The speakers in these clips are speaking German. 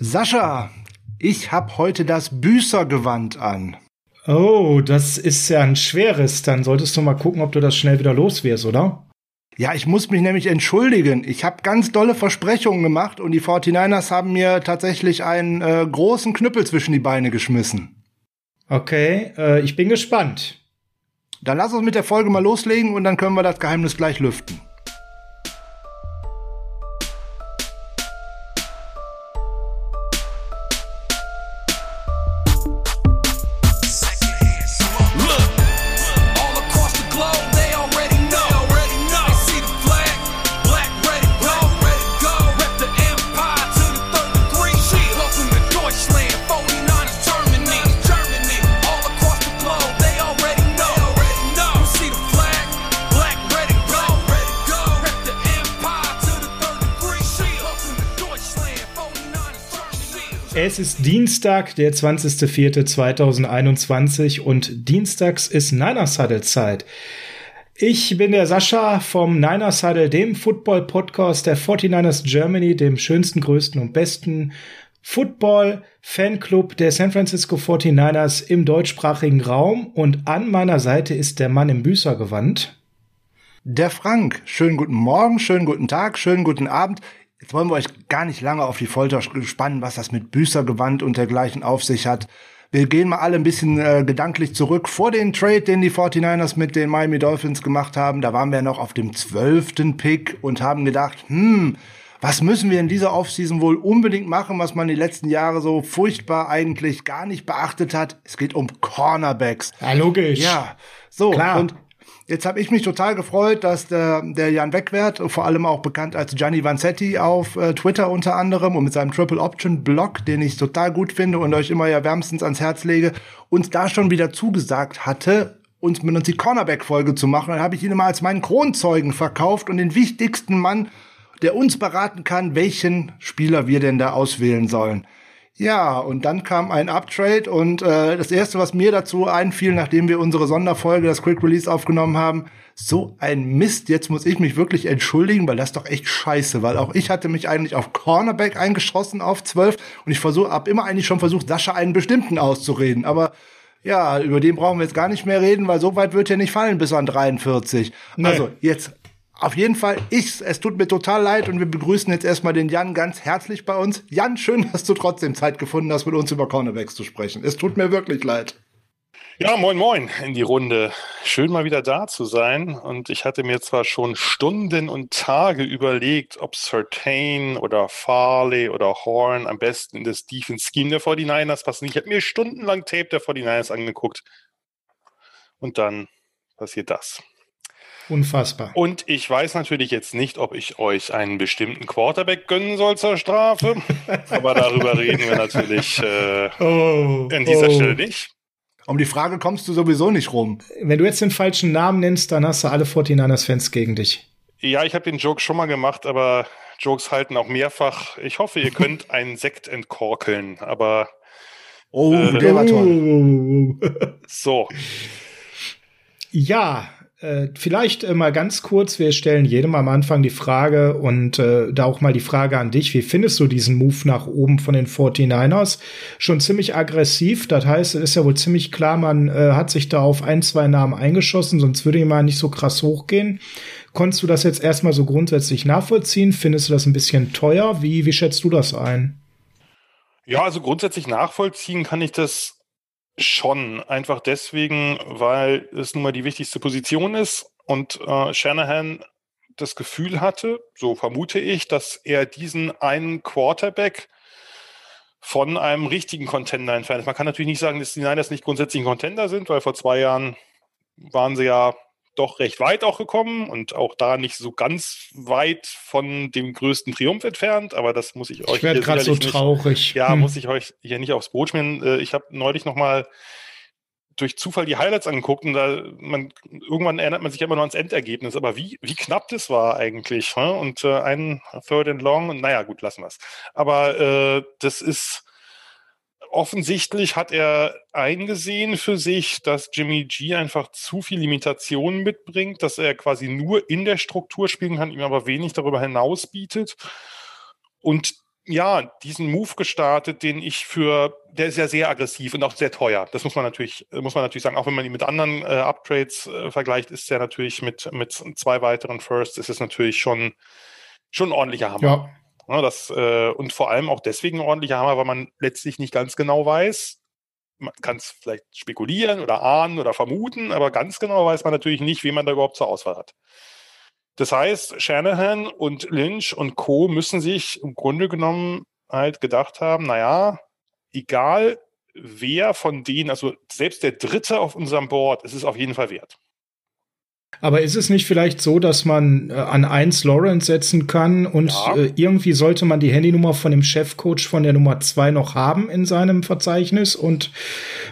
Sascha, ich habe heute das Büßergewand an. Oh, das ist ja ein schweres. Dann solltest du mal gucken, ob du das schnell wieder los wirst, oder? Ja, ich muss mich nämlich entschuldigen. Ich habe ganz dolle Versprechungen gemacht und die 49ers haben mir tatsächlich einen äh, großen Knüppel zwischen die Beine geschmissen. Okay, äh, ich bin gespannt. Dann lass uns mit der Folge mal loslegen und dann können wir das Geheimnis gleich lüften. Dienstag, der 20.04.2021 und dienstags ist Niners Huddle Zeit. Ich bin der Sascha vom Niners Huddle, dem Football-Podcast der 49ers Germany, dem schönsten, größten und besten Football-Fanclub der San Francisco 49ers im deutschsprachigen Raum. Und an meiner Seite ist der Mann im Büßergewand. Der Frank. Schönen guten Morgen, schönen guten Tag, schönen guten Abend. Jetzt wollen wir euch gar nicht lange auf die Folter spannen, was das mit Büßergewand und dergleichen auf sich hat. Wir gehen mal alle ein bisschen äh, gedanklich zurück vor den Trade, den die 49ers mit den Miami Dolphins gemacht haben. Da waren wir noch auf dem zwölften Pick und haben gedacht, hm, was müssen wir in dieser Offseason wohl unbedingt machen, was man die letzten Jahre so furchtbar eigentlich gar nicht beachtet hat? Es geht um Cornerbacks. Ja, logisch. Ja, so. Klar. Und Jetzt habe ich mich total gefreut, dass der, der Jan Wegwert, vor allem auch bekannt als Gianni Vanzetti auf äh, Twitter unter anderem und mit seinem Triple Option Blog, den ich total gut finde und euch immer ja wärmstens ans Herz lege, uns da schon wieder zugesagt hatte, uns mit uns die Cornerback-Folge zu machen. Dann habe ich ihn immer als meinen Kronzeugen verkauft und den wichtigsten Mann, der uns beraten kann, welchen Spieler wir denn da auswählen sollen. Ja, und dann kam ein Uptrade und äh, das erste, was mir dazu einfiel, nachdem wir unsere Sonderfolge, das Quick Release aufgenommen haben, so ein Mist, jetzt muss ich mich wirklich entschuldigen, weil das doch echt scheiße, weil auch ich hatte mich eigentlich auf Cornerback eingeschossen auf 12 und ich versuche, hab immer eigentlich schon versucht, Sascha einen bestimmten auszureden, aber ja, über den brauchen wir jetzt gar nicht mehr reden, weil so weit wird er nicht fallen bis an 43. Nee. Also jetzt auf jeden Fall, ich, es tut mir total leid und wir begrüßen jetzt erstmal den Jan ganz herzlich bei uns. Jan, schön, dass du trotzdem Zeit gefunden hast, mit uns über Cornerbacks zu sprechen. Es tut mir wirklich leid. Ja, moin, moin in die Runde. Schön mal wieder da zu sein. Und ich hatte mir zwar schon Stunden und Tage überlegt, ob Certain oder Farley oder Horn am besten in das Defense Scheme der 49ers passen. Ich habe mir stundenlang Tape der 49ers angeguckt. Und dann passiert das. Unfassbar. Und ich weiß natürlich jetzt nicht, ob ich euch einen bestimmten Quarterback gönnen soll zur Strafe. aber darüber reden wir natürlich äh, oh, an dieser oh. Stelle nicht. Um die Frage kommst du sowieso nicht rum. Wenn du jetzt den falschen Namen nennst, dann hast du alle 49ers-Fans gegen dich. Ja, ich habe den Joke schon mal gemacht, aber Jokes halten auch mehrfach. Ich hoffe, ihr könnt einen Sekt entkorkeln, aber. Oh, äh, der war toll. So. Ja, äh, vielleicht äh, mal ganz kurz, wir stellen jedem am Anfang die Frage und äh, da auch mal die Frage an dich, wie findest du diesen Move nach oben von den 49ers? Schon ziemlich aggressiv, das heißt, es ist ja wohl ziemlich klar, man äh, hat sich da auf ein, zwei Namen eingeschossen, sonst würde jemand nicht so krass hochgehen. Konntest du das jetzt erstmal so grundsätzlich nachvollziehen? Findest du das ein bisschen teuer? Wie, wie schätzt du das ein? Ja, also grundsätzlich nachvollziehen kann ich das Schon, einfach deswegen, weil es nun mal die wichtigste Position ist und äh, Shanahan das Gefühl hatte, so vermute ich, dass er diesen einen Quarterback von einem richtigen Contender entfernt. Man kann natürlich nicht sagen, dass die Niners nicht grundsätzlich ein Contender sind, weil vor zwei Jahren waren sie ja doch recht weit auch gekommen und auch da nicht so ganz weit von dem größten Triumph entfernt, aber das muss ich euch ich werde gerade so nicht, traurig. Ja, hm. muss ich euch hier nicht aufs Boot schmieren. Äh, ich habe neulich noch mal durch Zufall die Highlights angeguckt und da man irgendwann erinnert man sich immer nur ans Endergebnis, aber wie wie knapp das war eigentlich ne? und äh, ein Third and Long und naja gut lassen wir es. Aber äh, das ist offensichtlich hat er eingesehen für sich, dass Jimmy G einfach zu viel Limitationen mitbringt, dass er quasi nur in der Struktur spielen kann, ihm aber wenig darüber hinaus bietet. Und ja, diesen Move gestartet, den ich für, der ist ja sehr aggressiv und auch sehr teuer. Das muss man natürlich, muss man natürlich sagen. Auch wenn man ihn mit anderen äh, Upgrades äh, vergleicht, ist der natürlich mit, mit zwei weiteren Firsts, ist es natürlich schon, schon ordentlicher Hammer. Ja. Ja das, äh, und vor allem auch deswegen ein ordentlicher Hammer, weil man letztlich nicht ganz genau weiß. Man kann es vielleicht spekulieren oder ahnen oder vermuten, aber ganz genau weiß man natürlich nicht, wie man da überhaupt zur Auswahl hat. Das heißt, Shanahan und Lynch und Co. müssen sich im Grunde genommen halt gedacht haben, naja, egal wer von denen, also selbst der Dritte auf unserem Board, ist es auf jeden Fall wert. Aber ist es nicht vielleicht so, dass man äh, an eins Lawrence setzen kann und ja. äh, irgendwie sollte man die Handynummer von dem Chefcoach von der Nummer zwei noch haben in seinem Verzeichnis und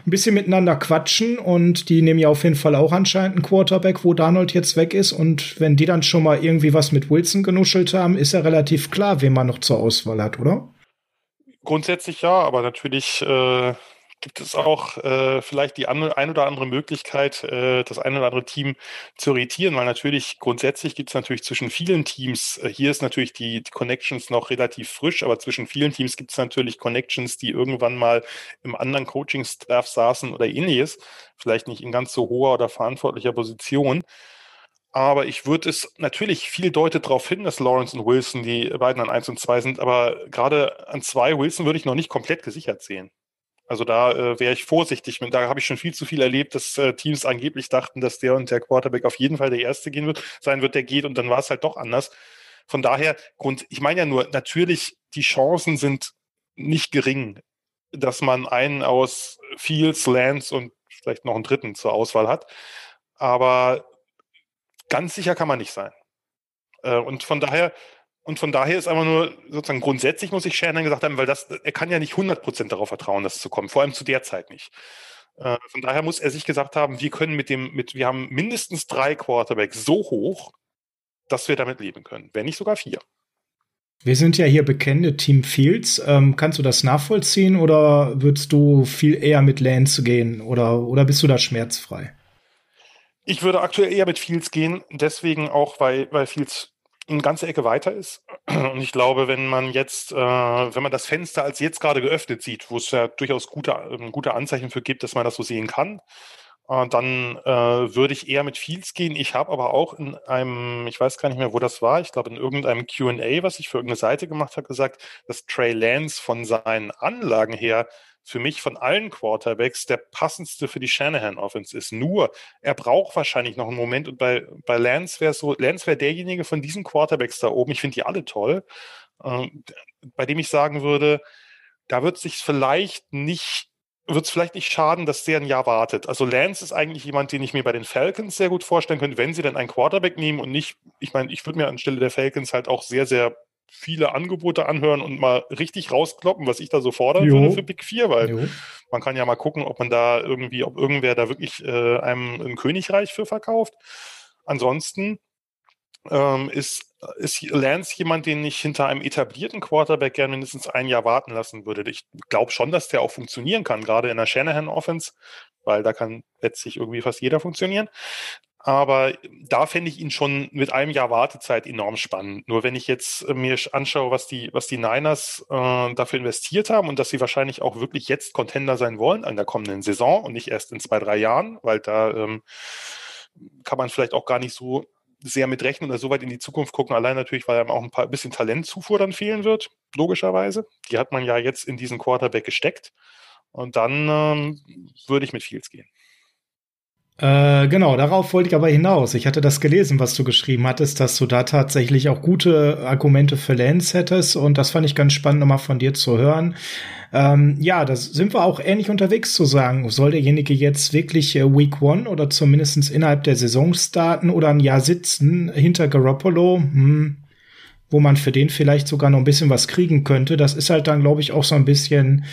ein bisschen miteinander quatschen und die nehmen ja auf jeden Fall auch anscheinend einen Quarterback, wo Darnold jetzt weg ist und wenn die dann schon mal irgendwie was mit Wilson genuschelt haben, ist ja relativ klar, wen man noch zur Auswahl hat, oder? Grundsätzlich ja, aber natürlich äh, gibt es auch äh, vielleicht die ein oder andere Möglichkeit, äh, das ein oder andere Team zu irritieren, weil natürlich grundsätzlich gibt es natürlich zwischen vielen Teams, äh, hier ist natürlich die, die, Connections noch relativ frisch, aber zwischen vielen Teams gibt es natürlich Connections, die irgendwann mal im anderen Coaching-Staff saßen oder ähnliches, vielleicht nicht in ganz so hoher oder verantwortlicher Position. Aber ich würde es natürlich viel deutet darauf hin, dass Lawrence und Wilson die beiden an 1 und 2 sind. Aber gerade an 2 Wilson würde ich noch nicht komplett gesichert sehen. Also da äh, wäre ich vorsichtig. Da habe ich schon viel zu viel erlebt, dass äh, Teams angeblich dachten, dass der und der Quarterback auf jeden Fall der Erste gehen wird, sein wird, der geht und dann war es halt doch anders. Von daher, Grund, ich meine ja nur, natürlich, die Chancen sind nicht gering, dass man einen aus Fields, Lance und vielleicht noch einen dritten zur Auswahl hat. Aber ganz sicher kann man nicht sein. Äh, und von daher, und von daher ist einfach nur sozusagen grundsätzlich muss ich Shannon gesagt haben, weil das, er kann ja nicht 100% darauf vertrauen, dass es so kommt, vor allem zu der Zeit nicht. Äh, von daher muss er sich gesagt haben, wir können mit dem, mit, wir haben mindestens drei Quarterbacks so hoch, dass wir damit leben können, wenn nicht sogar vier. Wir sind ja hier bekannte Team Fields. Ähm, kannst du das nachvollziehen oder würdest du viel eher mit Lance gehen oder, oder bist du da schmerzfrei? Ich würde aktuell eher mit Fields gehen, deswegen auch, weil, weil Fields eine ganze Ecke weiter ist. Und ich glaube, wenn man jetzt, äh, wenn man das Fenster als jetzt gerade geöffnet sieht, wo es ja durchaus gute, äh, gute Anzeichen für gibt, dass man das so sehen kann, äh, dann äh, würde ich eher mit Fields gehen. Ich habe aber auch in einem, ich weiß gar nicht mehr, wo das war, ich glaube in irgendeinem QA, was ich für irgendeine Seite gemacht habe, gesagt, dass Trey Lance von seinen Anlagen her für mich von allen Quarterbacks der passendste für die Shanahan-Offense ist. Nur, er braucht wahrscheinlich noch einen Moment und bei, bei Lance wäre so, Lance wäre derjenige von diesen Quarterbacks da oben, ich finde die alle toll, äh, bei dem ich sagen würde, da wird sich vielleicht nicht wird es vielleicht nicht schaden, dass der ein Jahr wartet. Also Lance ist eigentlich jemand, den ich mir bei den Falcons sehr gut vorstellen könnte, wenn sie dann einen Quarterback nehmen und nicht, ich meine, ich würde mir anstelle der Falcons halt auch sehr, sehr viele Angebote anhören und mal richtig rauskloppen, was ich da so fordern würde für Big 4, weil jo. man kann ja mal gucken, ob man da irgendwie, ob irgendwer da wirklich äh, einem ein Königreich für verkauft. Ansonsten ähm, ist, ist Lance jemand, den ich hinter einem etablierten Quarterback gerne mindestens ein Jahr warten lassen würde. Ich glaube schon, dass der auch funktionieren kann, gerade in der Shanahan-Offense, weil da kann letztlich irgendwie fast jeder funktionieren. Aber da fände ich ihn schon mit einem Jahr Wartezeit enorm spannend. Nur wenn ich jetzt äh, mir anschaue, was die, was die Niners äh, dafür investiert haben und dass sie wahrscheinlich auch wirklich jetzt Contender sein wollen an der kommenden Saison und nicht erst in zwei, drei Jahren, weil da ähm, kann man vielleicht auch gar nicht so sehr mit rechnen oder so weit in die Zukunft gucken. Allein natürlich, weil einem auch ein paar bisschen Talentzufuhr dann fehlen wird, logischerweise. Die hat man ja jetzt in diesen Quarterback gesteckt. Und dann ähm, würde ich mit Fields gehen. Äh, genau, darauf wollte ich aber hinaus. Ich hatte das gelesen, was du geschrieben hattest, dass du da tatsächlich auch gute Argumente für Lance hättest und das fand ich ganz spannend, nochmal von dir zu hören. Ähm, ja, da sind wir auch ähnlich unterwegs zu sagen. Soll derjenige jetzt wirklich äh, Week One oder zumindestens innerhalb der Saison starten oder ein Jahr sitzen hinter Garoppolo? Hm, wo man für den vielleicht sogar noch ein bisschen was kriegen könnte. Das ist halt dann, glaube ich, auch so ein bisschen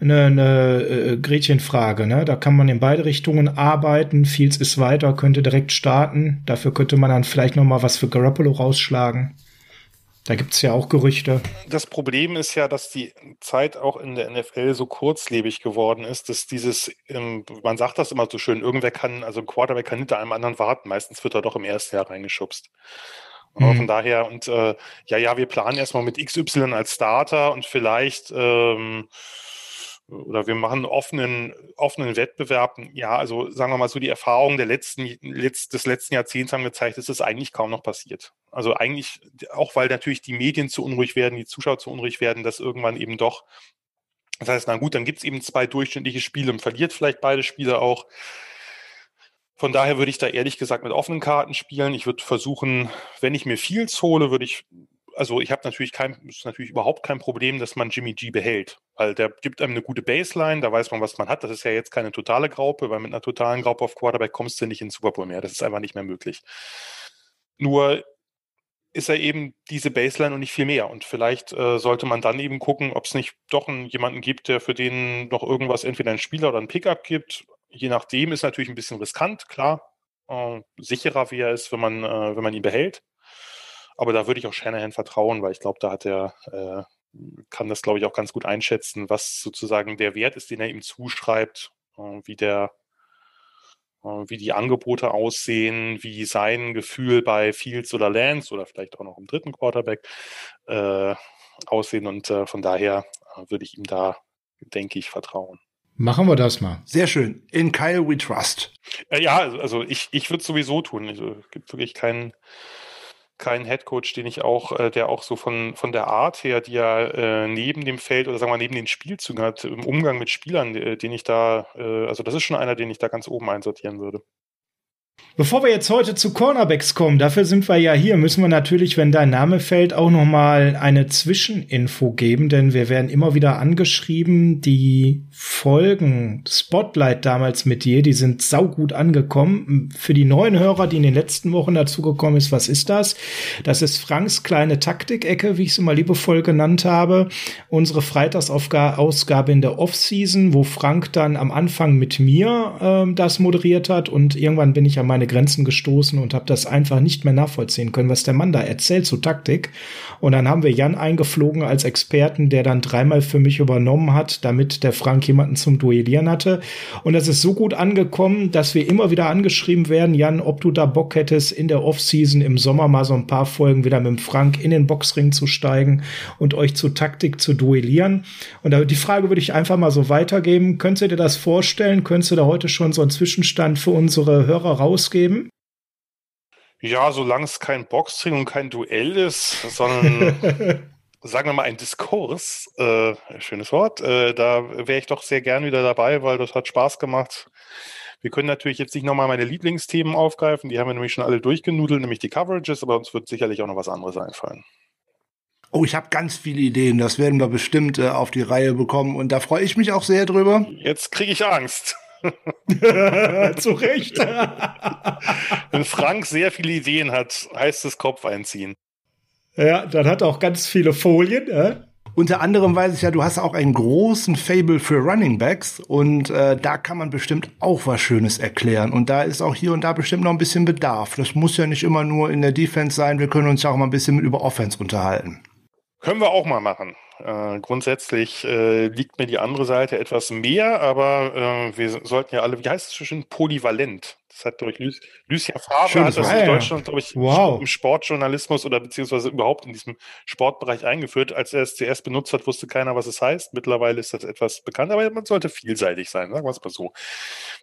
eine, eine äh, Gretchenfrage. Ne? Da kann man in beide Richtungen arbeiten. Fields ist weiter, könnte direkt starten. Dafür könnte man dann vielleicht noch mal was für Garoppolo rausschlagen. Da gibt's ja auch Gerüchte. Das Problem ist ja, dass die Zeit auch in der NFL so kurzlebig geworden ist, dass dieses, ähm, man sagt das immer so schön, irgendwer kann, also ein Quarterback kann hinter einem anderen warten. Meistens wird er doch im ersten Jahr reingeschubst. Mhm. Von daher, und äh, ja, ja, wir planen erstmal mit XY als Starter und vielleicht ähm, oder wir machen offenen, offenen Wettbewerb. Ja, also sagen wir mal so, die Erfahrungen der letzten, letzt, des letzten Jahrzehnts haben gezeigt, dass das eigentlich kaum noch passiert. Also eigentlich, auch weil natürlich die Medien zu unruhig werden, die Zuschauer zu unruhig werden, dass irgendwann eben doch, das heißt, na gut, dann gibt es eben zwei durchschnittliche Spiele und verliert vielleicht beide Spiele auch. Von daher würde ich da ehrlich gesagt mit offenen Karten spielen. Ich würde versuchen, wenn ich mir Fields hole, würde ich also ich habe natürlich kein, ist natürlich überhaupt kein Problem, dass man Jimmy G behält, weil der gibt einem eine gute Baseline, da weiß man, was man hat. Das ist ja jetzt keine totale Graupe, weil mit einer totalen Graupe auf Quarterback kommst du nicht in den Super Bowl mehr. Das ist einfach nicht mehr möglich. Nur ist er eben diese Baseline und nicht viel mehr. Und vielleicht äh, sollte man dann eben gucken, ob es nicht doch einen, jemanden gibt, der für den noch irgendwas, entweder ein Spieler oder ein Pickup gibt. Je nachdem ist natürlich ein bisschen riskant, klar. Äh, sicherer wie er ist, wenn man, äh, wenn man ihn behält. Aber da würde ich auch Shanahan vertrauen, weil ich glaube, da hat er, äh, kann das, glaube ich, auch ganz gut einschätzen, was sozusagen der Wert ist, den er ihm zuschreibt, äh, wie der, äh, wie die Angebote aussehen, wie sein Gefühl bei Fields oder Lance oder vielleicht auch noch im dritten Quarterback äh, aussehen. Und von daher würde ich ihm da, denke ich, vertrauen. Machen wir das mal. Sehr schön. In Kyle we trust. Äh, ja, also ich, ich würde es sowieso tun. Also, es gibt wirklich keinen keinen Headcoach, den ich auch, äh, der auch so von, von der Art her, die er äh, neben dem Feld oder sagen wir mal neben den Spielzügen hat, im Umgang mit Spielern, äh, den ich da, äh, also das ist schon einer, den ich da ganz oben einsortieren würde. Bevor wir jetzt heute zu Cornerbacks kommen, dafür sind wir ja hier, müssen wir natürlich, wenn dein Name fällt, auch noch mal eine Zwischeninfo geben, denn wir werden immer wieder angeschrieben, die Folgen Spotlight damals mit dir, die sind saugut angekommen. Für die neuen Hörer, die in den letzten Wochen dazugekommen ist, was ist das? Das ist Franks kleine Taktikecke, wie ich es immer liebevoll genannt habe. Unsere Freitagsausgabe in der Offseason, wo Frank dann am Anfang mit mir äh, das moderiert hat und irgendwann bin ich an meine Grenzen gestoßen und habe das einfach nicht mehr nachvollziehen können, was der Mann da erzählt zu Taktik. Und dann haben wir Jan eingeflogen als Experten, der dann dreimal für mich übernommen hat, damit der Frank jemanden zum Duellieren hatte. Und das ist so gut angekommen, dass wir immer wieder angeschrieben werden, Jan, ob du da Bock hättest, in der Offseason im Sommer mal so ein paar Folgen wieder mit dem Frank in den Boxring zu steigen und euch zu Taktik zu duellieren. Und die Frage würde ich einfach mal so weitergeben. Könntest du dir das vorstellen? Könntest du da heute schon so einen Zwischenstand für unsere Hörer rausgeben? Ja, solange es kein Boxring und kein Duell ist, sondern sagen wir mal, ein Diskurs, äh, schönes Wort, äh, da wäre ich doch sehr gern wieder dabei, weil das hat Spaß gemacht. Wir können natürlich jetzt nicht nochmal meine Lieblingsthemen aufgreifen, die haben wir nämlich schon alle durchgenudelt, nämlich die Coverages, aber uns wird sicherlich auch noch was anderes einfallen. Oh, ich habe ganz viele Ideen, das werden wir bestimmt äh, auf die Reihe bekommen und da freue ich mich auch sehr drüber. Jetzt kriege ich Angst. Zu Recht. Wenn Frank sehr viele Ideen hat, heißt es Kopf einziehen. Ja, dann hat er auch ganz viele Folien. Äh? Unter anderem weiß ich ja, du hast auch einen großen Fable für Running Backs und äh, da kann man bestimmt auch was Schönes erklären. Und da ist auch hier und da bestimmt noch ein bisschen Bedarf. Das muss ja nicht immer nur in der Defense sein. Wir können uns ja auch mal ein bisschen über Offense unterhalten. Können wir auch mal machen. Äh, grundsätzlich äh, liegt mir die andere Seite etwas mehr, aber äh, wir sollten ja alle, wie heißt es schon, polyvalent. Das hat durch Lü Lucia Faber Schönes hat das in Deutschland, glaube ich, wow. im Sportjournalismus oder beziehungsweise überhaupt in diesem Sportbereich eingeführt. Als er es zuerst benutzt hat, wusste keiner, was es heißt. Mittlerweile ist das etwas bekannt, aber man sollte vielseitig sein, sagen wir es mal so.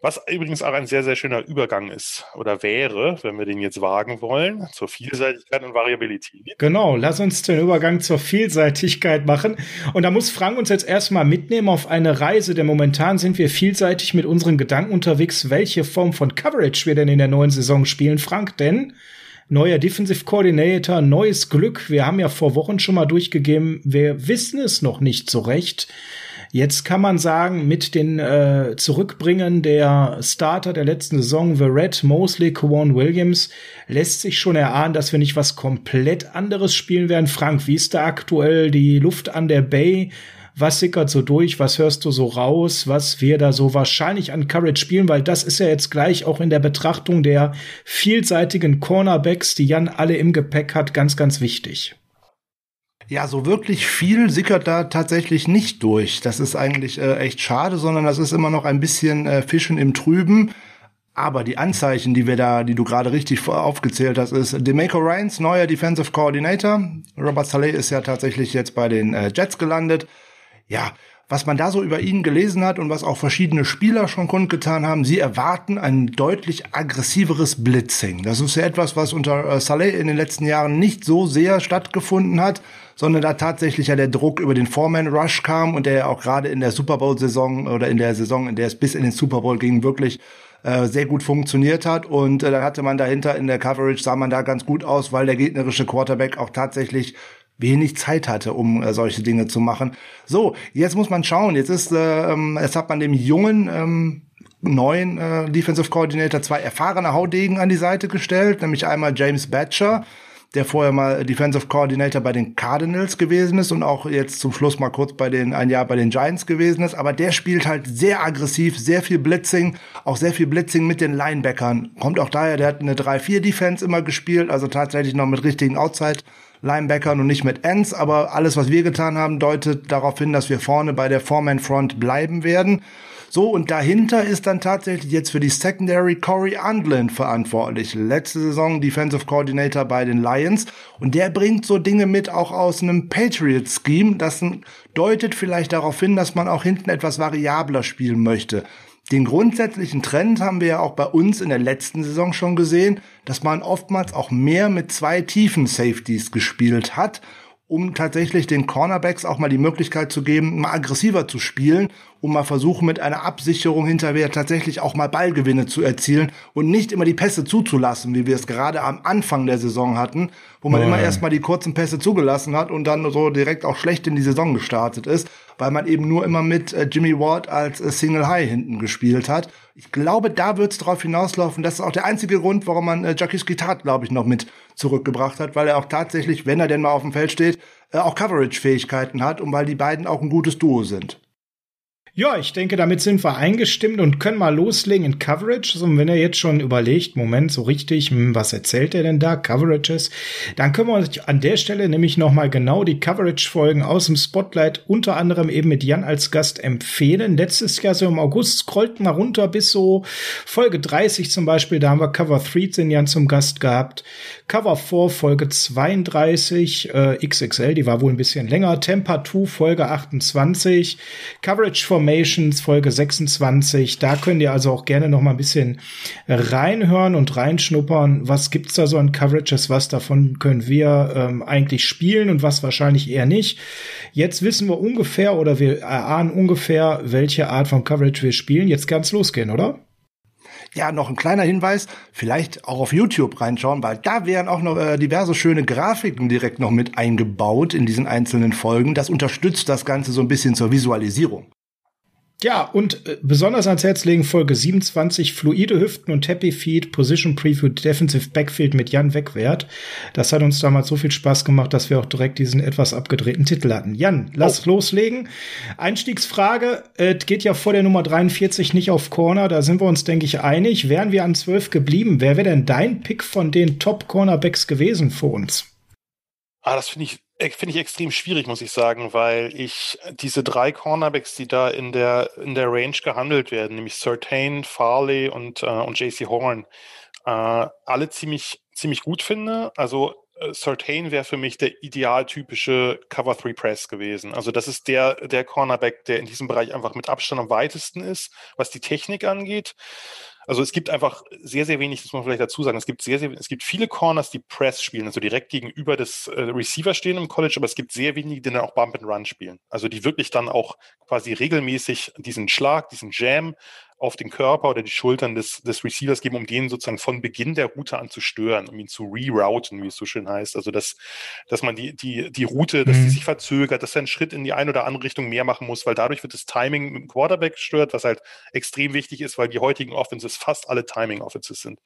Was übrigens auch ein sehr, sehr schöner Übergang ist oder wäre, wenn wir den jetzt wagen wollen, zur Vielseitigkeit und Variabilität. Genau, lass uns den Übergang zur Vielseitigkeit machen. Und da muss Frank uns jetzt erstmal mitnehmen auf eine Reise, denn momentan sind wir vielseitig mit unseren Gedanken unterwegs, welche Form von Coverage Coverage wir denn in der neuen Saison spielen, Frank, denn neuer Defensive Coordinator, neues Glück. Wir haben ja vor Wochen schon mal durchgegeben, wir wissen es noch nicht so recht. Jetzt kann man sagen, mit den äh, Zurückbringen der Starter der letzten Saison, The Red, Mosley, Kwan Williams, lässt sich schon erahnen, dass wir nicht was komplett anderes spielen werden. Frank, wie ist da aktuell die Luft an der Bay? Was sickert so durch? Was hörst du so raus? Was wir da so wahrscheinlich an Courage spielen? Weil das ist ja jetzt gleich auch in der Betrachtung der vielseitigen Cornerbacks, die Jan alle im Gepäck hat, ganz, ganz wichtig. Ja, so wirklich viel sickert da tatsächlich nicht durch. Das ist eigentlich äh, echt schade, sondern das ist immer noch ein bisschen äh, Fischen im Trüben. Aber die Anzeichen, die wir da, die du gerade richtig aufgezählt hast, ist Demeco Ryans neuer Defensive Coordinator. Robert Saleh ist ja tatsächlich jetzt bei den äh, Jets gelandet. Ja, was man da so über ihn gelesen hat und was auch verschiedene Spieler schon kundgetan haben, sie erwarten ein deutlich aggressiveres Blitzing. Das ist ja etwas, was unter äh, Saleh in den letzten Jahren nicht so sehr stattgefunden hat, sondern da tatsächlich ja der Druck über den Foreman Rush kam und der ja auch gerade in der Super Bowl Saison oder in der Saison, in der es bis in den Super Bowl ging, wirklich äh, sehr gut funktioniert hat. Und äh, dann hatte man dahinter in der Coverage, sah man da ganz gut aus, weil der gegnerische Quarterback auch tatsächlich wenig Zeit hatte, um äh, solche Dinge zu machen. So, jetzt muss man schauen. Jetzt ist, äh, ähm, jetzt hat man dem jungen ähm, neuen äh, Defensive Coordinator zwei erfahrene Haudegen an die Seite gestellt, nämlich einmal James Batcher, der vorher mal Defensive Coordinator bei den Cardinals gewesen ist und auch jetzt zum Schluss mal kurz bei den ein Jahr bei den Giants gewesen ist, aber der spielt halt sehr aggressiv, sehr viel Blitzing, auch sehr viel Blitzing mit den Linebackern. Kommt auch daher, der hat eine 3-4 Defense immer gespielt, also tatsächlich noch mit richtigen Outside Linebackern und nicht mit Ends, aber alles, was wir getan haben, deutet darauf hin, dass wir vorne bei der Foreman Front bleiben werden. So, und dahinter ist dann tatsächlich jetzt für die Secondary Corey Andlin verantwortlich. Letzte Saison Defensive Coordinator bei den Lions. Und der bringt so Dinge mit auch aus einem Patriot-Scheme. Das deutet vielleicht darauf hin, dass man auch hinten etwas variabler spielen möchte. Den grundsätzlichen Trend haben wir ja auch bei uns in der letzten Saison schon gesehen, dass man oftmals auch mehr mit zwei tiefen Safeties gespielt hat um tatsächlich den Cornerbacks auch mal die Möglichkeit zu geben, mal aggressiver zu spielen, um mal versuchen, mit einer Absicherung hinterher tatsächlich auch mal Ballgewinne zu erzielen und nicht immer die Pässe zuzulassen, wie wir es gerade am Anfang der Saison hatten, wo man oh, immer erstmal die kurzen Pässe zugelassen hat und dann so direkt auch schlecht in die Saison gestartet ist, weil man eben nur immer mit äh, Jimmy Ward als äh, Single High hinten gespielt hat. Ich glaube, da wird es darauf hinauslaufen. Das ist auch der einzige Grund, warum man äh, Jackie Skitat, glaube ich, noch mit zurückgebracht hat, weil er auch tatsächlich, wenn er denn mal auf dem Feld steht, äh, auch Coverage-Fähigkeiten hat und weil die beiden auch ein gutes Duo sind. Ja, ich denke, damit sind wir eingestimmt und können mal loslegen in Coverage. Und wenn er jetzt schon überlegt, Moment, so richtig, hm, was erzählt er denn da? Coverages. Dann können wir uns an der Stelle nämlich nochmal genau die Coverage-Folgen aus dem Spotlight, unter anderem eben mit Jan als Gast empfehlen. Letztes Jahr so im August scrollt mal runter bis so Folge 30 zum Beispiel. Da haben wir Cover 3 den Jan zum Gast gehabt. Cover 4, Folge 32, äh, XXL, die war wohl ein bisschen länger. Temper 2, Folge 28. Coverage for Formations, Folge 26. Da könnt ihr also auch gerne noch mal ein bisschen reinhören und reinschnuppern. Was gibt's da so an Coverages? Was davon können wir ähm, eigentlich spielen und was wahrscheinlich eher nicht? Jetzt wissen wir ungefähr oder wir erahnen ungefähr, welche Art von Coverage wir spielen. Jetzt kann's losgehen, oder? Ja, noch ein kleiner Hinweis, vielleicht auch auf YouTube reinschauen, weil da wären auch noch äh, diverse schöne Grafiken direkt noch mit eingebaut in diesen einzelnen Folgen. Das unterstützt das Ganze so ein bisschen zur Visualisierung. Ja, und äh, besonders ans Herz legen Folge 27, fluide Hüften und Happy Feet, Position Preview, Defensive Backfield mit Jan Wegwert. Das hat uns damals so viel Spaß gemacht, dass wir auch direkt diesen etwas abgedrehten Titel hatten. Jan, lass oh. loslegen. Einstiegsfrage, äh, geht ja vor der Nummer 43 nicht auf Corner, da sind wir uns, denke ich, einig. Wären wir an 12 geblieben, wer wäre denn dein Pick von den Top-Cornerbacks gewesen für uns? Ah, das finde ich finde ich extrem schwierig, muss ich sagen, weil ich diese drei Cornerbacks, die da in der, in der Range gehandelt werden, nämlich Certain, Farley und, äh, und JC Horn, äh, alle ziemlich, ziemlich gut finde. Also äh, Certain wäre für mich der idealtypische Cover 3 Press gewesen. Also das ist der, der Cornerback, der in diesem Bereich einfach mit Abstand am weitesten ist, was die Technik angeht. Also es gibt einfach sehr, sehr wenig, das muss man vielleicht dazu sagen. Es gibt sehr, sehr, es gibt viele Corners, die Press spielen, also direkt gegenüber des äh, Receiver stehen im College, aber es gibt sehr wenige, die dann auch Bump and Run spielen. Also die wirklich dann auch quasi regelmäßig diesen Schlag, diesen Jam auf den Körper oder die Schultern des, des Receivers geben, um den sozusagen von Beginn der Route an zu stören, um ihn zu rerouten, wie es so schön heißt. Also dass, dass man die, die, die Route, dass mhm. die sich verzögert, dass er einen Schritt in die eine oder andere Richtung mehr machen muss, weil dadurch wird das Timing mit dem Quarterback gestört, was halt extrem wichtig ist, weil die heutigen Offenses fast alle Timing-Offenses sind.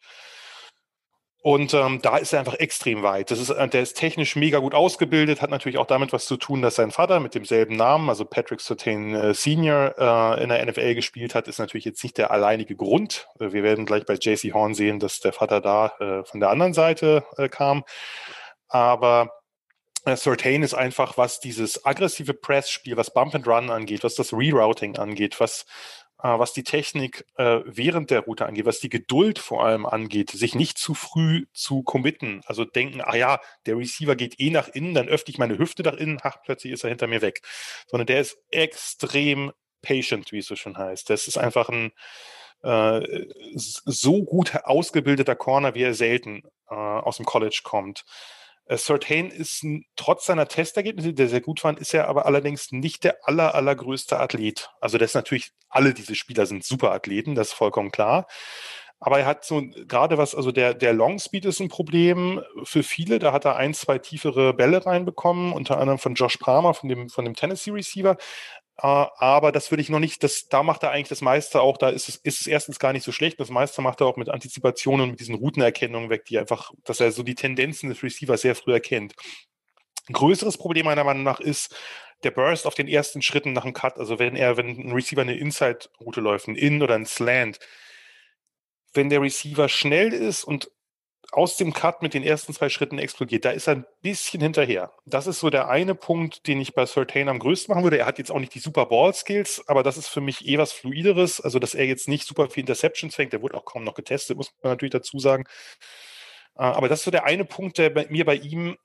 Und ähm, da ist er einfach extrem weit. Das ist, äh, der ist technisch mega gut ausgebildet, hat natürlich auch damit was zu tun, dass sein Vater mit demselben Namen, also Patrick Surtain äh, Senior, äh, in der NFL gespielt hat, ist natürlich jetzt nicht der alleinige Grund. Äh, wir werden gleich bei JC Horn sehen, dass der Vater da äh, von der anderen Seite äh, kam. Aber Surtain ist einfach, was dieses aggressive Press-Spiel, was Bump and Run angeht, was das Rerouting angeht, was was die Technik äh, während der Route angeht, was die Geduld vor allem angeht, sich nicht zu früh zu committen. Also denken, ah ja, der Receiver geht eh nach innen, dann öffne ich meine Hüfte nach innen, ach, plötzlich ist er hinter mir weg. Sondern der ist extrem patient, wie es so schon heißt. Das ist einfach ein äh, so gut ausgebildeter Corner, wie er selten äh, aus dem College kommt. Äh, Certain ist trotz seiner Testergebnisse, die sehr gut waren, ist er aber allerdings nicht der aller, allergrößte Athlet. Also das ist natürlich, alle diese Spieler sind super Athleten, das ist vollkommen klar. Aber er hat so gerade was, also der, der Long Speed ist ein Problem für viele. Da hat er ein, zwei tiefere Bälle reinbekommen, unter anderem von Josh Palmer, von dem, von dem Tennessee Receiver. Uh, aber das würde ich noch nicht, das, da macht er eigentlich das meiste auch, da ist es, ist es erstens gar nicht so schlecht, das meiste macht er auch mit Antizipationen und mit diesen Routenerkennungen weg, die einfach, dass er so die Tendenzen des Receivers sehr früh erkennt. Ein größeres Problem meiner Meinung nach ist der Burst auf den ersten Schritten nach dem Cut, also wenn er, wenn ein Receiver eine Inside-Route läuft, ein In oder ein Slant, wenn der Receiver schnell ist und aus dem Cut mit den ersten zwei Schritten explodiert. Da ist er ein bisschen hinterher. Das ist so der eine Punkt, den ich bei Certain am größten machen würde. Er hat jetzt auch nicht die super Ball-Skills, aber das ist für mich eh was Fluideres. Also, dass er jetzt nicht super viel Interceptions fängt. Der wurde auch kaum noch getestet, muss man natürlich dazu sagen. Äh, aber das ist so der eine Punkt, der bei, mir bei ihm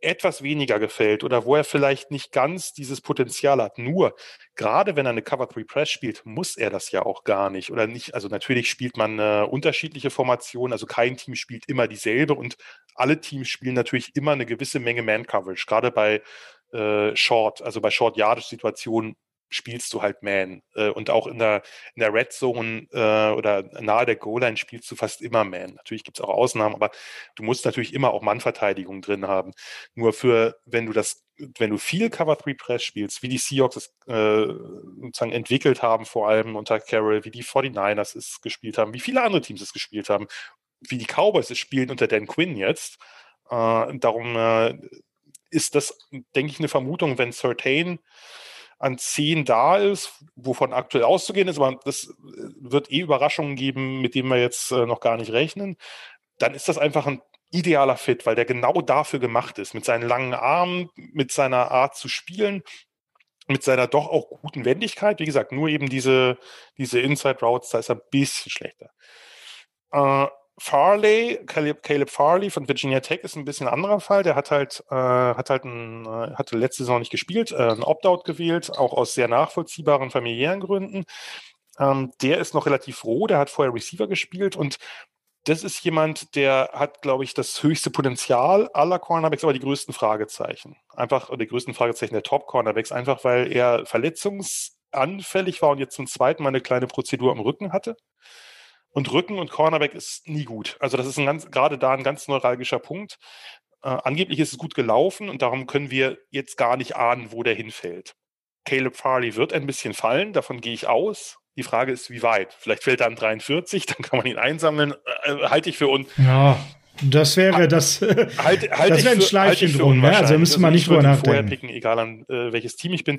etwas weniger gefällt oder wo er vielleicht nicht ganz dieses Potenzial hat. Nur, gerade wenn er eine Cover 3 Press spielt, muss er das ja auch gar nicht. Oder nicht, also natürlich spielt man äh, unterschiedliche Formationen, also kein Team spielt immer dieselbe und alle Teams spielen natürlich immer eine gewisse Menge Man-Coverage, gerade bei äh, Short, also bei Short-Yardage-Situationen spielst du halt Man. Äh, und auch in der, in der Red Zone äh, oder nahe der Goal-Line spielst du fast immer Man. Natürlich gibt es auch Ausnahmen, aber du musst natürlich immer auch Mannverteidigung drin haben. Nur für, wenn du das, wenn du viel Cover 3 Press spielst, wie die Seahawks es äh, sozusagen entwickelt haben, vor allem unter Carroll, wie die 49ers es gespielt haben, wie viele andere Teams es gespielt haben, wie die Cowboys es spielen unter Dan Quinn jetzt. Äh, darum äh, ist das, denke ich, eine Vermutung, wenn Certain an 10 da ist, wovon aktuell auszugehen ist, aber das äh, wird eh Überraschungen geben, mit denen wir jetzt äh, noch gar nicht rechnen, dann ist das einfach ein idealer Fit, weil der genau dafür gemacht ist, mit seinen langen Armen, mit seiner Art zu spielen, mit seiner doch auch guten Wendigkeit. Wie gesagt, nur eben diese, diese Inside Routes, da ist er ein bisschen schlechter. Äh, Farley, Caleb, Caleb, Farley von Virginia Tech ist ein bisschen anderer Fall. Der hat halt, äh, hat halt ein, äh, hatte letzte Saison nicht gespielt, äh, ein Opt-out gewählt, auch aus sehr nachvollziehbaren familiären Gründen. Ähm, der ist noch relativ roh, der hat vorher Receiver gespielt und das ist jemand, der hat, glaube ich, das höchste Potenzial aller Cornerbacks, aber die größten Fragezeichen. Einfach, oder die größten Fragezeichen der Top-Cornerbacks, einfach weil er verletzungsanfällig war und jetzt zum zweiten Mal eine kleine Prozedur am Rücken hatte. Und Rücken und Cornerback ist nie gut. Also das ist ein ganz, gerade da ein ganz neuralgischer Punkt. Äh, angeblich ist es gut gelaufen und darum können wir jetzt gar nicht ahnen, wo der hinfällt. Caleb Farley wird ein bisschen fallen, davon gehe ich aus. Die Frage ist, wie weit? Vielleicht fällt er an 43, dann kann man ihn einsammeln. Äh, halte ich für un. Ja, das wäre das. Halt, halt das wäre ein Schleifchen drum. Ja, also müsste man nicht drüber nachdenken. Vorher picken, egal an äh, welches Team ich bin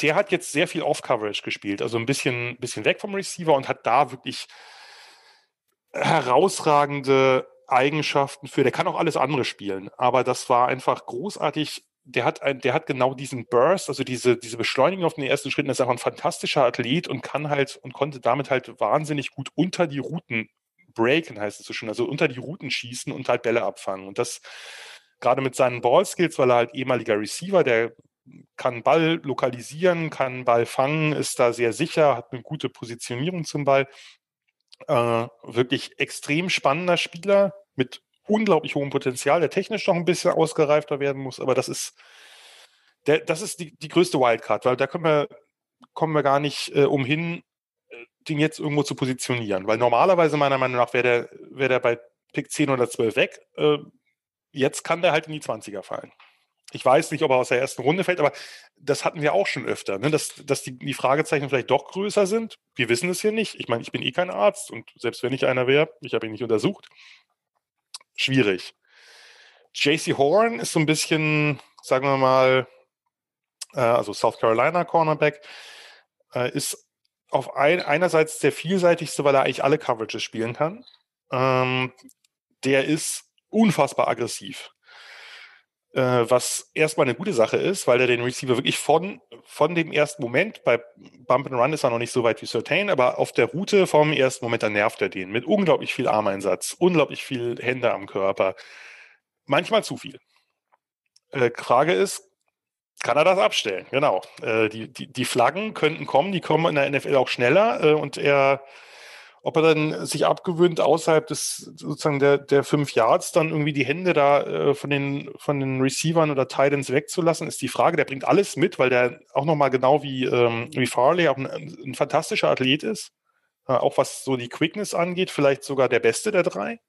der hat jetzt sehr viel Off-Coverage gespielt, also ein bisschen, bisschen weg vom Receiver und hat da wirklich herausragende Eigenschaften für. Der kann auch alles andere spielen, aber das war einfach großartig. Der hat, ein, der hat genau diesen Burst, also diese, diese Beschleunigung auf den ersten Schritten, ist auch ein fantastischer Athlet und kann halt und konnte damit halt wahnsinnig gut unter die Routen breaken, heißt es so schön, also unter die Routen schießen und halt Bälle abfangen. Und das gerade mit seinen Ballskills, weil er halt ehemaliger Receiver, der kann Ball lokalisieren, kann Ball fangen, ist da sehr sicher, hat eine gute Positionierung zum Ball. Äh, wirklich extrem spannender Spieler mit unglaublich hohem Potenzial, der technisch noch ein bisschen ausgereifter werden muss, aber das ist, der, das ist die, die größte Wildcard, weil da können wir, kommen wir gar nicht äh, umhin, äh, den jetzt irgendwo zu positionieren. Weil normalerweise, meiner Meinung nach, wäre der, wär der bei Pick 10 oder 12 weg. Äh, jetzt kann der halt in die 20er fallen. Ich weiß nicht, ob er aus der ersten Runde fällt, aber das hatten wir auch schon öfter, ne? dass, dass die, die Fragezeichen vielleicht doch größer sind. Wir wissen es hier nicht. Ich meine, ich bin eh kein Arzt und selbst wenn ich einer wäre, ich habe ihn nicht untersucht. Schwierig. JC Horn ist so ein bisschen, sagen wir mal, äh, also South Carolina Cornerback, äh, ist auf ein, einerseits der vielseitigste, weil er eigentlich alle Coverages spielen kann. Ähm, der ist unfassbar aggressiv äh, was erstmal eine gute Sache ist, weil er den Receiver wirklich von, von dem ersten Moment, bei Bump and Run ist er noch nicht so weit wie Certain, aber auf der Route vom ersten Moment, da nervt er den mit unglaublich viel Armeinsatz, unglaublich viel Hände am Körper. Manchmal zu viel. Äh, Frage ist, kann er das abstellen? Genau. Äh, die, die, die Flaggen könnten kommen, die kommen in der NFL auch schneller äh, und er ob er dann sich abgewöhnt, außerhalb des sozusagen der, der fünf Yards dann irgendwie die Hände da äh, von, den, von den Receivern oder Titans wegzulassen, ist die Frage. Der bringt alles mit, weil der auch nochmal genau wie, ähm, wie Farley auch ein, ein fantastischer Athlet ist. Äh, auch was so die Quickness angeht, vielleicht sogar der beste der drei.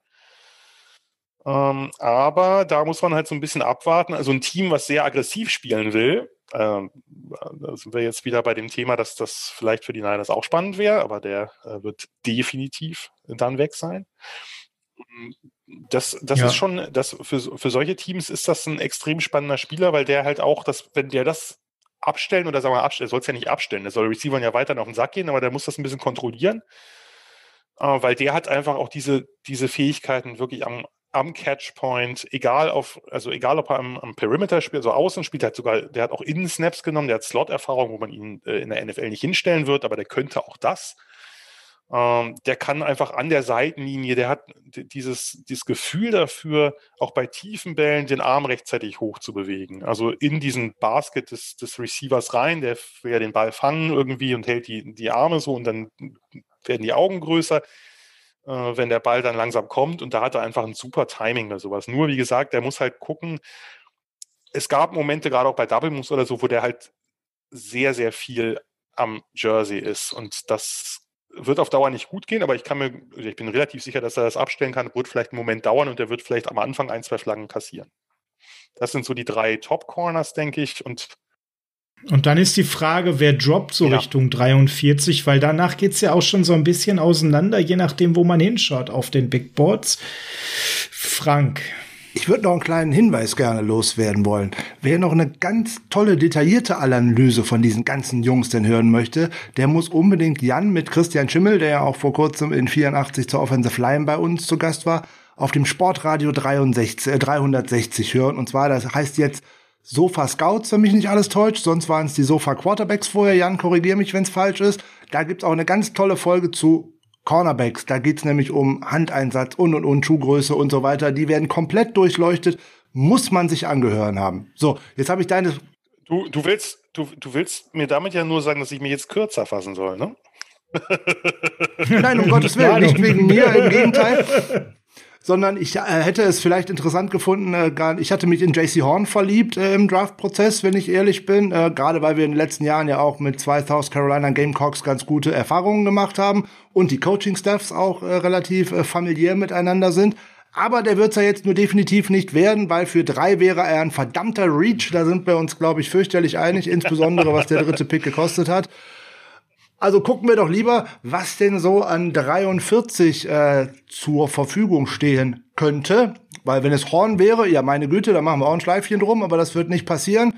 Ähm, aber da muss man halt so ein bisschen abwarten. Also ein Team, was sehr aggressiv spielen will, ähm, da sind wir jetzt wieder bei dem Thema, dass das vielleicht für die Niners auch spannend wäre, aber der äh, wird definitiv dann weg sein. Das, das ja. ist schon, das für, für solche Teams ist das ein extrem spannender Spieler, weil der halt auch, das, wenn der das abstellen oder sagen wir abstellen, soll es ja nicht abstellen, der soll Receivern ja weiter auf den Sack gehen, aber der muss das ein bisschen kontrollieren, äh, weil der hat einfach auch diese, diese Fähigkeiten wirklich am, am Catchpoint, egal auf, also egal ob er am, am Perimeter spielt, also außen spielt, hat sogar, der hat auch Innen-Snaps genommen, der hat Slot-Erfahrung, wo man ihn äh, in der NFL nicht hinstellen wird, aber der könnte auch das. Ähm, der kann einfach an der Seitenlinie, der hat dieses, dieses Gefühl dafür, auch bei tiefen Bällen den Arm rechtzeitig hoch zu bewegen. Also in diesen Basket des, des Receivers rein, der will ja den Ball fangen irgendwie und hält die, die Arme so und dann werden die Augen größer wenn der Ball dann langsam kommt. Und da hat er einfach ein super Timing bei sowas. Nur, wie gesagt, der muss halt gucken. Es gab Momente, gerade auch bei Double Moves oder so, wo der halt sehr, sehr viel am Jersey ist. Und das wird auf Dauer nicht gut gehen, aber ich kann mir, ich bin relativ sicher, dass er das abstellen kann. Wird vielleicht einen Moment dauern und der wird vielleicht am Anfang ein, zwei Flaggen kassieren. Das sind so die drei Top Corners, denke ich. Und und dann ist die Frage, wer droppt so ja. Richtung 43, weil danach geht's ja auch schon so ein bisschen auseinander, je nachdem, wo man hinschaut auf den Big Boards. Frank. Ich würde noch einen kleinen Hinweis gerne loswerden wollen. Wer noch eine ganz tolle, detaillierte Analyse von diesen ganzen Jungs denn hören möchte, der muss unbedingt Jan mit Christian Schimmel, der ja auch vor kurzem in 84 zur Offensive Line bei uns zu Gast war, auf dem Sportradio 63, äh, 360 hören. Und zwar, das heißt jetzt Sofa Scouts, wenn mich nicht alles täuscht. Sonst waren es die Sofa Quarterbacks vorher. Jan, korrigier mich, wenn es falsch ist. Da gibt's auch eine ganz tolle Folge zu Cornerbacks. Da geht's nämlich um Handeinsatz und und und Schuhgröße und so weiter. Die werden komplett durchleuchtet. Muss man sich angehören haben. So, jetzt habe ich deine. Du, du willst, du, du willst mir damit ja nur sagen, dass ich mir jetzt kürzer fassen soll, ne? Nein, um Gottes Willen, nicht wegen mir, im Gegenteil sondern ich äh, hätte es vielleicht interessant gefunden, äh, gar, ich hatte mich in JC Horn verliebt äh, im Draft-Prozess, wenn ich ehrlich bin, äh, gerade weil wir in den letzten Jahren ja auch mit zwei South Carolina Gamecocks ganz gute Erfahrungen gemacht haben und die Coaching-Staffs auch äh, relativ äh, familiär miteinander sind. Aber der wird's ja jetzt nur definitiv nicht werden, weil für drei wäre er ein verdammter Reach. Da sind wir uns, glaube ich, fürchterlich einig, insbesondere was der dritte Pick gekostet hat. Also gucken wir doch lieber, was denn so an 43 äh, zur Verfügung stehen könnte. Weil wenn es Horn wäre, ja meine Güte, dann machen wir auch ein Schleifchen drum, aber das wird nicht passieren.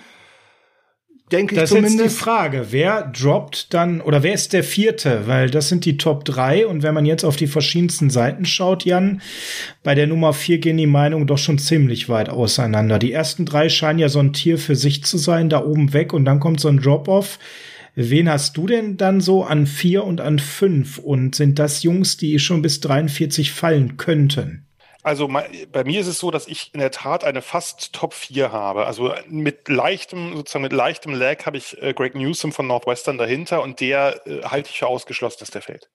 Denke ich zumindest. Das ist jetzt die Frage, wer droppt dann, oder wer ist der vierte? Weil das sind die Top 3 und wenn man jetzt auf die verschiedensten Seiten schaut, Jan, bei der Nummer 4 gehen die Meinungen doch schon ziemlich weit auseinander. Die ersten drei scheinen ja so ein Tier für sich zu sein, da oben weg und dann kommt so ein Drop-Off Wen hast du denn dann so an vier und an fünf? Und sind das Jungs, die schon bis 43 fallen könnten? Also bei mir ist es so, dass ich in der Tat eine fast Top 4 habe. Also mit leichtem, sozusagen mit leichtem Lag habe ich äh, Greg Newsom von Northwestern dahinter und der äh, halte ich für ausgeschlossen, dass der fällt.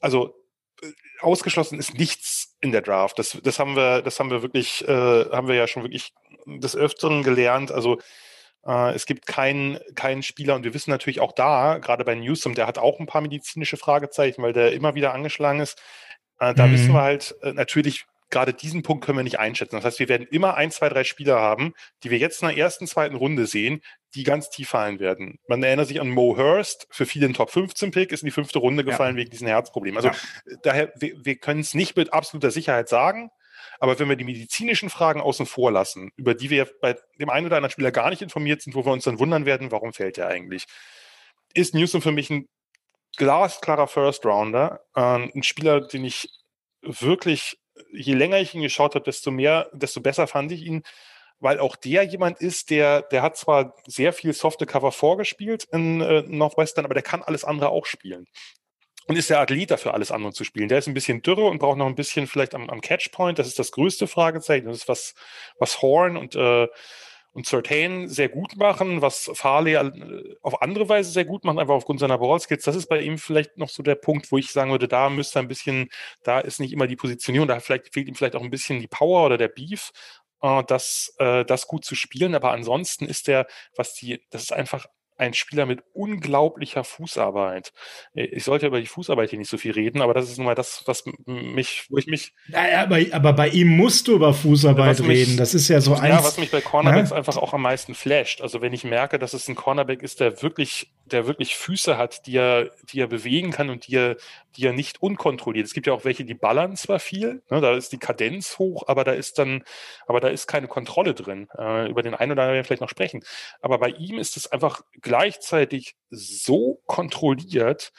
Also äh, ausgeschlossen ist nichts in der Draft. Das, das haben wir, das haben wir wirklich, äh, haben wir ja schon wirklich des Öfteren gelernt. Also es gibt keinen, keinen Spieler und wir wissen natürlich auch da, gerade bei Newsom, der hat auch ein paar medizinische Fragezeichen, weil der immer wieder angeschlagen ist. Äh, da mhm. wissen wir halt äh, natürlich, gerade diesen Punkt können wir nicht einschätzen. Das heißt, wir werden immer ein, zwei, drei Spieler haben, die wir jetzt in der ersten, zweiten Runde sehen, die ganz tief fallen werden. Man erinnert sich an Mo Hurst, für viele ein Top 15 Pick, ist in die fünfte Runde gefallen ja. wegen diesem Herzproblem. Also ja. daher, wir, wir können es nicht mit absoluter Sicherheit sagen. Aber wenn wir die medizinischen Fragen außen vor lassen, über die wir bei dem einen oder anderen Spieler gar nicht informiert sind, wo wir uns dann wundern werden, warum fällt er eigentlich, ist Newsom für mich ein glasklarer First Rounder, äh, ein Spieler, den ich wirklich, je länger ich ihn geschaut habe, desto mehr, desto besser fand ich ihn, weil auch der jemand ist, der, der hat zwar sehr viel softe Cover vorgespielt in äh, Northwestern, aber der kann alles andere auch spielen. Und ist der Athlet dafür, alles andere zu spielen. Der ist ein bisschen dürre und braucht noch ein bisschen vielleicht am, am Catchpoint. Das ist das größte Fragezeichen. Das ist was, was Horn und äh, und Certain sehr gut machen, was Farley äh, auf andere Weise sehr gut macht, einfach aufgrund seiner Ballskills. Das ist bei ihm vielleicht noch so der Punkt, wo ich sagen würde, da müsste ein bisschen, da ist nicht immer die Positionierung, da vielleicht, fehlt ihm vielleicht auch ein bisschen die Power oder der Beef, äh, das, äh, das gut zu spielen. Aber ansonsten ist der, was die, das ist einfach ein Spieler mit unglaublicher Fußarbeit. Äh, ich sollte über die Fußarbeit hier nicht so viel reden, aber das ist nun mal das, was mich, wo ich mich. Ja, aber, aber bei ihm musst du über Fußarbeit mich, reden. Das ist ja so eins. Ja, was mich bei Cornerbacks ja? einfach auch am meisten flasht. Also wenn ich merke, dass es ein Cornerback ist, der wirklich, der wirklich Füße hat, die er, die er bewegen kann und die er, die er nicht unkontrolliert. Es gibt ja auch welche, die ballern zwar viel, ne, da ist die Kadenz hoch, aber da ist dann, aber da ist keine Kontrolle drin. Äh, über den einen oder anderen werden wir vielleicht noch sprechen. Aber bei ihm ist es einfach gleichzeitig so kontrolliert,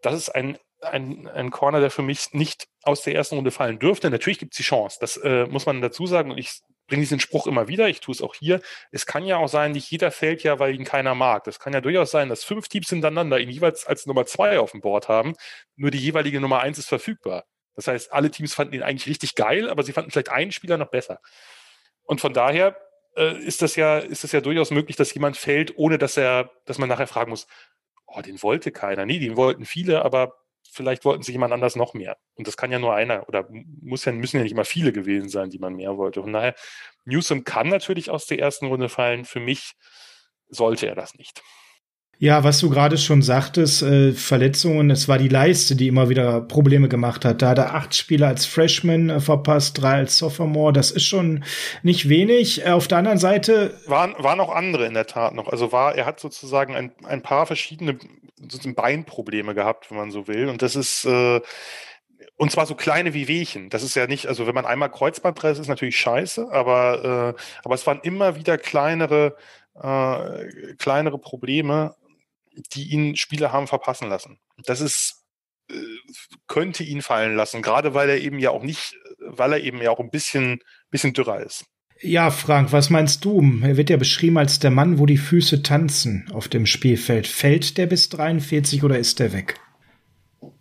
dass es ein, ein, ein Corner, der für mich nicht aus der ersten Runde fallen dürfte. Natürlich gibt es die Chance, das äh, muss man dazu sagen. Und ich bringe diesen Spruch immer wieder, ich tue es auch hier. Es kann ja auch sein, nicht jeder fällt ja, weil ihn keiner mag. Das kann ja durchaus sein, dass fünf Teams hintereinander ihn jeweils als Nummer zwei auf dem Board haben, nur die jeweilige Nummer eins ist verfügbar. Das heißt, alle Teams fanden ihn eigentlich richtig geil, aber sie fanden vielleicht einen Spieler noch besser. Und von daher äh, ist das ja, ist das ja durchaus möglich, dass jemand fällt, ohne dass er, dass man nachher fragen muss, oh, den wollte keiner. Nee, den wollten viele, aber vielleicht wollten sich jemand anders noch mehr. Und das kann ja nur einer oder muss ja, müssen ja nicht immer viele gewesen sein, die man mehr wollte. Von daher, Newsom kann natürlich aus der ersten Runde fallen. Für mich sollte er das nicht. Ja, was du gerade schon sagtest, äh, Verletzungen, es war die Leiste, die immer wieder Probleme gemacht hat. Da hat er acht Spiele als Freshman äh, verpasst, drei als Sophomore. Das ist schon nicht wenig. Äh, auf der anderen Seite. Waren, waren auch andere in der Tat noch. Also war, er hat sozusagen ein, ein paar verschiedene Beinprobleme gehabt, wenn man so will. Und das ist, äh, und zwar so kleine wie Wehchen. Das ist ja nicht, also wenn man einmal Kreuzband presst, ist natürlich scheiße, aber, äh, aber es waren immer wieder kleinere, äh, kleinere Probleme, die ihn Spiele haben verpassen lassen. Das ist äh, könnte ihn fallen lassen, gerade weil er eben ja auch nicht, weil er eben ja auch ein bisschen, bisschen dürrer ist. Ja, Frank, was meinst du? Er wird ja beschrieben als der Mann, wo die Füße tanzen auf dem Spielfeld. Fällt der bis 43 oder ist der weg?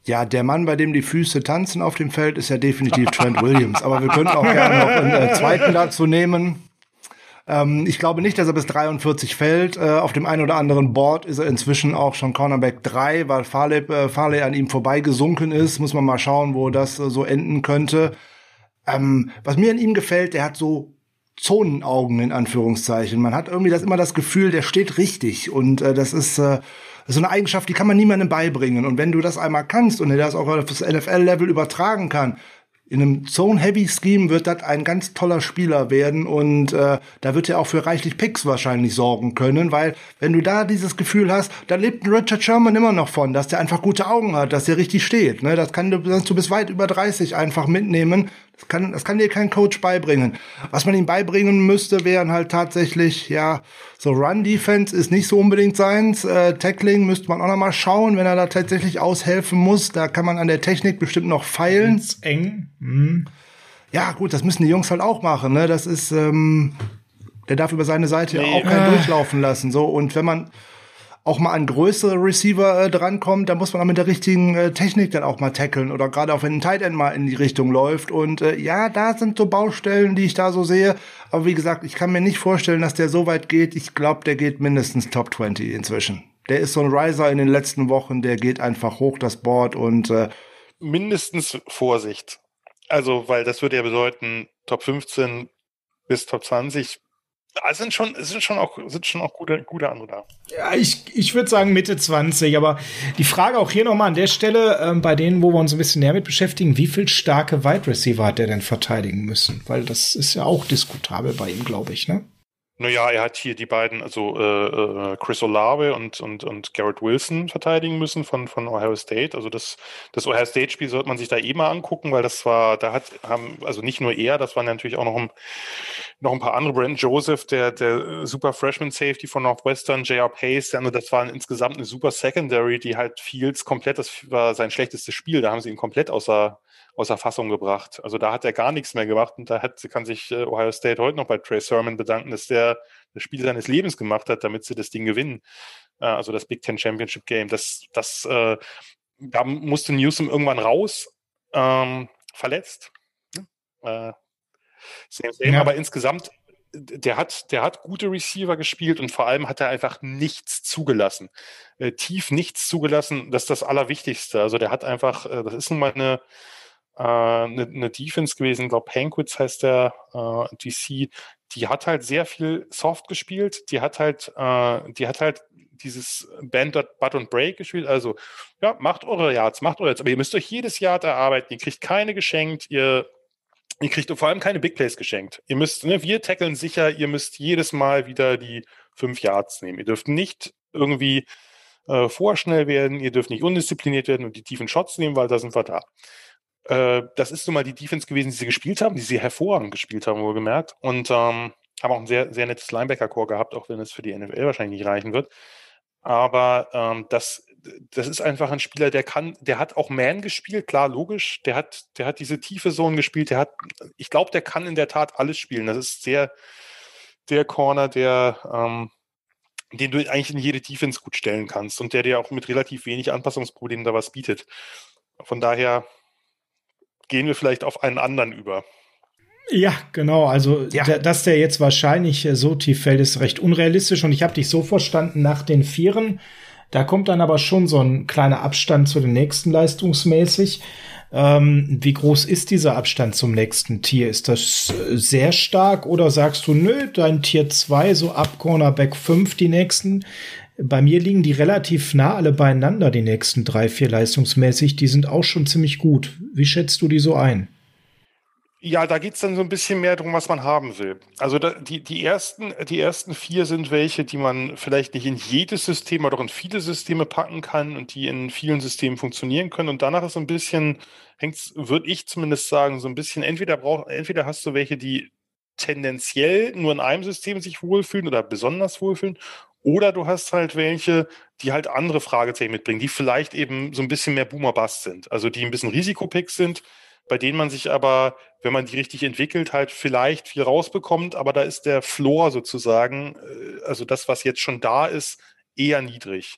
Ja, der Mann, bei dem die Füße tanzen auf dem Feld, ist ja definitiv Trent Williams. Aber wir können auch gerne noch einen äh, zweiten dazu nehmen. Ähm, ich glaube nicht, dass er bis 43 fällt. Äh, auf dem einen oder anderen Board ist er inzwischen auch schon Cornerback 3, weil Farley, äh, Farley an ihm vorbeigesunken ist. Muss man mal schauen, wo das äh, so enden könnte. Ähm, was mir an ihm gefällt, der hat so Zonenaugen in Anführungszeichen. Man hat irgendwie das immer das Gefühl, der steht richtig und äh, das ist äh, so eine Eigenschaft, die kann man niemandem beibringen. Und wenn du das einmal kannst und er das auch auf das NFL-Level übertragen kann, in einem Zone-Heavy-Scheme wird das ein ganz toller Spieler werden und äh, da wird er auch für reichlich Picks wahrscheinlich sorgen können, weil wenn du da dieses Gefühl hast, da lebt ein Richard Sherman immer noch von, dass der einfach gute Augen hat, dass der richtig steht. Ne? Das kannst du bis weit über 30 einfach mitnehmen das kann, das kann dir kein Coach beibringen. Was man ihm beibringen müsste, wären halt tatsächlich, ja, so Run-Defense ist nicht so unbedingt seins. Äh, Tackling müsste man auch noch mal schauen, wenn er da tatsächlich aushelfen muss. Da kann man an der Technik bestimmt noch feilen. Ist eng. Mhm. Ja, gut, das müssen die Jungs halt auch machen. Ne? Das ist, ähm, der darf über seine Seite nee. auch keinen äh. durchlaufen lassen. So und wenn man auch mal an größere Receiver äh, drankommt, da muss man auch mit der richtigen äh, Technik dann auch mal tackeln oder gerade auch wenn ein Tight End mal in die Richtung läuft. Und äh, ja, da sind so Baustellen, die ich da so sehe. Aber wie gesagt, ich kann mir nicht vorstellen, dass der so weit geht. Ich glaube, der geht mindestens Top 20 inzwischen. Der ist so ein Riser in den letzten Wochen, der geht einfach hoch das Board und äh, mindestens Vorsicht. Also, weil das würde ja bedeuten, Top 15 bis Top 20 es sind schon, es sind schon auch, sind schon auch gute, gute andere da. Ja, ich, ich würde sagen Mitte 20, aber die Frage auch hier nochmal an der Stelle, ähm, bei denen, wo wir uns ein bisschen näher mit beschäftigen, wie viel starke Wide Receiver hat der denn verteidigen müssen? Weil das ist ja auch diskutabel bei ihm, glaube ich, ne? Naja, er hat hier die beiden, also äh, äh, Chris Olave und, und, und Garrett Wilson verteidigen müssen von, von Ohio State. Also das, das Ohio State-Spiel sollte man sich da eh mal angucken, weil das war, da hat, haben, also nicht nur er, das waren natürlich auch noch ein, noch ein paar andere. Brandon Joseph, der, der super Freshman Safety von Northwestern, J.R. Pace, also das war insgesamt eine super Secondary, die halt Fields komplett, das war sein schlechtestes Spiel, da haben sie ihn komplett außer, außer Fassung gebracht. Also da hat er gar nichts mehr gemacht und da hat, kann sich äh, Ohio State heute noch bei Trey Sermon bedanken, dass der das Spiel seines Lebens gemacht hat, damit sie das Ding gewinnen. Äh, also das Big Ten Championship Game. Das, das, äh, da musste Newsom irgendwann raus, ähm, verletzt. Äh, same, same. Ja. Aber insgesamt der hat, der hat gute Receiver gespielt und vor allem hat er einfach nichts zugelassen. Äh, tief nichts zugelassen, das ist das Allerwichtigste. Also der hat einfach, äh, das ist nun mal eine, äh, eine, eine Defense gewesen, ich glaube Hankwitz heißt der äh, DC, die hat halt sehr viel Soft gespielt, die hat halt, äh, die hat halt dieses Band, Butt und Break gespielt. Also, ja, macht eure Yards, macht eure Yards, aber ihr müsst euch jedes Yard erarbeiten, ihr kriegt keine geschenkt, ihr Ihr kriegt vor allem keine Big Plays geschenkt. Ihr müsst, ne, wir tackeln sicher, ihr müsst jedes Mal wieder die fünf Yards nehmen. Ihr dürft nicht irgendwie äh, vorschnell werden, ihr dürft nicht undiszipliniert werden und die tiefen Shots nehmen, weil da sind wir da. Äh, das ist nun mal die Defense gewesen, die sie gespielt haben, die sie hervorragend gespielt haben, wohlgemerkt. Und ähm, haben auch ein sehr, sehr nettes Linebacker-Core gehabt, auch wenn es für die NFL wahrscheinlich nicht reichen wird. Aber ähm, das, das ist einfach ein Spieler, der kann, der hat auch Man gespielt, klar, logisch. Der hat, der hat diese tiefe Zone gespielt. Der hat, ich glaube, der kann in der Tat alles spielen. Das ist sehr, der Corner, der, ähm, den du eigentlich in jede Defense gut stellen kannst und der dir auch mit relativ wenig Anpassungsproblemen da was bietet. Von daher gehen wir vielleicht auf einen anderen über. Ja, genau. Also, ja. dass der jetzt wahrscheinlich äh, so tief fällt, ist recht unrealistisch. Und ich habe dich so verstanden, nach den Vieren, da kommt dann aber schon so ein kleiner Abstand zu den nächsten leistungsmäßig. Ähm, wie groß ist dieser Abstand zum nächsten Tier? Ist das äh, sehr stark oder sagst du, nö, dein Tier 2, so ab Cornerback 5 die nächsten? Bei mir liegen die relativ nah alle beieinander, die nächsten drei, vier leistungsmäßig. Die sind auch schon ziemlich gut. Wie schätzt du die so ein? Ja, da geht's dann so ein bisschen mehr darum, was man haben will. Also da, die, die, ersten, die ersten vier sind welche, die man vielleicht nicht in jedes System, aber doch in viele Systeme packen kann und die in vielen Systemen funktionieren können. Und danach ist so ein bisschen, hängt's, würde ich zumindest sagen, so ein bisschen, entweder brauch, entweder hast du welche, die tendenziell nur in einem System sich wohlfühlen oder besonders wohlfühlen, oder du hast halt welche, die halt andere Fragezeichen mitbringen, die vielleicht eben so ein bisschen mehr Boomer-Bust sind. Also die ein bisschen Risikopicks sind, bei denen man sich aber, wenn man die richtig entwickelt, halt vielleicht viel rausbekommt, aber da ist der Floor sozusagen, äh, also das, was jetzt schon da ist, eher niedrig.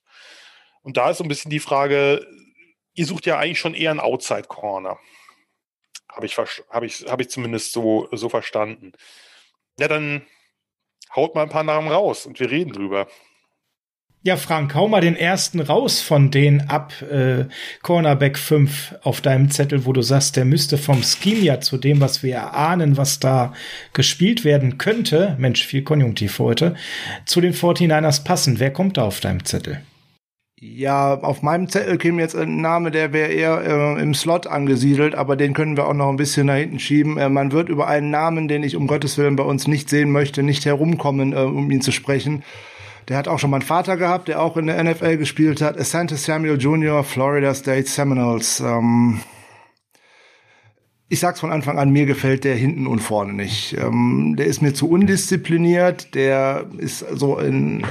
Und da ist so ein bisschen die Frage, ihr sucht ja eigentlich schon eher einen Outside Corner. Habe ich, hab ich, hab ich zumindest so, so verstanden. Ja, dann haut mal ein paar Namen raus und wir reden drüber. Ja, Frank, hau mal den ersten raus von den ab äh, Cornerback 5 auf deinem Zettel, wo du sagst, der müsste vom Scheme ja zu dem, was wir erahnen, was da gespielt werden könnte, Mensch, viel Konjunktiv heute, zu den 49ers passen. Wer kommt da auf deinem Zettel? Ja, auf meinem Zettel käme jetzt ein Name, der wäre eher äh, im Slot angesiedelt, aber den können wir auch noch ein bisschen nach hinten schieben. Äh, man wird über einen Namen, den ich um Gottes Willen bei uns nicht sehen möchte, nicht herumkommen, äh, um ihn zu sprechen. Der hat auch schon mal einen Vater gehabt, der auch in der NFL gespielt hat. Asante Samuel Jr., Florida State Seminoles. Ähm ich sag's von Anfang an, mir gefällt der hinten und vorne nicht. Ähm, der ist mir zu undiszipliniert, der ist so in,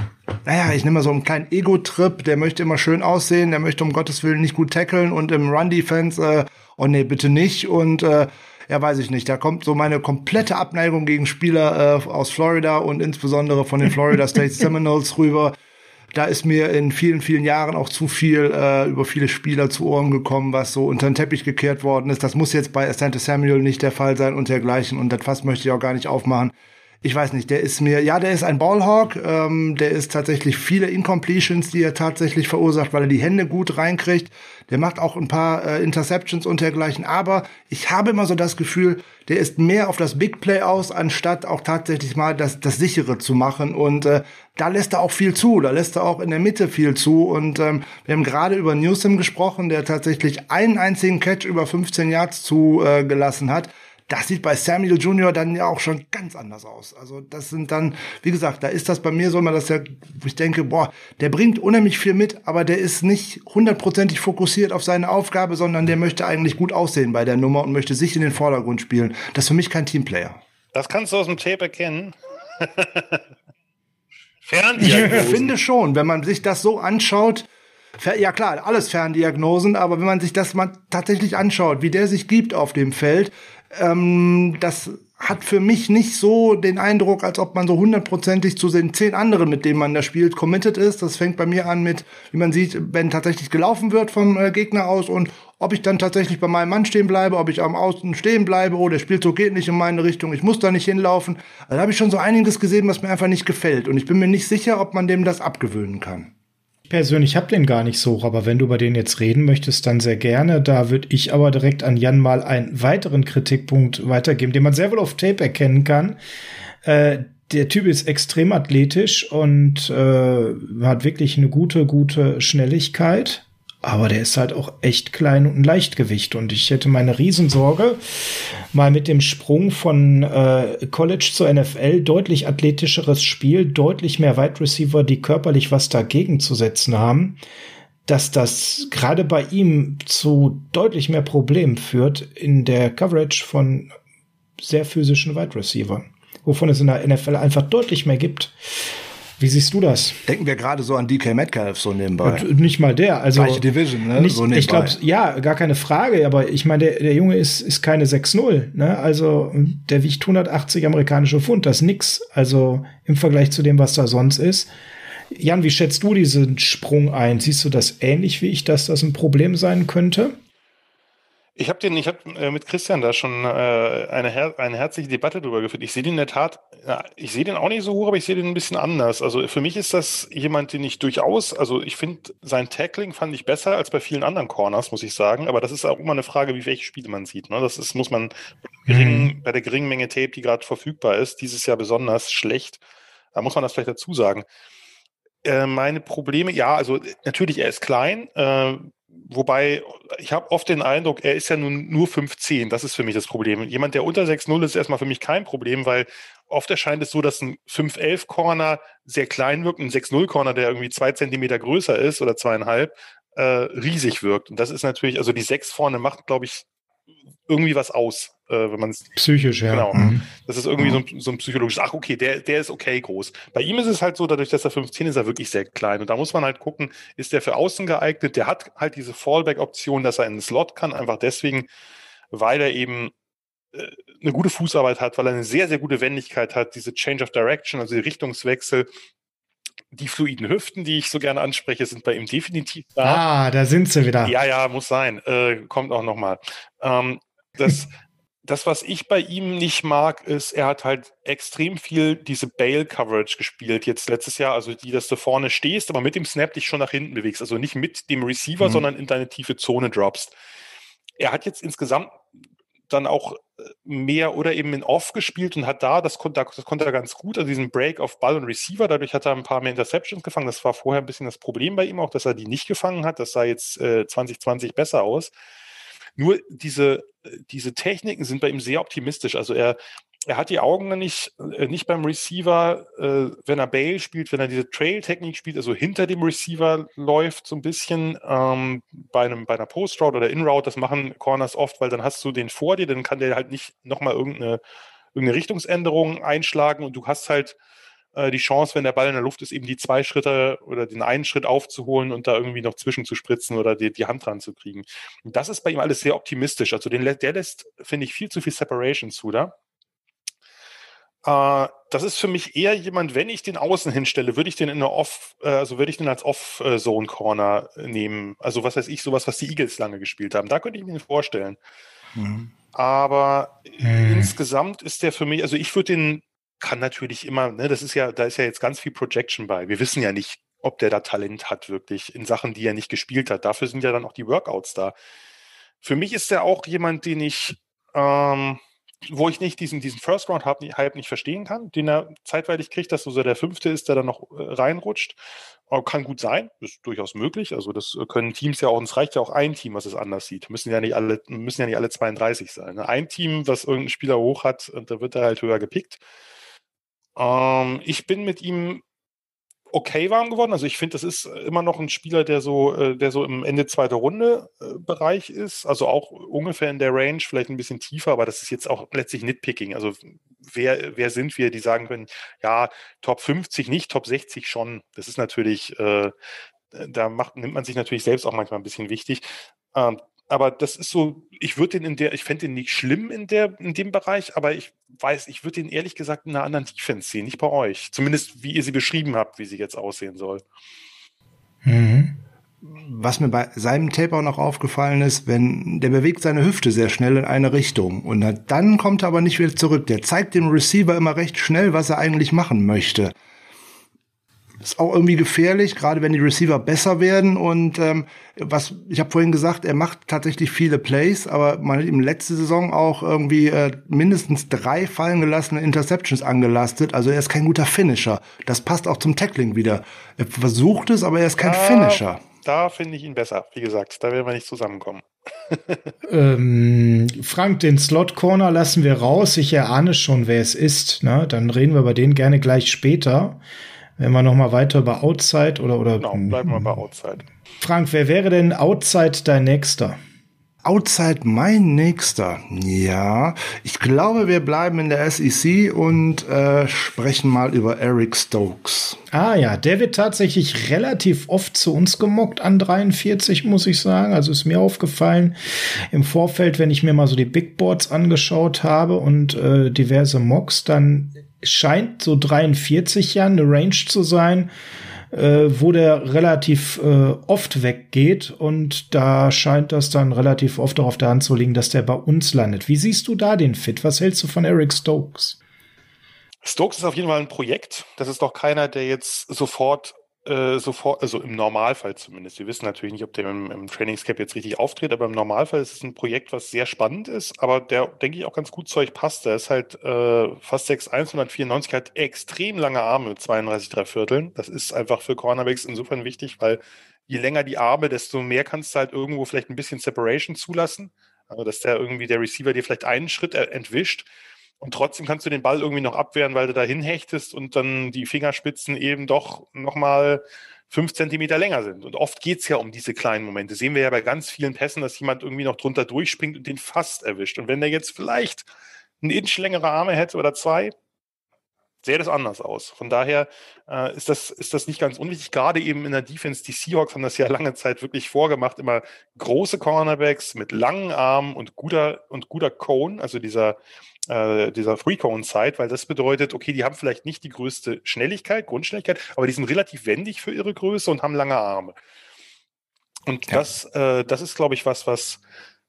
naja, ich nehme mal so einen kleinen Ego-Trip, der möchte immer schön aussehen, der möchte um Gottes Willen nicht gut tackeln und im Run-Defense, äh, oh nee, bitte nicht und äh, ja, weiß ich nicht. Da kommt so meine komplette Abneigung gegen Spieler äh, aus Florida und insbesondere von den Florida State Seminoles rüber. Da ist mir in vielen, vielen Jahren auch zu viel äh, über viele Spieler zu Ohren gekommen, was so unter den Teppich gekehrt worden ist. Das muss jetzt bei Asante Samuel nicht der Fall sein und dergleichen. Und das Fass möchte ich auch gar nicht aufmachen ich weiß nicht, der ist mir, ja, der ist ein Ballhawk, ähm, der ist tatsächlich viele Incompletions, die er tatsächlich verursacht, weil er die Hände gut reinkriegt. Der macht auch ein paar äh, Interceptions und dergleichen, aber ich habe immer so das Gefühl, der ist mehr auf das Big Play aus, anstatt auch tatsächlich mal das, das sichere zu machen. Und äh, da lässt er auch viel zu, da lässt er auch in der Mitte viel zu. Und ähm, wir haben gerade über Newsom gesprochen, der tatsächlich einen einzigen Catch über 15 Yards zugelassen äh, hat das sieht bei Samuel Jr. dann ja auch schon ganz anders aus. Also das sind dann, wie gesagt, da ist das bei mir so immer, dass der, ich denke, boah, der bringt unheimlich viel mit, aber der ist nicht hundertprozentig fokussiert auf seine Aufgabe, sondern der möchte eigentlich gut aussehen bei der Nummer und möchte sich in den Vordergrund spielen. Das ist für mich kein Teamplayer. Das kannst du aus dem Tape erkennen. ich finde schon, wenn man sich das so anschaut, Ja klar, alles Ferndiagnosen, aber wenn man sich das mal tatsächlich anschaut, wie der sich gibt auf dem Feld, ähm, das hat für mich nicht so den Eindruck, als ob man so hundertprozentig zu den zehn anderen, mit denen man da spielt, committed ist. Das fängt bei mir an mit, wie man sieht, wenn tatsächlich gelaufen wird vom äh, Gegner aus und ob ich dann tatsächlich bei meinem Mann stehen bleibe, ob ich am Außen stehen bleibe, oh, der Spielzug geht nicht in meine Richtung, ich muss da nicht hinlaufen. Also da habe ich schon so einiges gesehen, was mir einfach nicht gefällt. Und ich bin mir nicht sicher, ob man dem das abgewöhnen kann. Ich persönlich habe den gar nicht so, aber wenn du über den jetzt reden möchtest, dann sehr gerne. Da würde ich aber direkt an Jan mal einen weiteren Kritikpunkt weitergeben, den man sehr wohl auf Tape erkennen kann. Äh, der Typ ist extrem athletisch und äh, hat wirklich eine gute, gute Schnelligkeit. Aber der ist halt auch echt klein und ein Leichtgewicht. Und ich hätte meine Riesensorge, mal mit dem Sprung von äh, College zur NFL deutlich athletischeres Spiel, deutlich mehr Wide Receiver, die körperlich was dagegen zu setzen haben, dass das gerade bei ihm zu deutlich mehr Problemen führt in der Coverage von sehr physischen Wide Receiver, wovon es in der NFL einfach deutlich mehr gibt. Wie siehst du das? Denken wir gerade so an DK Metcalf so nebenbei. Und nicht mal der, also Gleiche Division, ne? Nicht, so ich glaube, ja, gar keine Frage, aber ich meine, der, der Junge ist ist keine 6-0, ne? Also der wiegt 180 amerikanische Pfund, das ist nix, also im Vergleich zu dem, was da sonst ist. Jan, wie schätzt du diesen Sprung ein? Siehst du das ähnlich wie ich, dass das ein Problem sein könnte? Ich habe den, ich habe äh, mit Christian da schon äh, eine, her eine herzliche Debatte darüber geführt. Ich sehe den in der Tat, ja, ich sehe den auch nicht so hoch, aber ich sehe den ein bisschen anders. Also für mich ist das jemand, den ich durchaus, also ich finde sein Tackling fand ich besser als bei vielen anderen Corners, muss ich sagen. Aber das ist auch immer eine Frage, wie welche Spiele man sieht. Ne? Das ist, muss man gering, mhm. bei der geringen Menge Tape, die gerade verfügbar ist, dieses Jahr besonders schlecht. Da muss man das vielleicht dazu sagen äh, meine Probleme, ja, also natürlich, er ist klein, äh, Wobei, ich habe oft den Eindruck, er ist ja nun nur 5'10. Das ist für mich das Problem. Jemand, der unter 6'0 ist, ist erstmal für mich kein Problem, weil oft erscheint es so, dass ein 5'11 Corner sehr klein wirkt, ein 6'0 Corner, der irgendwie zwei Zentimeter größer ist oder zweieinhalb, äh, riesig wirkt. Und das ist natürlich, also die 6 vorne macht, glaube ich, irgendwie was aus, äh, wenn man es. Psychisch, ja. Genau. Mhm. Das ist irgendwie mhm. so, so, ein psychologisches, ach, okay, der, der ist okay groß. Bei ihm ist es halt so, dadurch, dass er 15 ist, ist er wirklich sehr klein. Und da muss man halt gucken, ist der für außen geeignet? Der hat halt diese Fallback-Option, dass er in den Slot kann, einfach deswegen, weil er eben äh, eine gute Fußarbeit hat, weil er eine sehr, sehr gute Wendigkeit hat, diese Change of Direction, also die Richtungswechsel, die fluiden Hüften, die ich so gerne anspreche, sind bei ihm definitiv da. Ah, da sind sie wieder. Ja, ja, muss sein. Äh, kommt auch nochmal. Ähm, das, das, was ich bei ihm nicht mag, ist, er hat halt extrem viel diese Bail-Coverage gespielt jetzt letztes Jahr, also die, dass du vorne stehst, aber mit dem Snap dich schon nach hinten bewegst. Also nicht mit dem Receiver, mhm. sondern in deine tiefe Zone droppst. Er hat jetzt insgesamt dann auch äh, mehr oder eben in Off gespielt und hat da, das konnte, das konnte er ganz gut, also diesen Break auf Ball und Receiver, dadurch hat er ein paar mehr Interceptions gefangen. Das war vorher ein bisschen das Problem bei ihm auch, dass er die nicht gefangen hat. Das sah jetzt äh, 2020 besser aus. Nur diese, diese Techniken sind bei ihm sehr optimistisch. Also er, er hat die Augen nicht, äh, nicht beim Receiver, äh, wenn er Bail spielt, wenn er diese Trail-Technik spielt, also hinter dem Receiver läuft so ein bisschen ähm, bei, einem, bei einer Post-Route oder In-Route, das machen Corners oft, weil dann hast du den vor dir, dann kann der halt nicht nochmal irgendeine, irgendeine Richtungsänderung einschlagen und du hast halt äh, die Chance, wenn der Ball in der Luft ist, eben die zwei Schritte oder den einen Schritt aufzuholen und da irgendwie noch zwischen zu spritzen oder die, die Hand dran zu kriegen. Und das ist bei ihm alles sehr optimistisch. Also den, der lässt, finde ich, viel zu viel Separation zu da. Äh, das ist für mich eher jemand, wenn ich den außen hinstelle, würde ich den in der Off, äh, also würde ich den als Off-Zone-Corner nehmen. Also was weiß ich, sowas, was die Eagles lange gespielt haben. Da könnte ich mir vorstellen. Mhm. Aber mhm. insgesamt ist der für mich, also ich würde den kann natürlich immer, ne, das ist ja, da ist ja jetzt ganz viel Projection bei. Wir wissen ja nicht, ob der da Talent hat, wirklich, in Sachen, die er nicht gespielt hat. Dafür sind ja dann auch die Workouts da. Für mich ist er auch jemand, den ich, ähm, wo ich nicht diesen, diesen First Round Hype nicht verstehen kann, den er zeitweilig kriegt, dass so der fünfte ist, der dann noch äh, reinrutscht. kann gut sein, ist durchaus möglich. Also das können Teams ja auch, und es reicht ja auch ein Team, was es anders sieht. Müssen ja nicht alle, müssen ja nicht alle 32 sein. Ne? Ein Team, was irgendeinen Spieler hoch hat, da wird er halt höher gepickt. Ähm, ich bin mit ihm okay warm geworden. Also ich finde, das ist immer noch ein Spieler, der so, äh, der so im Ende zweiter Runde äh, Bereich ist. Also auch ungefähr in der Range, vielleicht ein bisschen tiefer, aber das ist jetzt auch letztlich Nitpicking. Also wer, wer sind wir, die sagen können, ja, Top 50 nicht, Top 60 schon. Das ist natürlich, äh, da macht, nimmt man sich natürlich selbst auch manchmal ein bisschen wichtig. Ähm, aber das ist so, ich würde den in der, ich fände den nicht schlimm in der, in dem Bereich, aber ich weiß, ich würde den ehrlich gesagt in einer anderen Defense sehen, nicht bei euch. Zumindest wie ihr sie beschrieben habt, wie sie jetzt aussehen soll. Mhm. Was mir bei seinem Tape auch noch aufgefallen ist, wenn der bewegt seine Hüfte sehr schnell in eine Richtung und dann kommt er aber nicht wieder zurück. Der zeigt dem Receiver immer recht schnell, was er eigentlich machen möchte. Ist auch irgendwie gefährlich, gerade wenn die Receiver besser werden. Und ähm, was ich habe vorhin gesagt, er macht tatsächlich viele Plays, aber man hat ihm letzte Saison auch irgendwie äh, mindestens drei fallen gelassene Interceptions angelastet. Also er ist kein guter Finisher. Das passt auch zum Tackling wieder. Er versucht es, aber er ist kein da, Finisher. Da finde ich ihn besser. Wie gesagt, da werden wir nicht zusammenkommen. ähm, Frank, den Slot Corner lassen wir raus. Ich erahne schon, wer es ist. Ne? Dann reden wir über den gerne gleich später. Wenn wir noch mal weiter über Outside oder oder genau, bleiben wir bei Outside. Frank, wer wäre denn Outside dein Nächster? Outside mein Nächster. Ja, ich glaube, wir bleiben in der SEC und äh, sprechen mal über Eric Stokes. Ah ja, der wird tatsächlich relativ oft zu uns gemockt an 43, muss ich sagen. Also ist mir aufgefallen im Vorfeld, wenn ich mir mal so die Big Boards angeschaut habe und äh, diverse Mocks, dann scheint so 43 Jahren eine Range zu sein, äh, wo der relativ äh, oft weggeht und da scheint das dann relativ oft auch auf der Hand zu liegen, dass der bei uns landet. Wie siehst du da den Fit? Was hältst du von Eric Stokes? Stokes ist auf jeden Fall ein Projekt. Das ist doch keiner, der jetzt sofort äh, sofort, also im Normalfall zumindest. Wir wissen natürlich nicht, ob der im, im Trainingscap jetzt richtig auftritt, aber im Normalfall ist es ein Projekt, was sehr spannend ist, aber der, denke ich, auch ganz gut zu euch passt. Der ist halt äh, fast 6'1, 194, hat extrem lange Arme mit 32 3 Vierteln. Das ist einfach für Cornerbacks insofern wichtig, weil je länger die Arme, desto mehr kannst du halt irgendwo vielleicht ein bisschen Separation zulassen. Also, dass der irgendwie der Receiver dir vielleicht einen Schritt entwischt. Und trotzdem kannst du den Ball irgendwie noch abwehren, weil du da hinhechtest und dann die Fingerspitzen eben doch nochmal fünf Zentimeter länger sind. Und oft geht es ja um diese kleinen Momente. Sehen wir ja bei ganz vielen Pässen, dass jemand irgendwie noch drunter durchspringt und den fast erwischt. Und wenn der jetzt vielleicht einen Inch längere Arme hätte oder zwei, sähe das anders aus. Von daher äh, ist, das, ist das nicht ganz unwichtig. Gerade eben in der Defense, die Seahawks haben das ja lange Zeit wirklich vorgemacht, immer große Cornerbacks mit langen Armen und guter, und guter Cone, also dieser äh, dieser Three-Cone-Side, weil das bedeutet, okay, die haben vielleicht nicht die größte Schnelligkeit, Grundschnelligkeit, aber die sind relativ wendig für ihre Größe und haben lange Arme. Und ja. das, äh, das ist, glaube ich, was, was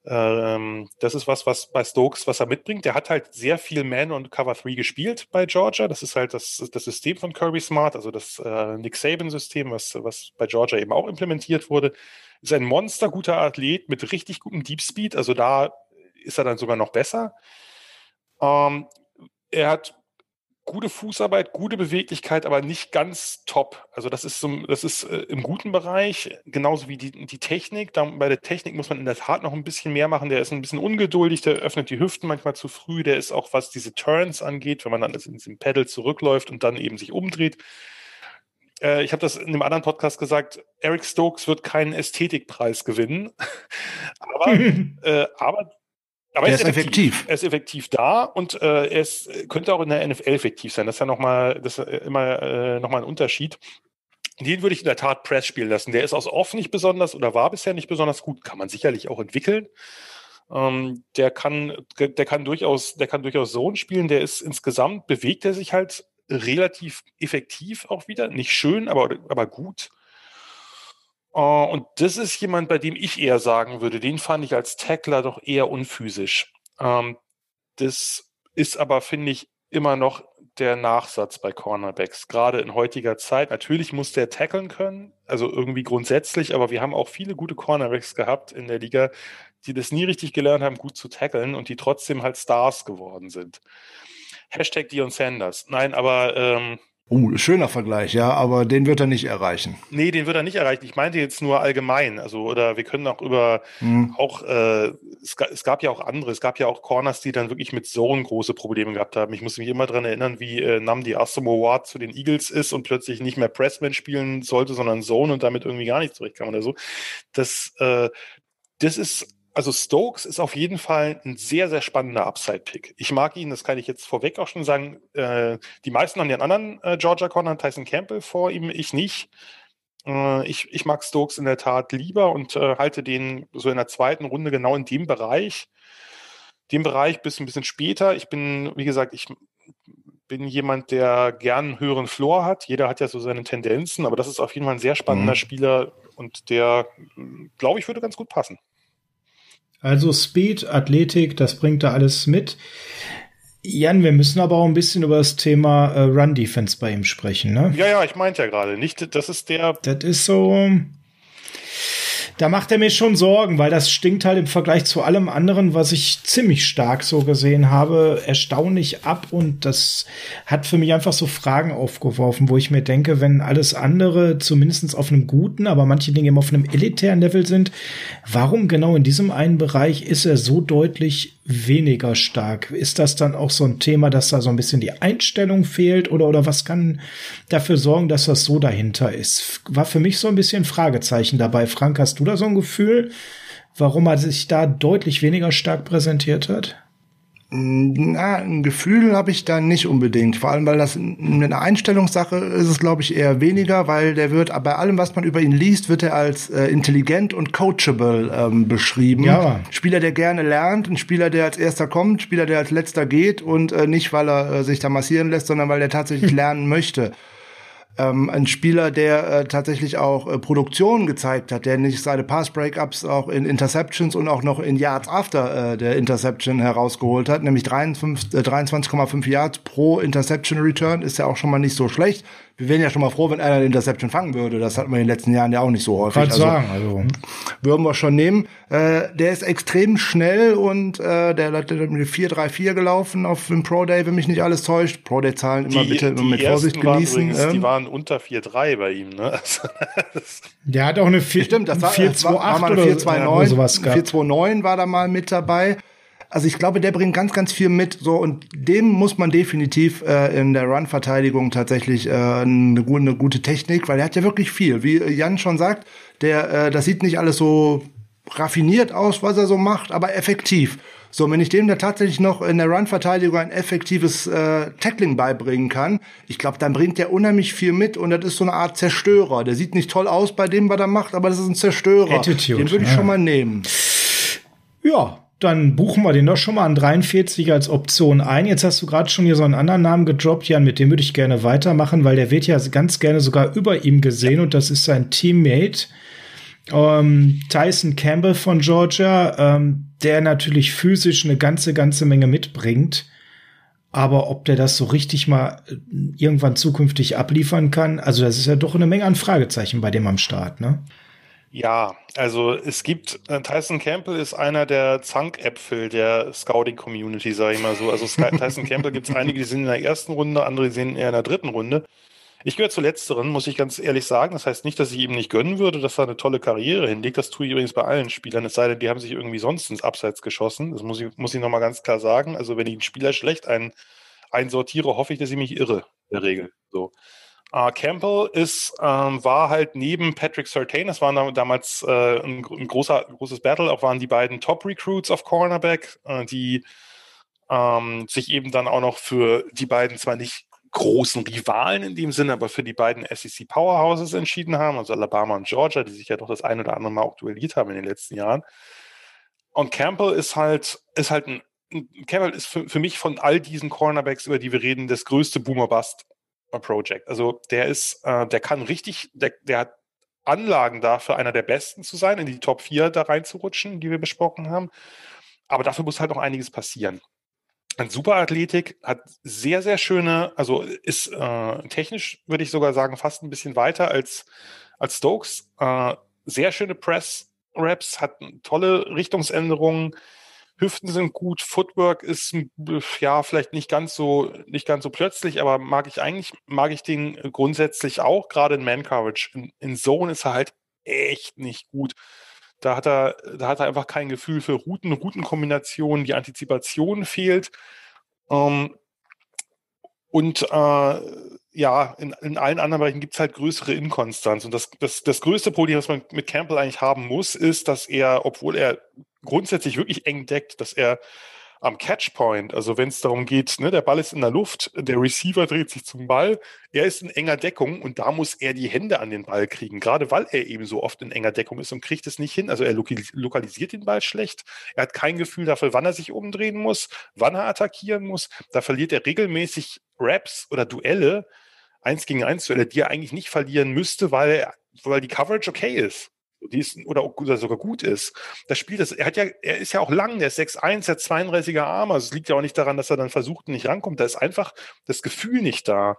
ähm, das ist was, was bei Stokes, was er mitbringt. Der hat halt sehr viel Man und Cover 3 gespielt bei Georgia. Das ist halt das, das System von Kirby Smart, also das äh, Nick Saban-System, was, was bei Georgia eben auch implementiert wurde. Ist ein Monster guter Athlet mit richtig gutem Deep Speed. Also da ist er dann sogar noch besser. Ähm, er hat gute Fußarbeit, gute Beweglichkeit, aber nicht ganz top. Also das ist, so, das ist äh, im guten Bereich, genauso wie die, die Technik. Da, bei der Technik muss man in der Tat noch ein bisschen mehr machen. Der ist ein bisschen ungeduldig, der öffnet die Hüften manchmal zu früh. Der ist auch, was diese Turns angeht, wenn man dann in diesem Pedal zurückläuft und dann eben sich umdreht. Äh, ich habe das in einem anderen Podcast gesagt, Eric Stokes wird keinen Ästhetikpreis gewinnen. aber, äh, aber aber er ist, effektiv. effektiv. Er ist effektiv da und äh, er ist, könnte auch in der NFL effektiv sein. Das ist ja nochmal, das ist immer äh, nochmal ein Unterschied. Den würde ich in der Tat Press spielen lassen. Der ist aus off nicht besonders oder war bisher nicht besonders gut. Kann man sicherlich auch entwickeln. Ähm, der kann, der kann durchaus, der kann durchaus Zone spielen. Der ist insgesamt bewegt er sich halt relativ effektiv auch wieder. Nicht schön, aber, aber gut. Uh, und das ist jemand, bei dem ich eher sagen würde, den fand ich als Tackler doch eher unphysisch. Ähm, das ist aber, finde ich, immer noch der Nachsatz bei Cornerbacks, gerade in heutiger Zeit. Natürlich muss der tackeln können, also irgendwie grundsätzlich, aber wir haben auch viele gute Cornerbacks gehabt in der Liga, die das nie richtig gelernt haben, gut zu tackeln und die trotzdem halt Stars geworden sind. Hashtag Dion Sanders. Nein, aber ähm, Oh, schöner Vergleich, ja, aber den wird er nicht erreichen. Nee, den wird er nicht erreichen. Ich meinte jetzt nur allgemein. Also, oder wir können auch über hm. auch, äh, es, gab, es gab ja auch andere, es gab ja auch Corners, die dann wirklich mit Zone große Probleme gehabt haben. Ich muss mich immer dran erinnern, wie äh, Namdi Asamoah zu den Eagles ist und plötzlich nicht mehr Pressman spielen sollte, sondern Zone und damit irgendwie gar nicht zurechtkam oder so. Das, äh, das ist also Stokes ist auf jeden Fall ein sehr, sehr spannender Upside-Pick. Ich mag ihn, das kann ich jetzt vorweg auch schon sagen. Äh, die meisten haben den anderen äh, Georgia Corner, Tyson Campbell vor ihm, ich nicht. Äh, ich, ich mag Stokes in der Tat lieber und äh, halte den so in der zweiten Runde genau in dem Bereich. Dem Bereich bis ein bisschen später. Ich bin, wie gesagt, ich bin jemand, der gern einen höheren Floor hat. Jeder hat ja so seine Tendenzen, aber das ist auf jeden Fall ein sehr spannender mhm. Spieler und der, glaube ich, würde ganz gut passen. Also Speed, Athletik, das bringt da alles mit. Jan, wir müssen aber auch ein bisschen über das Thema äh, Run Defense bei ihm sprechen, ne? Ja, ja, ich meinte ja gerade nicht, das ist der. Das ist so da macht er mir schon Sorgen, weil das stinkt halt im Vergleich zu allem anderen, was ich ziemlich stark so gesehen habe, erstaunlich ab. Und das hat für mich einfach so Fragen aufgeworfen, wo ich mir denke, wenn alles andere zumindest auf einem guten, aber manche Dinge eben auf einem elitären Level sind, warum genau in diesem einen Bereich ist er so deutlich weniger stark? Ist das dann auch so ein Thema, dass da so ein bisschen die Einstellung fehlt oder, oder was kann dafür sorgen, dass das so dahinter ist? War für mich so ein bisschen Fragezeichen dabei. Frank, hast du da so ein Gefühl, warum er sich da deutlich weniger stark präsentiert hat? Na, ein Gefühl habe ich da nicht unbedingt. Vor allem, weil das eine Einstellungssache ist es, glaube ich, eher weniger, weil der wird, bei allem, was man über ihn liest, wird er als äh, intelligent und coachable ähm, beschrieben. Ja. Spieler, der gerne lernt, ein Spieler, der als erster kommt, Spieler, der als letzter geht und äh, nicht, weil er äh, sich da massieren lässt, sondern weil er tatsächlich lernen möchte ähm, ein Spieler, der äh, tatsächlich auch äh, Produktion gezeigt hat, der nicht seine Pass-Breakups auch in Interceptions und auch noch in Yards after äh, der Interception herausgeholt hat, nämlich 23,5 äh, 23 Yards pro Interception Return, ist ja auch schon mal nicht so schlecht wir wären ja schon mal froh, wenn einer eine Interception fangen würde. Das hat man in den letzten Jahren ja auch nicht so häufig. Kann also, sagen, also. Würden wir schon nehmen. Äh, der ist extrem schnell und äh, der hat mit 4-3-4 gelaufen auf dem Pro Day, wenn mich nicht alles täuscht. Pro Day Zahlen immer die, bitte die mit Vorsicht genießen. Übrigens, ähm. Die waren unter 4-3 bei ihm, ne? der hat auch eine 4, Stimmt, das war, 4 2 war, war mal eine 4-2-9. 4-2-9 war da mal mit dabei. Also ich glaube, der bringt ganz, ganz viel mit. So und dem muss man definitiv äh, in der Run-Verteidigung tatsächlich äh, eine, eine gute Technik, weil er hat ja wirklich viel. Wie Jan schon sagt, der äh, das sieht nicht alles so raffiniert aus, was er so macht, aber effektiv. So, wenn ich dem da tatsächlich noch in der Run-Verteidigung ein effektives äh, Tackling beibringen kann, ich glaube, dann bringt der unheimlich viel mit und das ist so eine Art Zerstörer. Der sieht nicht toll aus bei dem, was er macht, aber das ist ein Zerstörer. Attitude, Den würde ich ja. schon mal nehmen. Ja, dann buchen wir den doch schon mal an 43 als Option ein. Jetzt hast du gerade schon hier so einen anderen Namen gedroppt, Jan, mit dem würde ich gerne weitermachen, weil der wird ja ganz gerne sogar über ihm gesehen und das ist sein Teammate ähm, Tyson Campbell von Georgia, ähm, der natürlich physisch eine ganze, ganze Menge mitbringt. Aber ob der das so richtig mal äh, irgendwann zukünftig abliefern kann, also das ist ja doch eine Menge an Fragezeichen bei dem am Start, ne? Ja, also es gibt, äh, Tyson Campbell ist einer der Zankäpfel der Scouting-Community, sage ich mal so. Also Tyson Campbell gibt es einige, die sind in der ersten Runde, andere sind eher in der dritten Runde. Ich gehöre zu letzteren, muss ich ganz ehrlich sagen. Das heißt nicht, dass ich ihm nicht gönnen würde, dass er eine tolle Karriere hinlegt. Das tue ich übrigens bei allen Spielern. Es sei denn, die haben sich irgendwie sonst ins Abseits geschossen. Das muss ich, muss ich nochmal ganz klar sagen. Also wenn ich einen Spieler schlecht ein, einsortiere, hoffe ich, dass ich mich irre, in der Regel. So. Uh, Campbell ist, ähm, war halt neben Patrick Sertain, das war damals äh, ein, ein, großer, großes Battle, auch waren die beiden Top-Recruits auf Cornerback, äh, die ähm, sich eben dann auch noch für die beiden zwar nicht großen Rivalen in dem Sinne, aber für die beiden SEC Powerhouses entschieden haben, also Alabama und Georgia, die sich ja doch das ein oder andere Mal auch duelliert haben in den letzten Jahren. Und Campbell ist halt, ist halt ein, Campbell ist für, für mich von all diesen Cornerbacks, über die wir reden, das größte Boomer-Bust Project. Also der ist, äh, der kann richtig, der, der hat Anlagen dafür, einer der besten zu sein, in die Top 4 da reinzurutschen, die wir besprochen haben. Aber dafür muss halt noch einiges passieren. Ein Superathletik hat sehr, sehr schöne, also ist äh, technisch, würde ich sogar sagen, fast ein bisschen weiter als, als Stokes. Äh, sehr schöne Press-Raps, hat tolle Richtungsänderungen, Hüften sind gut, Footwork ist ja vielleicht nicht ganz so nicht ganz so plötzlich, aber mag ich eigentlich mag ich den grundsätzlich auch. Gerade in Man Coverage in, in Zone ist er halt echt nicht gut. Da hat er da hat er einfach kein Gefühl für Routen, Routenkombinationen. Die Antizipation fehlt. Ähm, und äh, ja, in, in allen anderen Bereichen gibt es halt größere Inkonstanz. Und das, das, das größte Problem, was man mit Campbell eigentlich haben muss, ist, dass er, obwohl er grundsätzlich wirklich eng deckt, dass er am Catchpoint, also wenn es darum geht, ne, der Ball ist in der Luft, der Receiver dreht sich zum Ball, er ist in enger Deckung und da muss er die Hände an den Ball kriegen, gerade weil er eben so oft in enger Deckung ist und kriegt es nicht hin. Also er lokalisiert den Ball schlecht, er hat kein Gefühl dafür, wann er sich umdrehen muss, wann er attackieren muss. Da verliert er regelmäßig Raps oder Duelle, eins gegen eins Duelle, die er eigentlich nicht verlieren müsste, weil, weil die Coverage okay ist die ist, oder, oder sogar gut ist. Das Spiel, das, er hat ja, er ist ja auch lang, der ist 6'1, der hat 32er Arme. Also es liegt ja auch nicht daran, dass er dann versucht und nicht rankommt. Da ist einfach das Gefühl nicht da.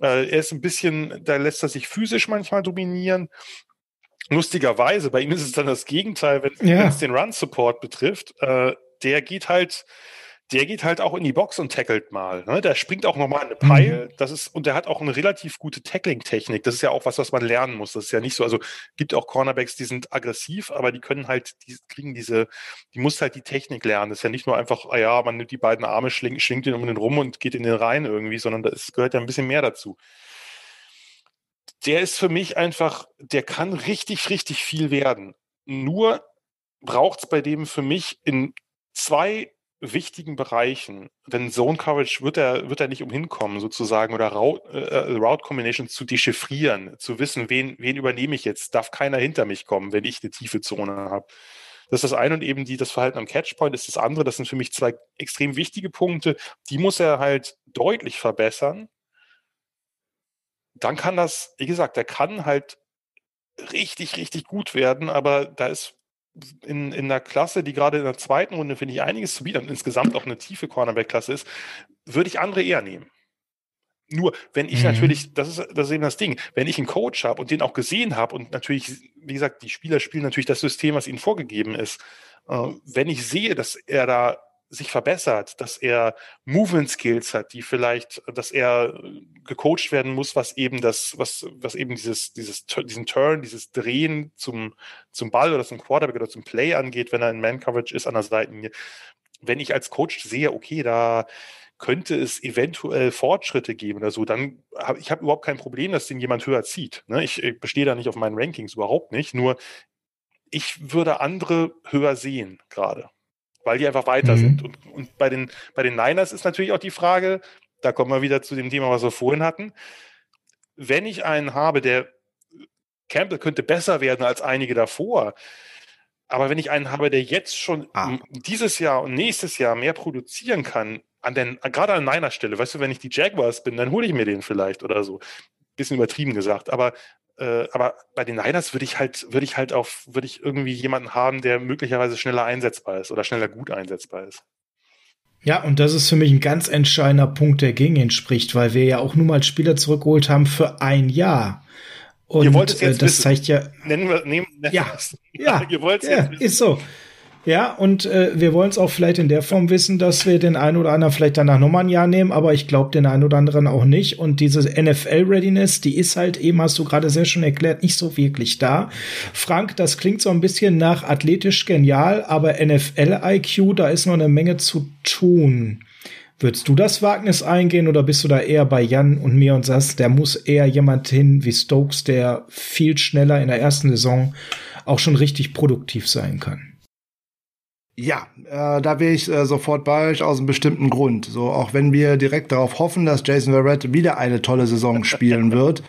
Äh, er ist ein bisschen, da lässt er sich physisch manchmal dominieren. Lustigerweise, bei ihm ist es dann das Gegenteil, wenn ja. es den Run-Support betrifft. Äh, der geht halt, der geht halt auch in die Box und tackelt mal. Ne? Der springt auch nochmal in eine Peil. Mhm. Das ist, und der hat auch eine relativ gute Tackling-Technik. Das ist ja auch was, was man lernen muss. Das ist ja nicht so, also gibt auch Cornerbacks, die sind aggressiv, aber die können halt, die kriegen diese, die muss halt die Technik lernen. Das ist ja nicht nur einfach, ah ja, man nimmt die beiden Arme, schlingt, schlingt den um den rum und geht in den rein irgendwie, sondern da gehört ja ein bisschen mehr dazu. Der ist für mich einfach, der kann richtig, richtig viel werden. Nur braucht es bei dem für mich in zwei wichtigen Bereichen, denn Zone Coverage wird er, wird er nicht umhin kommen, sozusagen, oder Route, äh, Route Combination zu dechiffrieren, zu wissen, wen, wen übernehme ich jetzt, darf keiner hinter mich kommen, wenn ich eine tiefe Zone habe. Das ist das eine und eben die, das Verhalten am Catchpoint ist das andere. Das sind für mich zwei extrem wichtige Punkte. Die muss er halt deutlich verbessern. Dann kann das, wie gesagt, der kann halt richtig, richtig gut werden, aber da ist in, in der Klasse, die gerade in der zweiten Runde, finde ich, einiges zu bieten und insgesamt auch eine tiefe Cornerback-Klasse ist, würde ich andere eher nehmen. Nur, wenn ich mhm. natürlich, das ist, das ist eben das Ding, wenn ich einen Coach habe und den auch gesehen habe und natürlich, wie gesagt, die Spieler spielen natürlich das System, was ihnen vorgegeben ist, äh, wenn ich sehe, dass er da sich verbessert, dass er Movement Skills hat, die vielleicht, dass er gecoacht werden muss, was eben das, was, was eben dieses, dieses, diesen Turn, dieses Drehen zum, zum Ball oder zum Quarterback oder zum Play angeht, wenn er in Man Coverage ist an der Seitenlinie. Wenn ich als Coach sehe, okay, da könnte es eventuell Fortschritte geben oder so, dann habe ich hab überhaupt kein Problem, dass den jemand höher zieht. Ne? Ich, ich bestehe da nicht auf meinen Rankings überhaupt nicht. Nur ich würde andere höher sehen gerade weil die einfach weiter mhm. sind. Und, und bei, den, bei den Niners ist natürlich auch die Frage, da kommen wir wieder zu dem Thema, was wir vorhin hatten. Wenn ich einen habe, der Campbell könnte besser werden als einige davor, aber wenn ich einen habe, der jetzt schon ah. dieses Jahr und nächstes Jahr mehr produzieren kann, an den, gerade an meiner Stelle, weißt du, wenn ich die Jaguars bin, dann hole ich mir den vielleicht oder so. Bisschen übertrieben gesagt, aber äh, aber bei den Niners würde ich halt, würde ich halt auf, würde ich irgendwie jemanden haben, der möglicherweise schneller einsetzbar ist oder schneller gut einsetzbar ist. Ja, und das ist für mich ein ganz entscheidender Punkt, der gegen ihn spricht, weil wir ja auch nur mal Spieler zurückgeholt haben für ein Jahr. Und Ihr wollt es jetzt äh, das wissen. zeigt ja. Nennen wir, nehmen, nennen ja, ja, Ihr wollt ja, jetzt ist so. Ja, und äh, wir wollen es auch vielleicht in der Form wissen, dass wir den einen oder anderen vielleicht danach nochmal ein Jahr nehmen, aber ich glaube den einen oder anderen auch nicht. Und diese NFL-Readiness, die ist halt eben, hast du gerade sehr schön erklärt, nicht so wirklich da. Frank, das klingt so ein bisschen nach athletisch genial, aber NFL-IQ, da ist noch eine Menge zu tun. Würdest du das Wagnis eingehen oder bist du da eher bei Jan und mir und sagst, der muss eher jemand hin wie Stokes, der viel schneller in der ersten Saison auch schon richtig produktiv sein kann? Ja, äh, da wäre ich äh, sofort bei euch aus einem bestimmten Grund. So, auch wenn wir direkt darauf hoffen, dass Jason Verrett wieder eine tolle Saison spielen wird.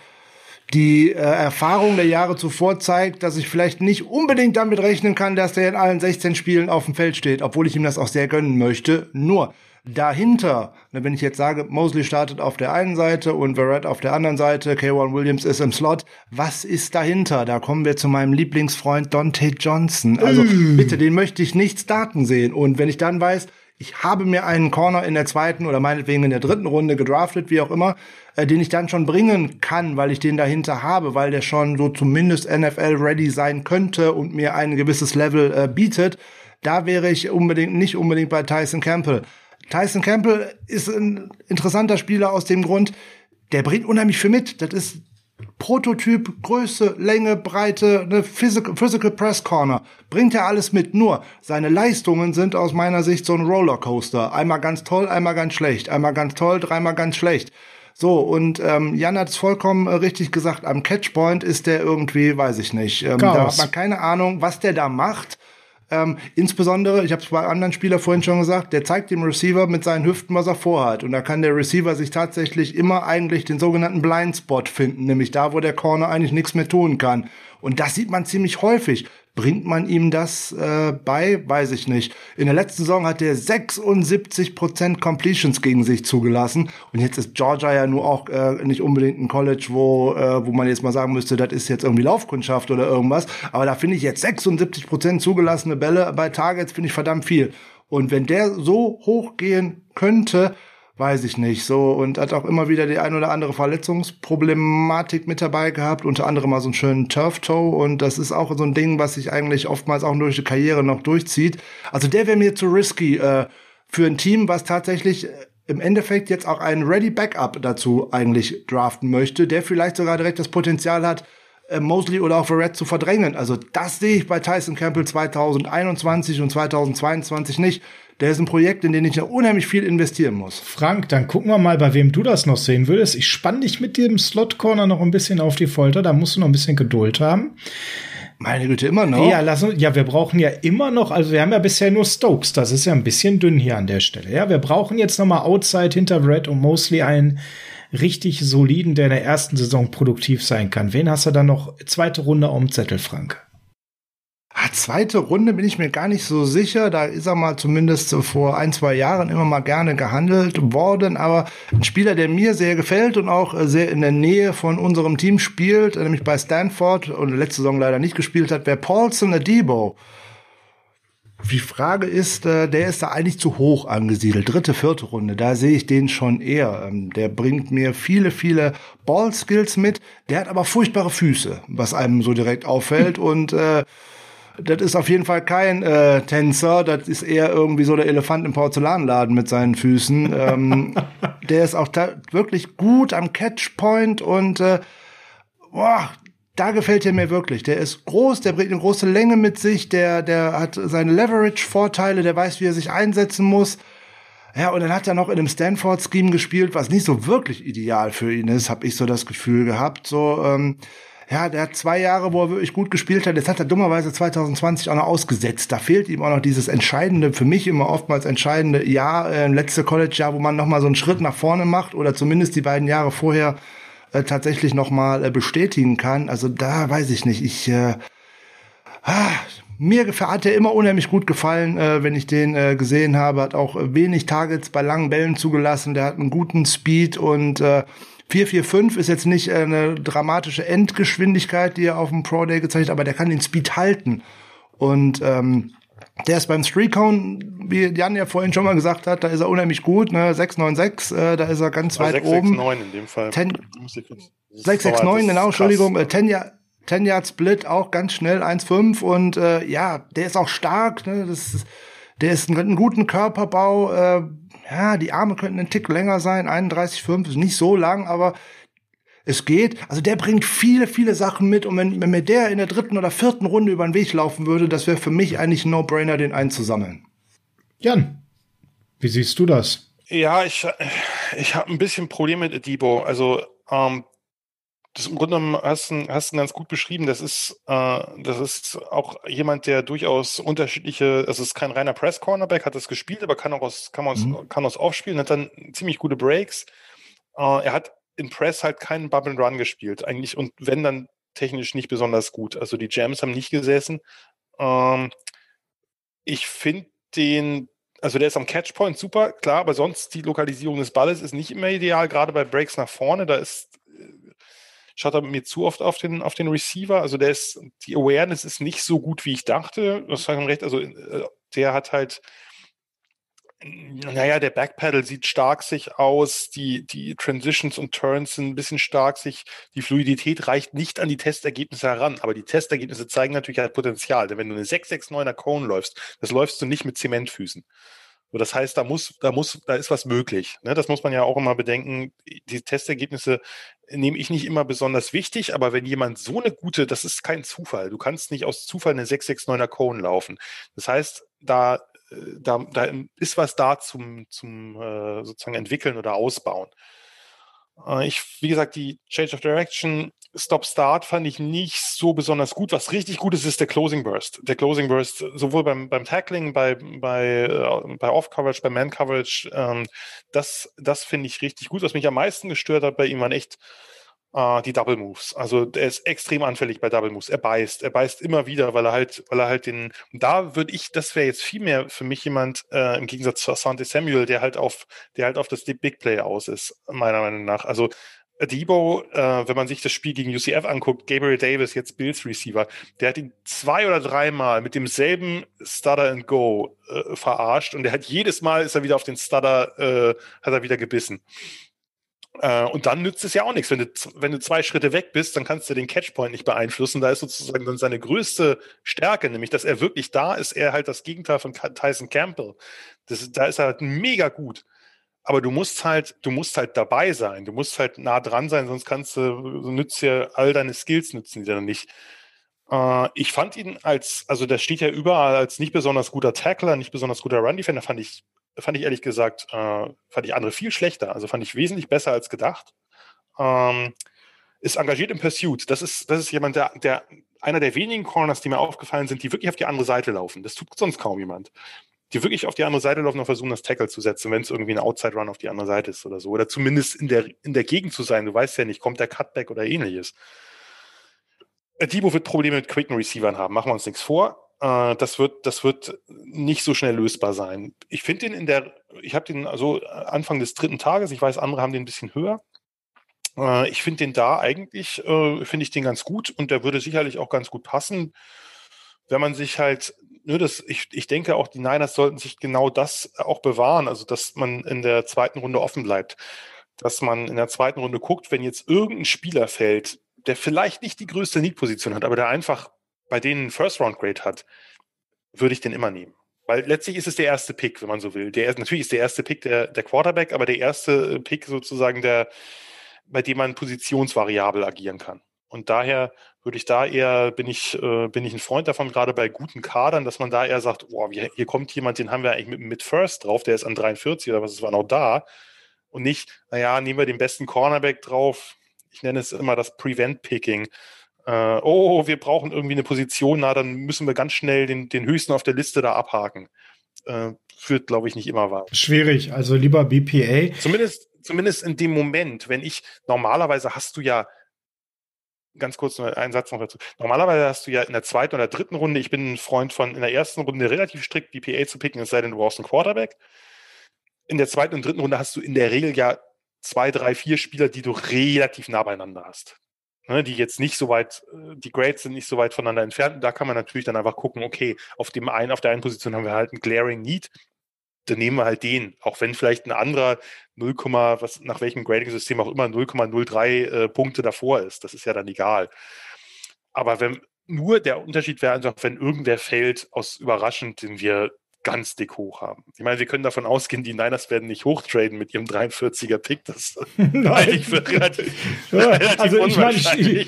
Die äh, Erfahrung der Jahre zuvor zeigt, dass ich vielleicht nicht unbedingt damit rechnen kann, dass der in allen 16 Spielen auf dem Feld steht, obwohl ich ihm das auch sehr gönnen möchte. Nur, dahinter, wenn ich jetzt sage, Mosley startet auf der einen Seite und Verrett auf der anderen Seite, K1 Williams ist im Slot, was ist dahinter? Da kommen wir zu meinem Lieblingsfreund Dante Johnson. Also mm. bitte, den möchte ich nicht starten sehen. Und wenn ich dann weiß, ich habe mir einen Corner in der zweiten oder meinetwegen in der dritten Runde gedraftet, wie auch immer, äh, den ich dann schon bringen kann, weil ich den dahinter habe, weil der schon so zumindest NFL-ready sein könnte und mir ein gewisses Level äh, bietet, da wäre ich unbedingt nicht unbedingt bei Tyson Campbell. Tyson Campbell ist ein interessanter Spieler aus dem Grund, der bringt unheimlich viel mit. Das ist Prototyp, Größe, Länge, Breite, eine Physical, Physical Press Corner. Bringt er alles mit. Nur seine Leistungen sind aus meiner Sicht so ein Rollercoaster. Einmal ganz toll, einmal ganz schlecht. Einmal ganz toll, dreimal ganz schlecht. So, und ähm, Jan hat es vollkommen äh, richtig gesagt, am Catchpoint ist der irgendwie, weiß ich nicht. Ähm, da hat man keine Ahnung, was der da macht. Ähm, insbesondere, ich habe es bei anderen Spielern vorhin schon gesagt, der zeigt dem Receiver mit seinen Hüften, was er vorhat. Und da kann der Receiver sich tatsächlich immer eigentlich den sogenannten Blindspot finden, nämlich da, wo der Corner eigentlich nichts mehr tun kann. Und das sieht man ziemlich häufig. Bringt man ihm das äh, bei? Weiß ich nicht. In der letzten Saison hat er 76% Completions gegen sich zugelassen. Und jetzt ist Georgia ja nur auch äh, nicht unbedingt ein College, wo, äh, wo man jetzt mal sagen müsste, das ist jetzt irgendwie Laufkundschaft oder irgendwas. Aber da finde ich jetzt 76% zugelassene Bälle bei Targets, finde ich verdammt viel. Und wenn der so hoch gehen könnte, weiß ich nicht, so und hat auch immer wieder die ein oder andere Verletzungsproblematik mit dabei gehabt, unter anderem mal so einen schönen Turf Toe und das ist auch so ein Ding, was sich eigentlich oftmals auch durch die Karriere noch durchzieht. Also der wäre mir zu risky äh, für ein Team, was tatsächlich äh, im Endeffekt jetzt auch einen Ready Backup dazu eigentlich draften möchte, der vielleicht sogar direkt das Potenzial hat, äh, Mosley oder auch Verrett zu verdrängen. Also das sehe ich bei Tyson Campbell 2021 und 2022 nicht der ist ein Projekt, in dem ich ja unheimlich viel investieren muss. Frank, dann gucken wir mal, bei wem du das noch sehen würdest. Ich spann dich mit dem Slot Corner noch ein bisschen auf die Folter. Da musst du noch ein bisschen Geduld haben. Meine Güte, immer noch. Ja, lass uns, ja, wir brauchen ja immer noch, also wir haben ja bisher nur Stokes, das ist ja ein bisschen dünn hier an der Stelle. Ja, wir brauchen jetzt noch mal Outside hinter Red und Mostly einen richtig soliden, der in der ersten Saison produktiv sein kann. Wen hast du dann noch zweite Runde auf dem Zettel, Frank? Ah, zweite Runde bin ich mir gar nicht so sicher. Da ist er mal zumindest vor ein, zwei Jahren immer mal gerne gehandelt worden. Aber ein Spieler, der mir sehr gefällt und auch sehr in der Nähe von unserem Team spielt, nämlich bei Stanford und letzte Saison leider nicht gespielt hat, wäre Paulson Adebo. Die Frage ist, äh, der ist da eigentlich zu hoch angesiedelt. Dritte, vierte Runde, da sehe ich den schon eher. Ähm, der bringt mir viele, viele Ballskills mit. Der hat aber furchtbare Füße, was einem so direkt auffällt. und äh, das ist auf jeden Fall kein äh, Tänzer, das ist eher irgendwie so der Elefant im Porzellanladen mit seinen Füßen. ähm, der ist auch wirklich gut am Catchpoint und äh, boah, da gefällt er mir wirklich. Der ist groß, der bringt eine große Länge mit sich, der, der hat seine Leverage-Vorteile, der weiß, wie er sich einsetzen muss. Ja, und dann hat er noch in einem Stanford-Scheme gespielt, was nicht so wirklich ideal für ihn ist, habe ich so das Gefühl gehabt. So, ähm, ja, der hat zwei Jahre, wo er wirklich gut gespielt hat. Jetzt hat er dummerweise 2020 auch noch ausgesetzt. Da fehlt ihm auch noch dieses entscheidende, für mich immer oftmals entscheidende Jahr, äh, letzte College-Jahr, wo man noch mal so einen Schritt nach vorne macht oder zumindest die beiden Jahre vorher äh, tatsächlich noch mal äh, bestätigen kann. Also da weiß ich nicht. Ich äh, ah, mir hat er immer unheimlich gut gefallen, äh, wenn ich den äh, gesehen habe. Hat auch wenig Targets bei langen Bällen zugelassen. Der hat einen guten Speed und äh, 445 ist jetzt nicht eine dramatische Endgeschwindigkeit, die er auf dem Pro Day gezeigt hat, aber der kann den Speed halten. Und ähm, der ist beim Streakcount, wie Jan ja vorhin schon mal gesagt hat, da ist er unheimlich gut, ne? 696, äh, da ist er ganz weit 6, oben. 669 in dem Fall. 10, 669, genau, Entschuldigung. Äh, 10, Yard, 10 Yard Split auch ganz schnell 1,5 und äh, ja, der ist auch stark, ne? Das ist, der ist einen, einen guten Körperbau, äh, ja, die Arme könnten einen Tick länger sein, 31,5 ist nicht so lang, aber es geht. Also der bringt viele, viele Sachen mit. Und wenn, wenn mir der in der dritten oder vierten Runde über den Weg laufen würde, das wäre für mich eigentlich ein No-Brainer, den einzusammeln. Jan, wie siehst du das? Ja, ich, ich habe ein bisschen Probleme mit Edibo. Also ähm, das im Grunde genommen hast du hast ganz gut beschrieben. Das ist, äh, das ist auch jemand, der durchaus unterschiedliche, also es ist kein reiner Press-Cornerback, hat das gespielt, aber kann auch aus, kann aus, mhm. kann aus aufspielen, hat dann ziemlich gute Breaks. Äh, er hat in Press halt keinen Bubble Run gespielt, eigentlich, und wenn dann technisch nicht besonders gut. Also die Jams haben nicht gesessen. Ähm, ich finde den, also der ist am Catchpoint super, klar, aber sonst die Lokalisierung des Balles ist nicht immer ideal, gerade bei Breaks nach vorne. Da ist schaut er mir zu oft auf den, auf den Receiver. Also der ist, die Awareness ist nicht so gut, wie ich dachte. Das haben recht. Also äh, der hat halt, naja, der Backpedal sieht stark sich aus, die, die Transitions und Turns sind ein bisschen stark sich, die Fluidität reicht nicht an die Testergebnisse heran, aber die Testergebnisse zeigen natürlich halt Potenzial, denn wenn du eine 669er Cone läufst, das läufst du nicht mit Zementfüßen. So, das heißt, da muss, da muss, da ist was möglich. Ne? Das muss man ja auch immer bedenken. Die Testergebnisse nehme ich nicht immer besonders wichtig, aber wenn jemand so eine gute, das ist kein Zufall. Du kannst nicht aus Zufall eine 669er Cone laufen. Das heißt, da, äh, da, da ist was da zum, zum äh, sozusagen entwickeln oder ausbauen. Äh, ich, wie gesagt, die Change of Direction Stop-Start fand ich nicht so besonders gut. Was richtig gut ist, ist der Closing Burst. Der Closing Burst, sowohl beim, beim Tackling, bei, bei, äh, bei Off-Coverage, bei Man-Coverage, ähm, das, das finde ich richtig gut. Was mich am meisten gestört hat bei ihm waren echt äh, die Double Moves. Also er ist extrem anfällig bei Double Moves. Er beißt, er beißt immer wieder, weil er halt, weil er halt den, da würde ich, das wäre jetzt viel mehr für mich jemand, äh, im Gegensatz zu Asante Samuel, der halt auf, der halt auf das Big Play aus ist, meiner Meinung nach. Also Debo, äh, wenn man sich das Spiel gegen UCF anguckt, Gabriel Davis, jetzt Bills Receiver, der hat ihn zwei oder dreimal mit demselben Stutter and Go äh, verarscht und der hat jedes Mal ist er wieder auf den Stutter, äh, hat er wieder gebissen. Äh, und dann nützt es ja auch nichts. Wenn du, wenn du zwei Schritte weg bist, dann kannst du den Catchpoint nicht beeinflussen. Da ist sozusagen dann seine größte Stärke, nämlich dass er wirklich da ist, er halt das Gegenteil von Tyson Campbell. Das, da ist er halt mega gut aber du musst halt, du musst halt dabei sein, du musst halt nah dran sein, sonst kannst du, so nützt dir all deine Skills nützen die dann nicht. Äh, ich fand ihn als, also der steht ja überall als nicht besonders guter Tackler, nicht besonders guter Run-Defender, fand ich, fand ich ehrlich gesagt, äh, fand ich andere viel schlechter, also fand ich wesentlich besser als gedacht. Ähm, ist engagiert im Pursuit. Das ist, das ist jemand, der, der, einer der wenigen Corners, die mir aufgefallen sind, die wirklich auf die andere Seite laufen. Das tut sonst kaum jemand die wirklich auf die andere Seite laufen und versuchen, das Tackle zu setzen, wenn es irgendwie ein Outside-Run auf die andere Seite ist oder so. Oder zumindest in der, in der Gegend zu sein. Du weißt ja nicht, kommt der Cutback oder ähnliches. Äh, Debo wird Probleme mit Quicken Receivern haben, machen wir uns nichts vor. Äh, das wird, das wird nicht so schnell lösbar sein. Ich finde den in der, ich habe den also Anfang des dritten Tages, ich weiß, andere haben den ein bisschen höher. Äh, ich finde den da eigentlich, finde ich den ganz gut und der würde sicherlich auch ganz gut passen wenn man sich halt ne, das, ich, ich denke auch, die Niners sollten sich genau das auch bewahren, also dass man in der zweiten Runde offen bleibt. Dass man in der zweiten Runde guckt, wenn jetzt irgendein Spieler fällt, der vielleicht nicht die größte Need-Position hat, aber der einfach bei denen First-Round-Grade hat, würde ich den immer nehmen. Weil letztlich ist es der erste Pick, wenn man so will. Der, natürlich ist der erste Pick der, der Quarterback, aber der erste Pick sozusagen der, bei dem man positionsvariabel agieren kann. Und daher würde ich da eher, bin ich, äh, bin ich ein Freund davon, gerade bei guten Kadern, dass man da eher sagt, boah, hier kommt jemand, den haben wir eigentlich mit, mit First drauf, der ist an 43 oder was ist, war noch da. Und nicht, naja, nehmen wir den besten Cornerback drauf. Ich nenne es immer das Prevent-Picking. Äh, oh, wir brauchen irgendwie eine Position, na, dann müssen wir ganz schnell den, den höchsten auf der Liste da abhaken. Äh, führt, glaube ich, nicht immer weit. Schwierig, also lieber BPA. Zumindest, zumindest in dem Moment, wenn ich, normalerweise hast du ja ganz kurz noch einen Satz noch dazu. Normalerweise hast du ja in der zweiten oder dritten Runde, ich bin ein Freund von in der ersten Runde relativ strikt BPA zu picken, es sei denn, du brauchst einen Quarterback. In der zweiten und dritten Runde hast du in der Regel ja zwei, drei, vier Spieler, die du relativ nah beieinander hast. Ne, die jetzt nicht so weit, äh, die Grades sind nicht so weit voneinander entfernt. Da kann man natürlich dann einfach gucken, okay, auf dem einen, auf der einen Position haben wir halt einen glaring Need dann nehmen wir halt den, auch wenn vielleicht ein anderer 0, was nach welchem Grading-System auch immer 0,03 äh, Punkte davor ist. Das ist ja dann egal. Aber wenn nur der Unterschied wäre einfach, wenn irgendwer fällt aus überraschend, den wir ganz dick hoch haben. Ich meine, wir können davon ausgehen, die Niners werden nicht hochtraden mit ihrem 43er Pick. Das halte ich für relativ, ja, relativ Also ich meine, ich, ich,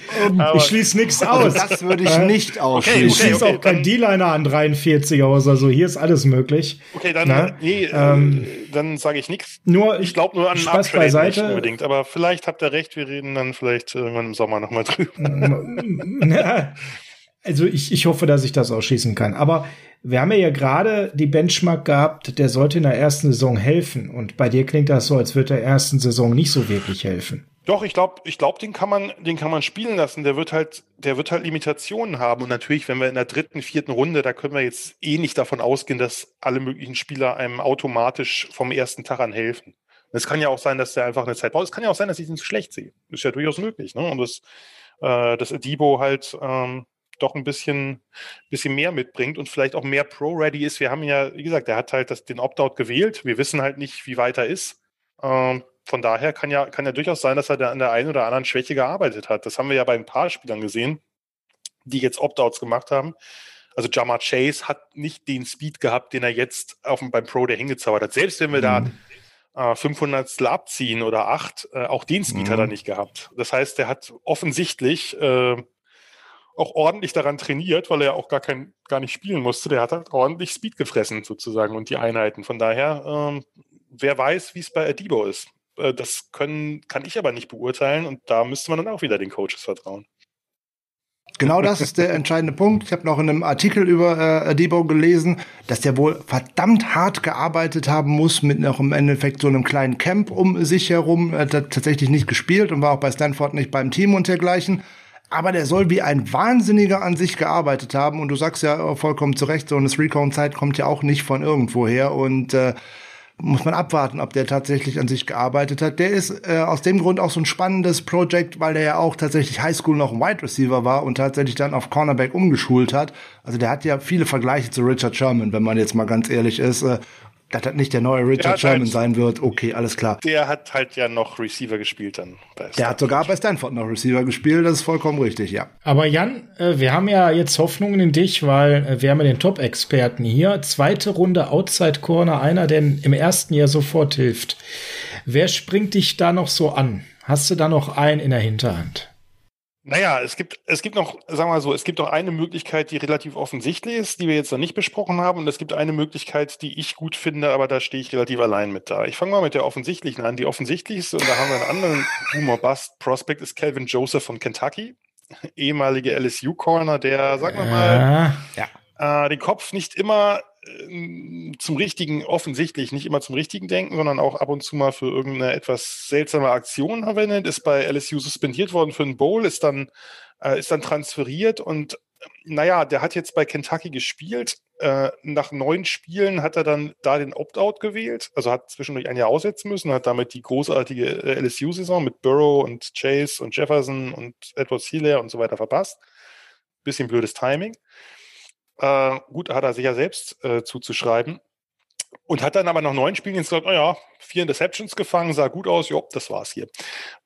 ich schließe nichts aus. Das würde ich nicht ausschließen. Okay, okay, ich schließe okay, auch kein D-Liner an 43er aus. Also hier ist alles möglich. Okay, dann, Na? nee, äh, ähm, dann sage ich nichts. Nur, ich glaube nur an Spaß beiseite. nicht unbedingt. Aber vielleicht habt ihr recht, wir reden dann vielleicht irgendwann im Sommer nochmal drüber. also ich, ich hoffe, dass ich das ausschließen kann. Aber wir haben ja gerade die Benchmark gehabt, der sollte in der ersten Saison helfen. Und bei dir klingt das so, als würde der ersten Saison nicht so wirklich helfen. Doch, ich glaube, ich glaube, den kann man, den kann man spielen lassen. Der wird halt, der wird halt Limitationen haben. Und natürlich, wenn wir in der dritten, vierten Runde, da können wir jetzt eh nicht davon ausgehen, dass alle möglichen Spieler einem automatisch vom ersten Tag an helfen. Es kann ja auch sein, dass der einfach eine Zeit braucht. Es kann ja auch sein, dass ich ihn zu schlecht sehe. Das ist ja durchaus möglich. Ne? Und das, äh, dass Adibo halt ähm, doch ein bisschen, bisschen mehr mitbringt und vielleicht auch mehr Pro-Ready ist. Wir haben ja, wie gesagt, er hat halt das, den Opt-out gewählt. Wir wissen halt nicht, wie weit er ist. Ähm, von daher kann ja, kann ja durchaus sein, dass er da an der einen oder anderen Schwäche gearbeitet hat. Das haben wir ja bei ein paar Spielern gesehen, die jetzt Opt-outs gemacht haben. Also Jamar Chase hat nicht den Speed gehabt, den er jetzt auf dem, beim Pro der hingezaubert hat. Selbst wenn wir mhm. da äh, 500 abziehen oder 8, äh, auch den Speed mhm. hat er nicht gehabt. Das heißt, er hat offensichtlich äh, auch ordentlich daran trainiert, weil er auch gar kein, gar nicht spielen musste. Der hat halt ordentlich Speed gefressen sozusagen und die Einheiten. Von daher, ähm, wer weiß, wie es bei Adibo ist. Äh, das können, kann ich aber nicht beurteilen und da müsste man dann auch wieder den Coaches vertrauen. Genau das ist der entscheidende Punkt. Ich habe noch in einem Artikel über äh, Debo gelesen, dass der wohl verdammt hart gearbeitet haben muss mit noch im Endeffekt so einem kleinen Camp um sich herum. Er hat tatsächlich nicht gespielt und war auch bei Stanford nicht beim Team und dergleichen. Aber der soll wie ein Wahnsinniger an sich gearbeitet haben. Und du sagst ja vollkommen zu Recht, so eine Recon-Zeit kommt ja auch nicht von irgendwoher. Und äh, muss man abwarten, ob der tatsächlich an sich gearbeitet hat. Der ist äh, aus dem Grund auch so ein spannendes Projekt, weil der ja auch tatsächlich Highschool noch ein Wide Receiver war und tatsächlich dann auf Cornerback umgeschult hat. Also der hat ja viele Vergleiche zu Richard Sherman, wenn man jetzt mal ganz ehrlich ist. Äh, dass das nicht der neue Richard Sherman halt, sein wird, okay, alles klar. Der hat halt ja noch Receiver gespielt dann. der hat sogar bei Stanford noch Receiver gespielt, das ist vollkommen richtig, ja. Aber Jan, äh, wir haben ja jetzt Hoffnungen in dich, weil äh, wir haben ja den Top-Experten hier. Zweite Runde Outside Corner, einer, der im ersten Jahr sofort hilft. Wer springt dich da noch so an? Hast du da noch einen in der Hinterhand? Naja, es gibt, es gibt noch, sagen wir mal so, es gibt noch eine Möglichkeit, die relativ offensichtlich ist, die wir jetzt noch nicht besprochen haben. Und es gibt eine Möglichkeit, die ich gut finde, aber da stehe ich relativ allein mit da. Ich fange mal mit der offensichtlichen an. Die offensichtlichste, und da haben wir einen anderen Boomer Bust Prospect, ist Calvin Joseph von Kentucky. Ehemalige LSU-Corner, der, sagen wir mal, ja. äh, den Kopf nicht immer zum richtigen, offensichtlich nicht immer zum richtigen Denken, sondern auch ab und zu mal für irgendeine etwas seltsame Aktion verwendet, ist bei LSU suspendiert worden für einen Bowl, ist dann, äh, ist dann transferiert und naja, der hat jetzt bei Kentucky gespielt. Äh, nach neun Spielen hat er dann da den Opt-out gewählt, also hat zwischendurch ein Jahr aussetzen müssen, hat damit die großartige äh, LSU-Saison mit Burrow und Chase und Jefferson und Edwards Hilaire und so weiter verpasst. Bisschen blödes Timing. Äh, gut, hat er sich ja selbst äh, zuzuschreiben. Und hat dann aber nach neun Spielen gesagt, naja, vier Interceptions gefangen, sah gut aus, jo, das war's hier.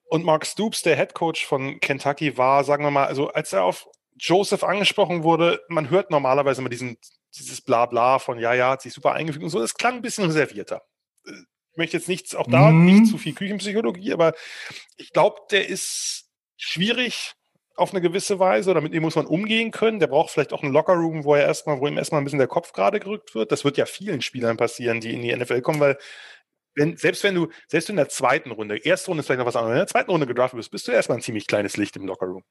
Und Mark Stoops, der Head Coach von Kentucky, war, sagen wir mal, also als er auf Joseph angesprochen wurde, man hört normalerweise immer diesen, dieses Blabla von, ja, ja, hat sich super eingefügt und so. Das klang ein bisschen reservierter. Ich möchte jetzt nichts, auch da mhm. nicht zu viel Küchenpsychologie, aber ich glaube, der ist schwierig auf eine gewisse Weise oder mit ihm muss man umgehen können. Der braucht vielleicht auch einen Lockerroom, wo er erstmal, wo ihm erstmal ein bisschen der Kopf gerade gerückt wird. Das wird ja vielen Spielern passieren, die in die NFL kommen, weil wenn, selbst wenn du, selbst in der zweiten Runde, erste Runde ist vielleicht noch was anderes, in der zweiten Runde gedraftet bist, bist du erstmal ein ziemlich kleines Licht im Lockerroom.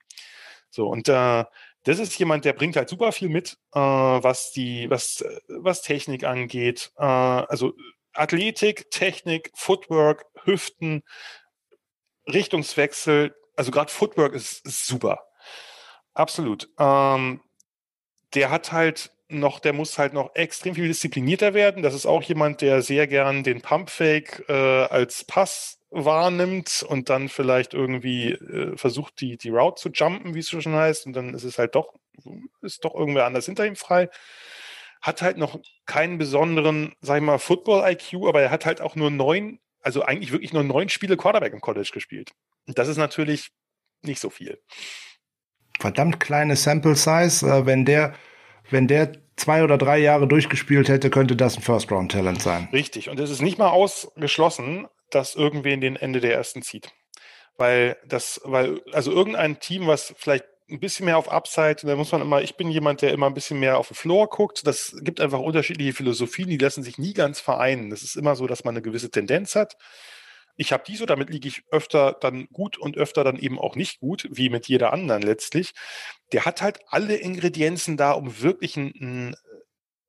So, und äh, das ist jemand, der bringt halt super viel mit, äh, was die, was, was Technik angeht. Äh, also Athletik, Technik, Footwork, Hüften, Richtungswechsel, also gerade Footwork ist, super. Absolut. Ähm, der hat halt noch, der muss halt noch extrem viel disziplinierter werden. Das ist auch jemand, der sehr gern den Pumpfake äh, als Pass wahrnimmt und dann vielleicht irgendwie äh, versucht, die, die Route zu jumpen, wie es schon heißt, und dann ist es halt doch, ist doch irgendwer anders hinter ihm frei. Hat halt noch keinen besonderen, sag ich mal, Football-IQ, aber er hat halt auch nur neun, also eigentlich wirklich nur neun Spiele Quarterback im College gespielt. Und das ist natürlich nicht so viel. Verdammt kleine Sample Size. Äh, wenn der, wenn der zwei oder drei Jahre durchgespielt hätte, könnte das ein First-Round-Talent sein. Richtig. Und es ist nicht mal ausgeschlossen, dass irgendwen den Ende der ersten zieht. Weil das, weil, also irgendein Team, was vielleicht ein bisschen mehr auf Upside, da muss man immer, ich bin jemand, der immer ein bisschen mehr auf den Floor guckt. Das gibt einfach unterschiedliche Philosophien, die lassen sich nie ganz vereinen. Das ist immer so, dass man eine gewisse Tendenz hat ich habe die so, damit liege ich öfter dann gut und öfter dann eben auch nicht gut, wie mit jeder anderen letztlich. Der hat halt alle Ingredienzen da, um wirklich ein,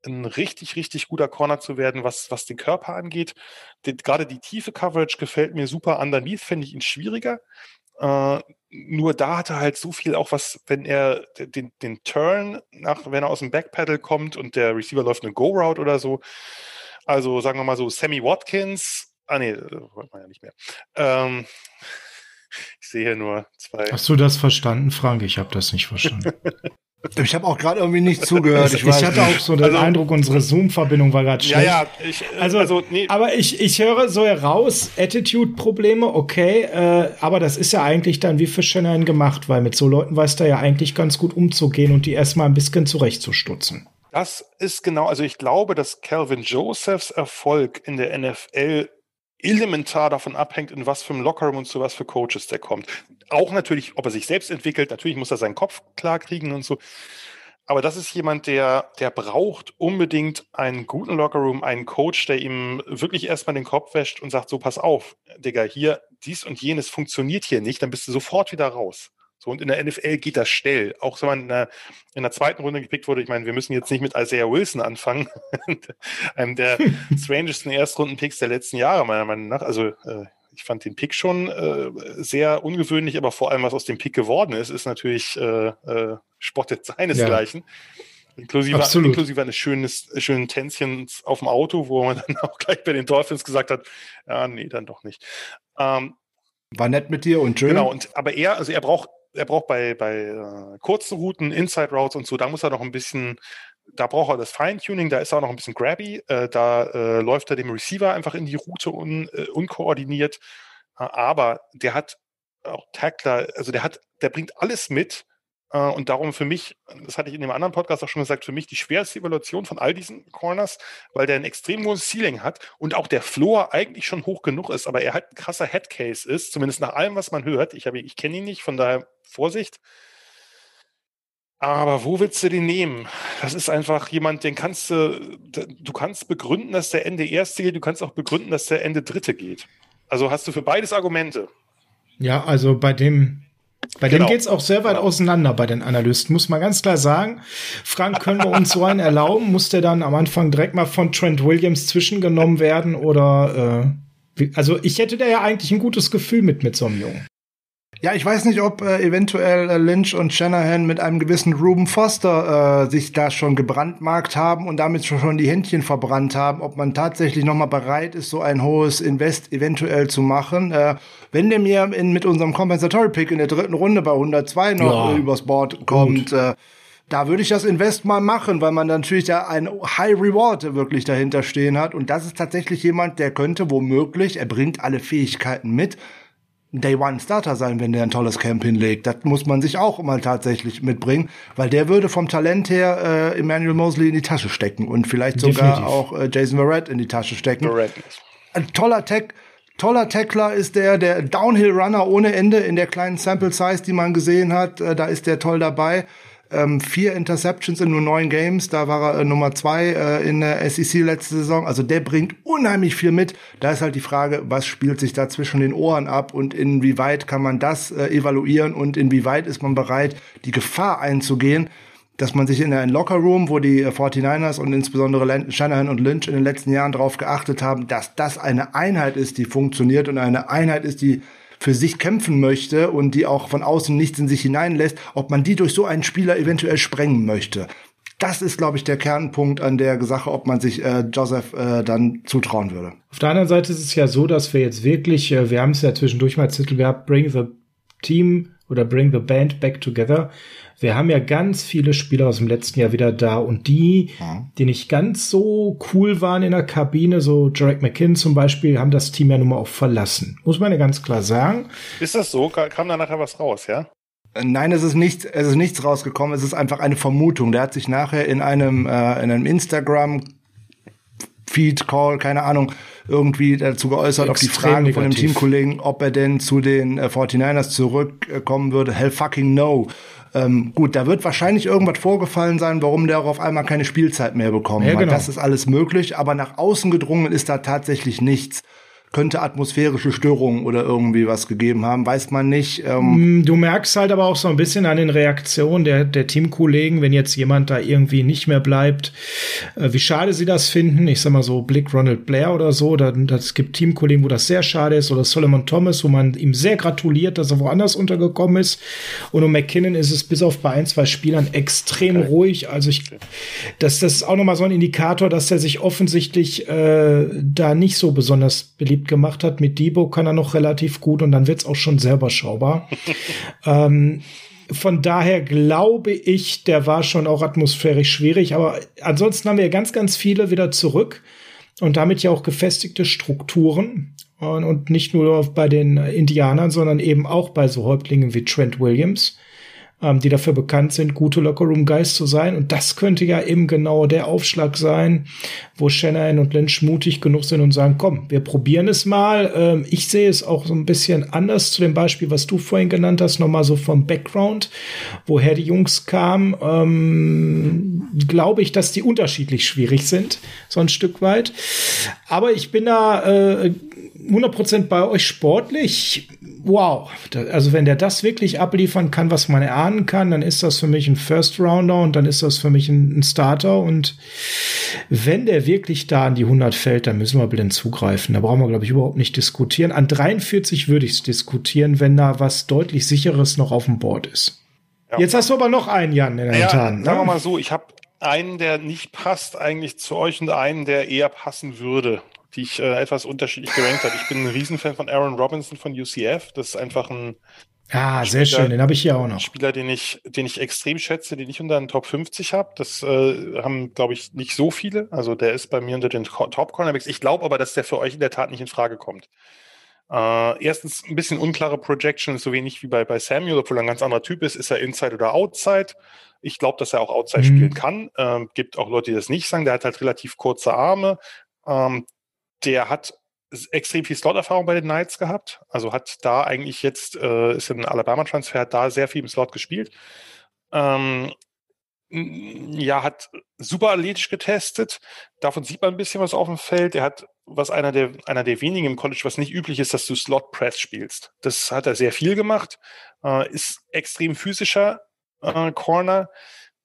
ein, richtig, richtig guter Corner zu werden, was, was den Körper angeht. Den, gerade die tiefe Coverage gefällt mir super. Underneath fände ich ihn schwieriger. Uh, nur da hat er halt so viel auch was, wenn er den, den Turn nach, wenn er aus dem Backpedal kommt und der Receiver läuft eine Go-Route oder so. Also sagen wir mal so Sammy Watkins Ah, nee, wollte man ja nicht mehr. Ähm, ich sehe hier nur zwei. Hast du das verstanden, Frank? Ich habe das nicht verstanden. Ich habe auch gerade irgendwie nicht zugehört. Ich, ich hatte nicht. auch so den also, Eindruck, unsere Zoom-Verbindung war gerade schlecht. Ja, ja. Ich, äh, also, also nee. aber ich, ich höre so heraus, Attitude-Probleme, okay, äh, aber das ist ja eigentlich dann wie für Shannon gemacht, weil mit so Leuten weiß er ja eigentlich ganz gut umzugehen und die erstmal ein bisschen zurechtzustutzen. Das ist genau, also ich glaube, dass Calvin Josephs Erfolg in der NFL elementar davon abhängt, in was für einem Lockerroom und zu was für Coaches der kommt. Auch natürlich, ob er sich selbst entwickelt, natürlich muss er seinen Kopf klar kriegen und so. aber das ist jemand, der, der braucht unbedingt einen guten Lockerroom, einen Coach, der ihm wirklich erstmal den Kopf wäscht und sagt, so pass auf, Digga, hier dies und jenes funktioniert hier nicht, dann bist du sofort wieder raus. So, und in der NFL geht das schnell. Auch wenn man in der, in der zweiten Runde gepickt wurde, ich meine, wir müssen jetzt nicht mit Isaiah Wilson anfangen, einem der strangesten Erstrunden-Picks der letzten Jahre, meiner Meinung nach. Also, äh, ich fand den Pick schon äh, sehr ungewöhnlich, aber vor allem, was aus dem Pick geworden ist, ist natürlich äh, äh, spottet seinesgleichen. Ja. Inklusive, inklusive eines schönes, schönen Tänzchens auf dem Auto, wo man dann auch gleich bei den Dolphins gesagt hat, ja, nee, dann doch nicht. Ähm, War nett mit dir und schön. Genau, und aber er, also er braucht er braucht bei, bei äh, kurzen Routen, Inside Routes und so, da muss er noch ein bisschen, da braucht er das Feintuning, da ist er auch noch ein bisschen grabby, äh, da äh, läuft er dem Receiver einfach in die Route un, äh, unkoordiniert, äh, aber der hat auch Tackler, also der hat, der bringt alles mit, und darum für mich, das hatte ich in dem anderen Podcast auch schon gesagt, für mich die schwerste Evaluation von all diesen Corners, weil der ein extrem hohes Ceiling hat und auch der Floor eigentlich schon hoch genug ist, aber er halt ein krasser Headcase ist, zumindest nach allem, was man hört. Ich, ich kenne ihn nicht, von daher Vorsicht. Aber wo willst du den nehmen? Das ist einfach jemand, den kannst du, du kannst begründen, dass der Ende Erste geht, du kannst auch begründen, dass der Ende Dritte geht. Also hast du für beides Argumente. Ja, also bei dem, bei genau. dem geht's auch sehr weit auseinander bei den Analysten, muss man ganz klar sagen. Frank, können wir uns so einen erlauben? Muss der dann am Anfang direkt mal von Trent Williams zwischengenommen werden? Oder äh, also ich hätte da ja eigentlich ein gutes Gefühl mit mit so einem Jungen. Ja, ich weiß nicht, ob äh, eventuell äh, Lynch und Shanahan mit einem gewissen Ruben Foster äh, sich da schon gebrandmarkt haben und damit schon die Händchen verbrannt haben, ob man tatsächlich noch mal bereit ist, so ein hohes Invest eventuell zu machen. Äh, wenn der mir in, mit unserem Compensatory Pick in der dritten Runde bei 102 noch ja. übers Board kommt, äh, da würde ich das Invest mal machen, weil man natürlich da ein High Reward wirklich dahinter stehen hat. Und das ist tatsächlich jemand, der könnte womöglich, er bringt alle Fähigkeiten mit, Day One Starter sein, wenn der ein tolles Camp hinlegt. Das muss man sich auch mal tatsächlich mitbringen, weil der würde vom Talent her äh, Emmanuel Mosley in die Tasche stecken und vielleicht sogar Definitiv. auch äh, Jason Verrett in die Tasche stecken. Verrett. Ein toller Tech, toller Tackler ist der, der Downhill Runner ohne Ende in der kleinen Sample Size, die man gesehen hat. Äh, da ist der toll dabei ähm, vier Interceptions in nur neun Games. Da war er äh, Nummer zwei äh, in der SEC letzte Saison. Also der bringt unheimlich viel mit. Da ist halt die Frage, was spielt sich da zwischen den Ohren ab und inwieweit kann man das äh, evaluieren und inwieweit ist man bereit, die Gefahr einzugehen, dass man sich in einen Lockerroom, wo die 49ers äh, und insbesondere Shanahan und Lynch in den letzten Jahren darauf geachtet haben, dass das eine Einheit ist, die funktioniert und eine Einheit ist, die für sich kämpfen möchte und die auch von außen nichts in sich hineinlässt, ob man die durch so einen Spieler eventuell sprengen möchte. Das ist, glaube ich, der Kernpunkt an der Sache, ob man sich äh, Joseph äh, dann zutrauen würde. Auf der anderen Seite ist es ja so, dass wir jetzt wirklich, äh, wir haben es ja zwischendurch mal Titel gehabt, Bring the Team oder Bring the Band Back Together. Wir haben ja ganz viele Spieler aus dem letzten Jahr wieder da und die, ja. die nicht ganz so cool waren in der Kabine, so Jarek McKinn zum Beispiel, haben das Team ja nun mal auch verlassen. Muss man ja ganz klar sagen. Ist das so? Kam da nachher was raus, ja? Äh, nein, es ist nichts, es ist nichts rausgekommen. Es ist einfach eine Vermutung. Der hat sich nachher in einem, äh, in einem Instagram Feed Call, keine Ahnung, irgendwie dazu geäußert, auf die Fragen negativ. von dem Teamkollegen, ob er denn zu den äh, 49ers zurückkommen würde. Hell fucking no. Ähm, gut, da wird wahrscheinlich irgendwas vorgefallen sein, warum der auch auf einmal keine Spielzeit mehr bekommen ja, hat. Genau. Das ist alles möglich, aber nach außen gedrungen ist da tatsächlich nichts könnte atmosphärische Störungen oder irgendwie was gegeben haben, weiß man nicht. Ähm mm, du merkst halt aber auch so ein bisschen an den Reaktionen der, der Teamkollegen, wenn jetzt jemand da irgendwie nicht mehr bleibt, äh, wie schade sie das finden. Ich sag mal so Blick Ronald Blair oder so, dann, das gibt Teamkollegen, wo das sehr schade ist, oder Solomon Thomas, wo man ihm sehr gratuliert, dass er woanders untergekommen ist. Und um McKinnon ist es bis auf bei ein, zwei Spielern extrem okay. ruhig. Also ich, das, das ist auch nochmal so ein Indikator, dass er sich offensichtlich äh, da nicht so besonders beliebt beliebt gemacht hat. Mit Debo kann er noch relativ gut und dann wird's auch schon selber schaubar. ähm, von daher glaube ich, der war schon auch atmosphärisch schwierig. Aber ansonsten haben wir ganz, ganz viele wieder zurück und damit ja auch gefestigte Strukturen. Und, und nicht nur bei den Indianern, sondern eben auch bei so Häuptlingen wie Trent Williams. Ähm, die dafür bekannt sind, gute Lockerroom-Guys zu sein. Und das könnte ja eben genau der Aufschlag sein, wo Shannon und Lynch mutig genug sind und sagen, komm, wir probieren es mal. Ähm, ich sehe es auch so ein bisschen anders zu dem Beispiel, was du vorhin genannt hast, nochmal so vom Background, woher die Jungs kamen. Ähm, Glaube ich, dass die unterschiedlich schwierig sind, so ein Stück weit. Aber ich bin da äh, 100% bei euch sportlich. Wow. Also wenn der das wirklich abliefern kann, was man erahnen kann, dann ist das für mich ein First Rounder und dann ist das für mich ein, ein Starter. Und wenn der wirklich da an die 100 fällt, dann müssen wir blind zugreifen. Da brauchen wir, glaube ich, überhaupt nicht diskutieren. An 43 würde ich es diskutieren, wenn da was deutlich sicheres noch auf dem Board ist. Ja. Jetzt hast du aber noch einen, Jan, in der ja, Sagen wir ne? mal so, ich habe einen, der nicht passt eigentlich zu euch und einen, der eher passen würde die ich äh, etwas unterschiedlich gerankt habe. Ich bin ein Riesenfan von Aaron Robinson von UCF. Das ist einfach ein Ah, sehr Spieler, schön, den habe ich hier auch noch. Spieler, den ich, den ich extrem schätze, den ich unter den Top 50 habe. Das äh, haben, glaube ich, nicht so viele. Also der ist bei mir unter den Top Cornerbacks. Ich glaube aber, dass der für euch in der Tat nicht in Frage kommt. Äh, erstens ein bisschen unklare Projection, so wenig wie bei, bei Samuel, obwohl er ein ganz anderer Typ ist. Ist er Inside oder Outside? Ich glaube, dass er auch Outside mhm. spielen kann. Ähm, gibt auch Leute, die das nicht sagen. Der hat halt relativ kurze Arme. Ähm, der hat extrem viel Slot-Erfahrung bei den Knights gehabt. Also hat da eigentlich jetzt, äh, ist ein Alabama-Transfer, hat da sehr viel im Slot gespielt. Ähm, ja, hat super athletisch getestet. Davon sieht man ein bisschen was auf dem Feld. Er hat, was einer der, einer der wenigen im College, was nicht üblich ist, dass du Slot Press spielst. Das hat er sehr viel gemacht. Äh, ist extrem physischer äh, Corner,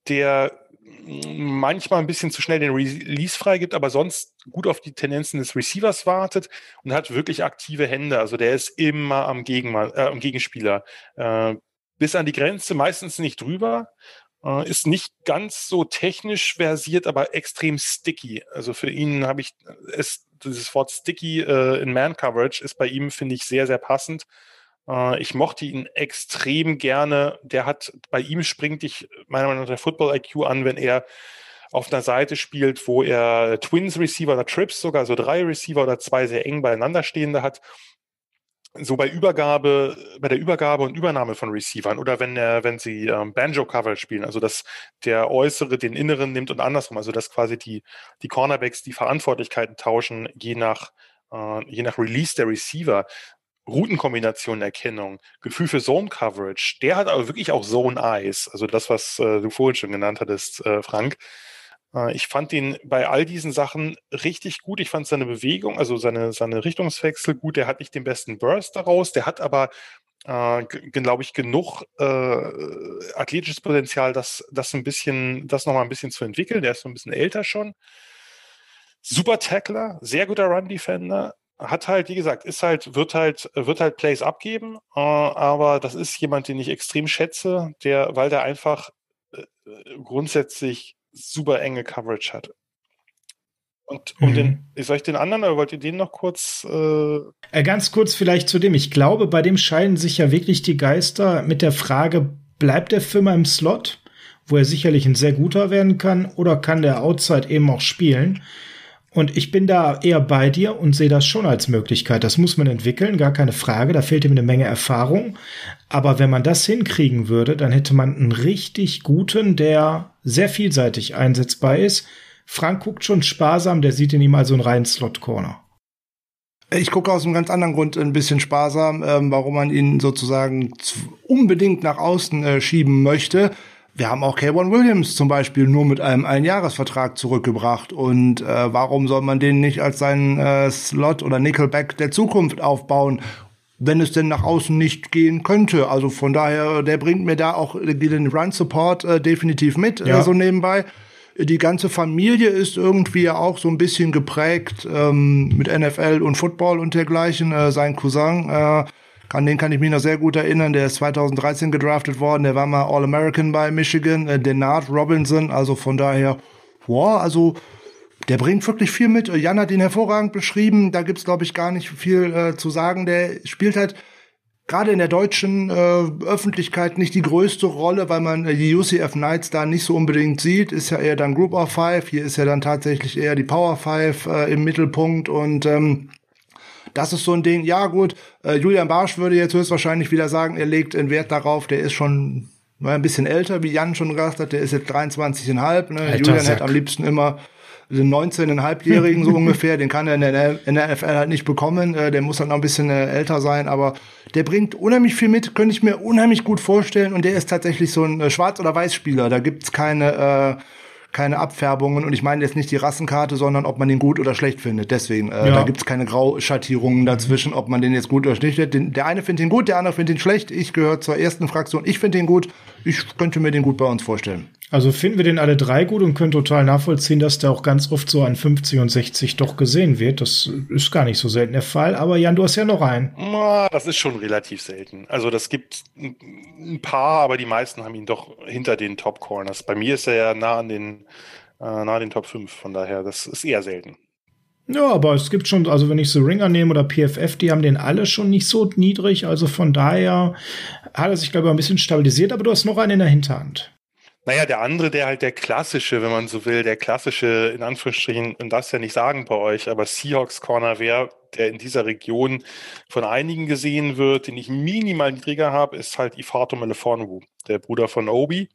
der manchmal ein bisschen zu schnell den Release freigibt, aber sonst gut auf die Tendenzen des Receivers wartet und hat wirklich aktive Hände. Also der ist immer am, Gegenma äh, am Gegenspieler. Äh, bis an die Grenze, meistens nicht drüber. Äh, ist nicht ganz so technisch versiert, aber extrem sticky. Also für ihn habe ich es, dieses Wort sticky äh, in Man-Coverage ist bei ihm, finde ich, sehr, sehr passend. Äh, ich mochte ihn extrem gerne. Der hat, bei ihm springt dich meiner Meinung nach der Football IQ an, wenn er auf einer Seite spielt, wo er Twins Receiver oder Trips sogar, so drei Receiver oder zwei sehr eng beieinander stehende hat. So bei Übergabe, bei der Übergabe und Übernahme von Receivern oder wenn er, wenn sie ähm, Banjo Coverage spielen, also dass der Äußere den Inneren nimmt und andersrum, also dass quasi die, die Cornerbacks die Verantwortlichkeiten tauschen, je nach, äh, je nach Release der Receiver. Routenkombinationenerkennung, Gefühl für Zone Coverage, der hat aber wirklich auch Zone Eyes, also das, was äh, du vorhin schon genannt hattest, äh, Frank. Äh, ich fand ihn bei all diesen Sachen richtig gut. Ich fand seine Bewegung, also seine, seine Richtungswechsel gut. Der hat nicht den besten Burst daraus, der hat aber äh, glaube ich, genug äh, athletisches Potenzial, das, das ein bisschen, das nochmal ein bisschen zu entwickeln. Der ist so ein bisschen älter schon. Super Tackler, sehr guter Run-Defender, hat halt, wie gesagt, ist halt, wird halt, wird halt Plays abgeben, äh, aber das ist jemand, den ich extrem schätze, der, weil der einfach äh, grundsätzlich super enge Coverage hat. Und um mhm. den, soll ich den anderen oder wollt ihr den noch kurz? Äh, äh Ganz kurz vielleicht zu dem. Ich glaube, bei dem scheiden sich ja wirklich die Geister mit der Frage, bleibt der Firma im Slot, wo er sicherlich ein sehr guter werden kann, oder kann der Outside eben auch spielen? Und ich bin da eher bei dir und sehe das schon als Möglichkeit. Das muss man entwickeln, gar keine Frage. Da fehlt ihm eine Menge Erfahrung. Aber wenn man das hinkriegen würde, dann hätte man einen richtig guten, der sehr vielseitig einsetzbar ist. Frank guckt schon sparsam, der sieht in ihm also einen reinen Slot-Corner. Ich gucke aus einem ganz anderen Grund ein bisschen sparsam, ähm, warum man ihn sozusagen unbedingt nach außen äh, schieben möchte wir haben auch K1 Williams zum Beispiel nur mit einem Einjahresvertrag zurückgebracht. Und äh, warum soll man den nicht als seinen äh, Slot oder Nickelback der Zukunft aufbauen, wenn es denn nach außen nicht gehen könnte? Also von daher, der bringt mir da auch den Run Support äh, definitiv mit, äh, ja. äh, so nebenbei. Die ganze Familie ist irgendwie auch so ein bisschen geprägt ähm, mit NFL und Football und dergleichen. Äh, sein Cousin äh, an den kann ich mich noch sehr gut erinnern. Der ist 2013 gedraftet worden. Der war mal All-American bei Michigan. Äh, Denard Robinson. Also von daher, boah, also der bringt wirklich viel mit. Jan hat ihn hervorragend beschrieben. Da gibt's glaube ich, gar nicht viel äh, zu sagen. Der spielt halt gerade in der deutschen äh, Öffentlichkeit nicht die größte Rolle, weil man äh, die UCF Knights da nicht so unbedingt sieht. Ist ja eher dann Group of Five. Hier ist ja dann tatsächlich eher die Power Five äh, im Mittelpunkt. Und ähm, das ist so ein Ding, ja gut, äh, Julian Barsch würde jetzt höchstwahrscheinlich wieder sagen, er legt einen Wert darauf, der ist schon ein bisschen älter, wie Jan schon gesagt hat, der ist jetzt 23,5. Ne? Julian Sack. hätte am liebsten immer den 19,5-Jährigen so ungefähr, den kann er in der, in der NFL halt nicht bekommen, äh, der muss halt noch ein bisschen äh, älter sein, aber der bringt unheimlich viel mit, könnte ich mir unheimlich gut vorstellen und der ist tatsächlich so ein äh, Schwarz- oder Weiß-Spieler, da gibt's keine äh, keine Abfärbungen und ich meine jetzt nicht die Rassenkarte, sondern ob man den gut oder schlecht findet. Deswegen, äh, ja. da gibt's keine Grauschattierungen dazwischen, ob man den jetzt gut oder schlecht findet. Der eine findet ihn gut, der andere findet ihn schlecht. Ich gehöre zur ersten Fraktion. Ich finde ihn gut. Ich könnte mir den gut bei uns vorstellen. Also finden wir den alle drei gut und können total nachvollziehen, dass der auch ganz oft so an 50 und 60 doch gesehen wird. Das ist gar nicht so selten der Fall. Aber Jan, du hast ja noch einen. Das ist schon relativ selten. Also das gibt ein paar, aber die meisten haben ihn doch hinter den Top Corners. Bei mir ist er ja nah an den, äh, nah an den Top 5. Von daher, das ist eher selten. Ja, aber es gibt schon, also wenn ich so Ringer nehme oder PFF, die haben den alle schon nicht so niedrig. Also von daher hat er sich, glaube ich, ein bisschen stabilisiert, aber du hast noch einen in der Hinterhand. Naja, der andere, der halt der klassische, wenn man so will, der klassische, in Anführungsstrichen, und das ja nicht sagen bei euch, aber Seahawks Corner wäre, der in dieser Region von einigen gesehen wird, den ich minimal niedriger habe, ist halt Ifato Melefonwu, der Bruder von Obi.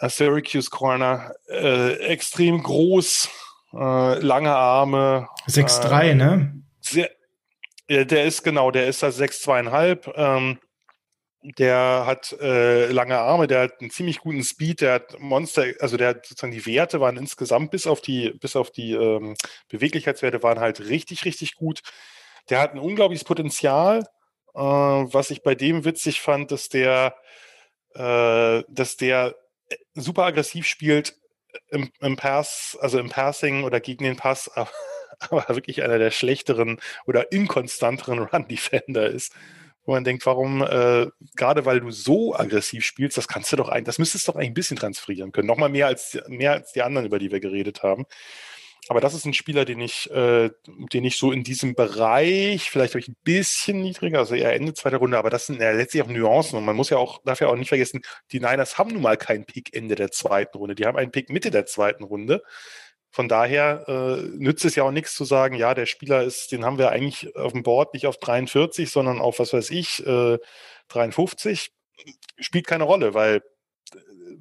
Syracuse Corner, äh, extrem groß, äh, lange Arme. 6'3, äh, ne? Sehr, der ist genau, der ist da 6'2,5. Ähm, der hat äh, lange Arme, der hat einen ziemlich guten Speed, der hat Monster, also der hat sozusagen die Werte waren insgesamt bis auf die, bis auf die ähm, Beweglichkeitswerte waren halt richtig, richtig gut. Der hat ein unglaubliches Potenzial. Äh, was ich bei dem witzig fand, dass der, äh, dass der super aggressiv spielt im, im Pass, also im Passing oder gegen den Pass, aber, aber wirklich einer der schlechteren oder inkonstanteren Run-Defender ist wo man denkt, warum, äh, gerade weil du so aggressiv spielst, das kannst du doch eigentlich, das müsstest du doch eigentlich ein bisschen transferieren können. Nochmal mehr als, mehr als die anderen, über die wir geredet haben. Aber das ist ein Spieler, den ich, äh, den ich so in diesem Bereich, vielleicht habe ich ein bisschen niedriger, also eher Ende zweiter Runde, aber das sind ja letztlich auch Nuancen und man muss ja auch, darf ja auch nicht vergessen, die Niners haben nun mal keinen Pick Ende der zweiten Runde, die haben einen Pick Mitte der zweiten Runde. Von daher äh, nützt es ja auch nichts zu sagen, ja, der Spieler ist, den haben wir eigentlich auf dem Board nicht auf 43, sondern auf, was weiß ich, äh, 53. Spielt keine Rolle, weil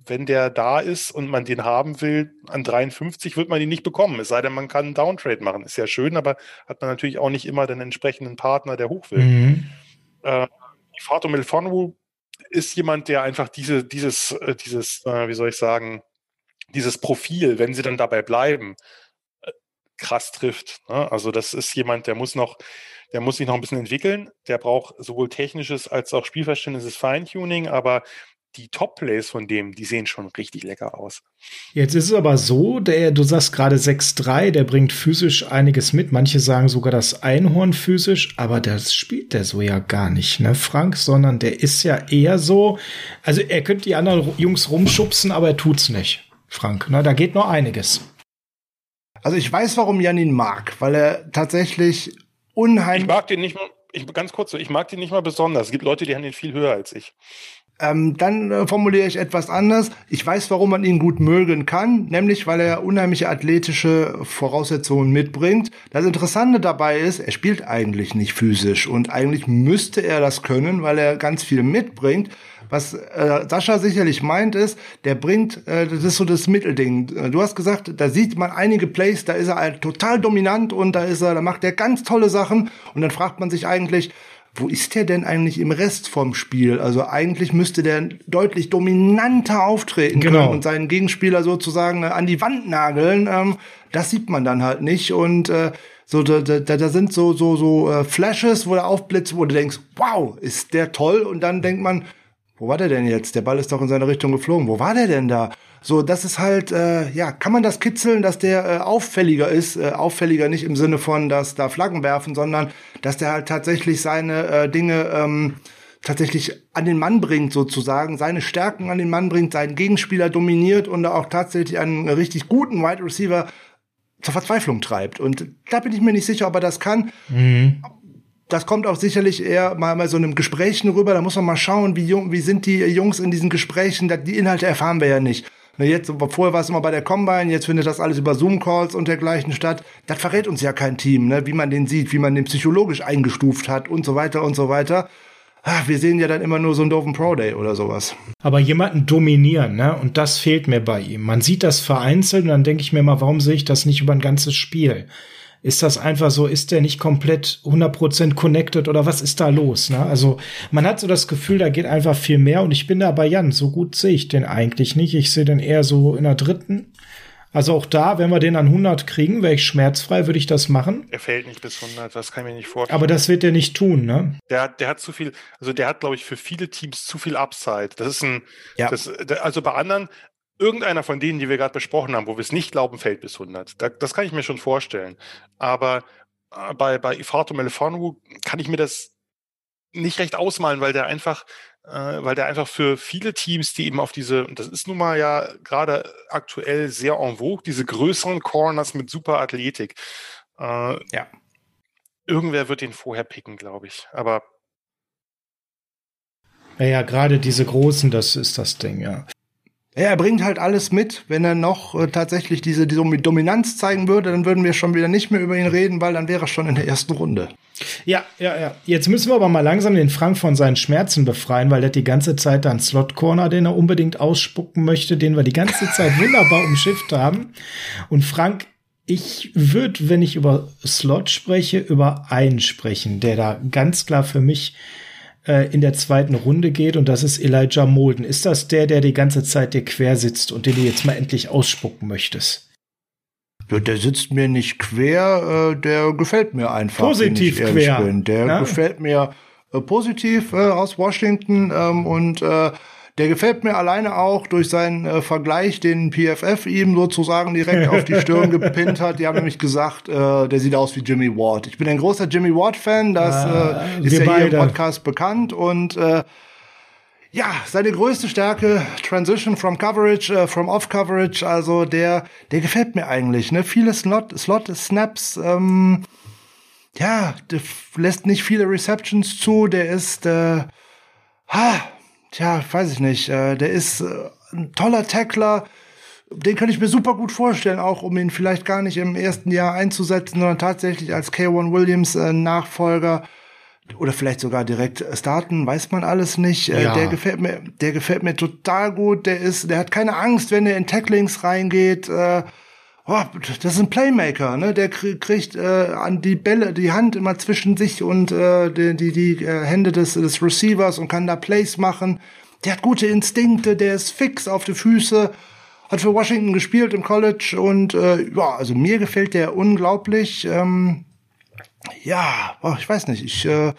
wenn der da ist und man den haben will, an 53 wird man ihn nicht bekommen. Es sei denn, man kann einen Downtrade machen. Ist ja schön, aber hat man natürlich auch nicht immer den entsprechenden Partner, der hoch will. Mhm. Äh, Fato Milfonwu ist jemand, der einfach diese, dieses, äh, dieses, äh, wie soll ich sagen, dieses Profil, wenn sie dann dabei bleiben, äh, krass trifft. Ne? Also das ist jemand, der muss noch, der muss sich noch ein bisschen entwickeln. Der braucht sowohl technisches als auch Spielverständnisses Feintuning, aber die Top-Plays von dem, die sehen schon richtig lecker aus. Jetzt ist es aber so, der, du sagst gerade 6-3, der bringt physisch einiges mit. Manche sagen sogar das Einhorn physisch, aber das spielt der so ja gar nicht, ne, Frank, sondern der ist ja eher so, also er könnte die anderen Jungs rumschubsen, aber er tut's nicht. Frank. Na, da geht noch einiges. Also ich weiß, warum Jan ihn mag, weil er tatsächlich unheimlich. Ich mag den nicht mal, ich, ganz kurz, ich mag den nicht mal besonders. Es gibt Leute, die haben den viel höher als ich. Ähm, dann äh, formuliere ich etwas anders. Ich weiß, warum man ihn gut mögen kann, nämlich weil er unheimliche athletische Voraussetzungen mitbringt. Das Interessante dabei ist, er spielt eigentlich nicht physisch und eigentlich müsste er das können, weil er ganz viel mitbringt. Was äh, Sascha sicherlich meint ist, der bringt, äh, das ist so das Mittelding. Äh, du hast gesagt, da sieht man einige Plays, da ist er halt total dominant und da ist er, da macht er ganz tolle Sachen und dann fragt man sich eigentlich, wo ist der denn eigentlich im Rest vom Spiel? Also eigentlich müsste der deutlich dominanter auftreten genau. können und seinen Gegenspieler sozusagen äh, an die Wand nageln. Ähm, das sieht man dann halt nicht und äh, so da, da, da sind so so so äh, Flashes, wo er aufblitzt, wo du denkst, wow, ist der toll und dann denkt man, wo war der denn jetzt? Der Ball ist doch in seine Richtung geflogen. Wo war der denn da? So, das ist halt, äh, ja, kann man das kitzeln, dass der äh, auffälliger ist? Äh, auffälliger nicht im Sinne von, dass da Flaggen werfen, sondern dass der halt tatsächlich seine äh, Dinge ähm, tatsächlich an den Mann bringt, sozusagen, seine Stärken an den Mann bringt, seinen Gegenspieler dominiert und auch tatsächlich einen richtig guten Wide Receiver zur Verzweiflung treibt. Und da bin ich mir nicht sicher, ob er das kann. Mhm das kommt auch sicherlich eher mal bei so einem Gesprächen rüber. Da muss man mal schauen, wie, jung, wie sind die Jungs in diesen Gesprächen. Die Inhalte erfahren wir ja nicht. Jetzt, vorher war es immer bei der Combine, jetzt findet das alles über Zoom-Calls und dergleichen statt. Das verrät uns ja kein Team, ne? wie man den sieht, wie man den psychologisch eingestuft hat und so weiter und so weiter. ach, wir sehen ja dann immer nur so einen doofen Pro Day oder sowas. Aber jemanden dominieren, ne? Und das fehlt mir bei ihm. Man sieht das vereinzelt und dann denke ich mir mal, warum sehe ich das nicht über ein ganzes Spiel? Ist das einfach so, ist der nicht komplett 100% connected oder was ist da los? Ne? Also man hat so das Gefühl, da geht einfach viel mehr und ich bin da bei Jan, so gut sehe ich den eigentlich nicht. Ich sehe den eher so in der dritten. Also auch da, wenn wir den an 100 kriegen, wäre ich schmerzfrei, würde ich das machen. Er fällt nicht bis 100, das kann ich mir nicht vorstellen. Aber das wird er nicht tun, ne? Der, der hat zu viel, also der hat, glaube ich, für viele Teams zu viel Upside. Das ist ein, ja. das, also bei anderen, irgendeiner von denen, die wir gerade besprochen haben, wo wir es nicht glauben, fällt bis 100. Da, das kann ich mir schon vorstellen. Aber äh, bei, bei Ifato Melefanu kann ich mir das nicht recht ausmalen, weil der einfach, äh, weil der einfach für viele Teams, die eben auf diese, und das ist nun mal ja gerade aktuell sehr en vogue, diese größeren Corners mit super Athletik. Äh, ja. Irgendwer wird den vorher picken, glaube ich. Aber ja, ja, gerade diese großen, das ist das Ding, ja. Ja, er bringt halt alles mit. Wenn er noch äh, tatsächlich diese, diese Dominanz zeigen würde, dann würden wir schon wieder nicht mehr über ihn reden, weil dann wäre er schon in der ersten Runde. Ja, ja, ja. Jetzt müssen wir aber mal langsam den Frank von seinen Schmerzen befreien, weil er die ganze Zeit da einen Slot-Corner, den er unbedingt ausspucken möchte, den wir die ganze Zeit wunderbar umschifft haben. Und Frank, ich würde, wenn ich über Slot spreche, über einen sprechen, der da ganz klar für mich äh, in der zweiten Runde geht und das ist Elijah Molden. Ist das der, der die ganze Zeit dir quer sitzt und den du jetzt mal endlich ausspucken möchtest? Ja, der sitzt mir nicht quer, äh, der gefällt mir einfach. Positiv quer. Bin. Der ja? gefällt mir äh, positiv äh, aus Washington ähm, und äh, der gefällt mir alleine auch durch seinen äh, Vergleich, den PFF ihm sozusagen direkt auf die Stirn gepinnt hat. Die haben nämlich gesagt, äh, der sieht aus wie Jimmy Ward. Ich bin ein großer Jimmy Ward-Fan, das ah, äh, ist ja beide. hier im Podcast bekannt und äh, ja, seine größte Stärke, Transition from Coverage, äh, from Off Coverage, also der, der gefällt mir eigentlich. Ne? Viele Slot, Slot Snaps, ähm, ja, der lässt nicht viele Receptions zu, der ist, äh, ha, tja, weiß ich nicht, äh, der ist äh, ein toller Tackler. Den kann ich mir super gut vorstellen, auch um ihn vielleicht gar nicht im ersten Jahr einzusetzen, sondern tatsächlich als K1 Williams äh, Nachfolger oder vielleicht sogar direkt starten, weiß man alles nicht. Äh, ja. Der gefällt mir, der gefällt mir total gut. Der ist, der hat keine Angst, wenn er in Tacklings reingeht. Äh, oh, das ist ein Playmaker, ne? Der kriegt äh, an die Bälle, die Hand immer zwischen sich und äh, die, die, die äh, Hände des, des Receivers und kann da Plays machen. Der hat gute Instinkte, der ist fix auf die Füße, hat für Washington gespielt im College und äh, ja, also mir gefällt der unglaublich. Ähm, ja, oh, ich weiß nicht, ich äh,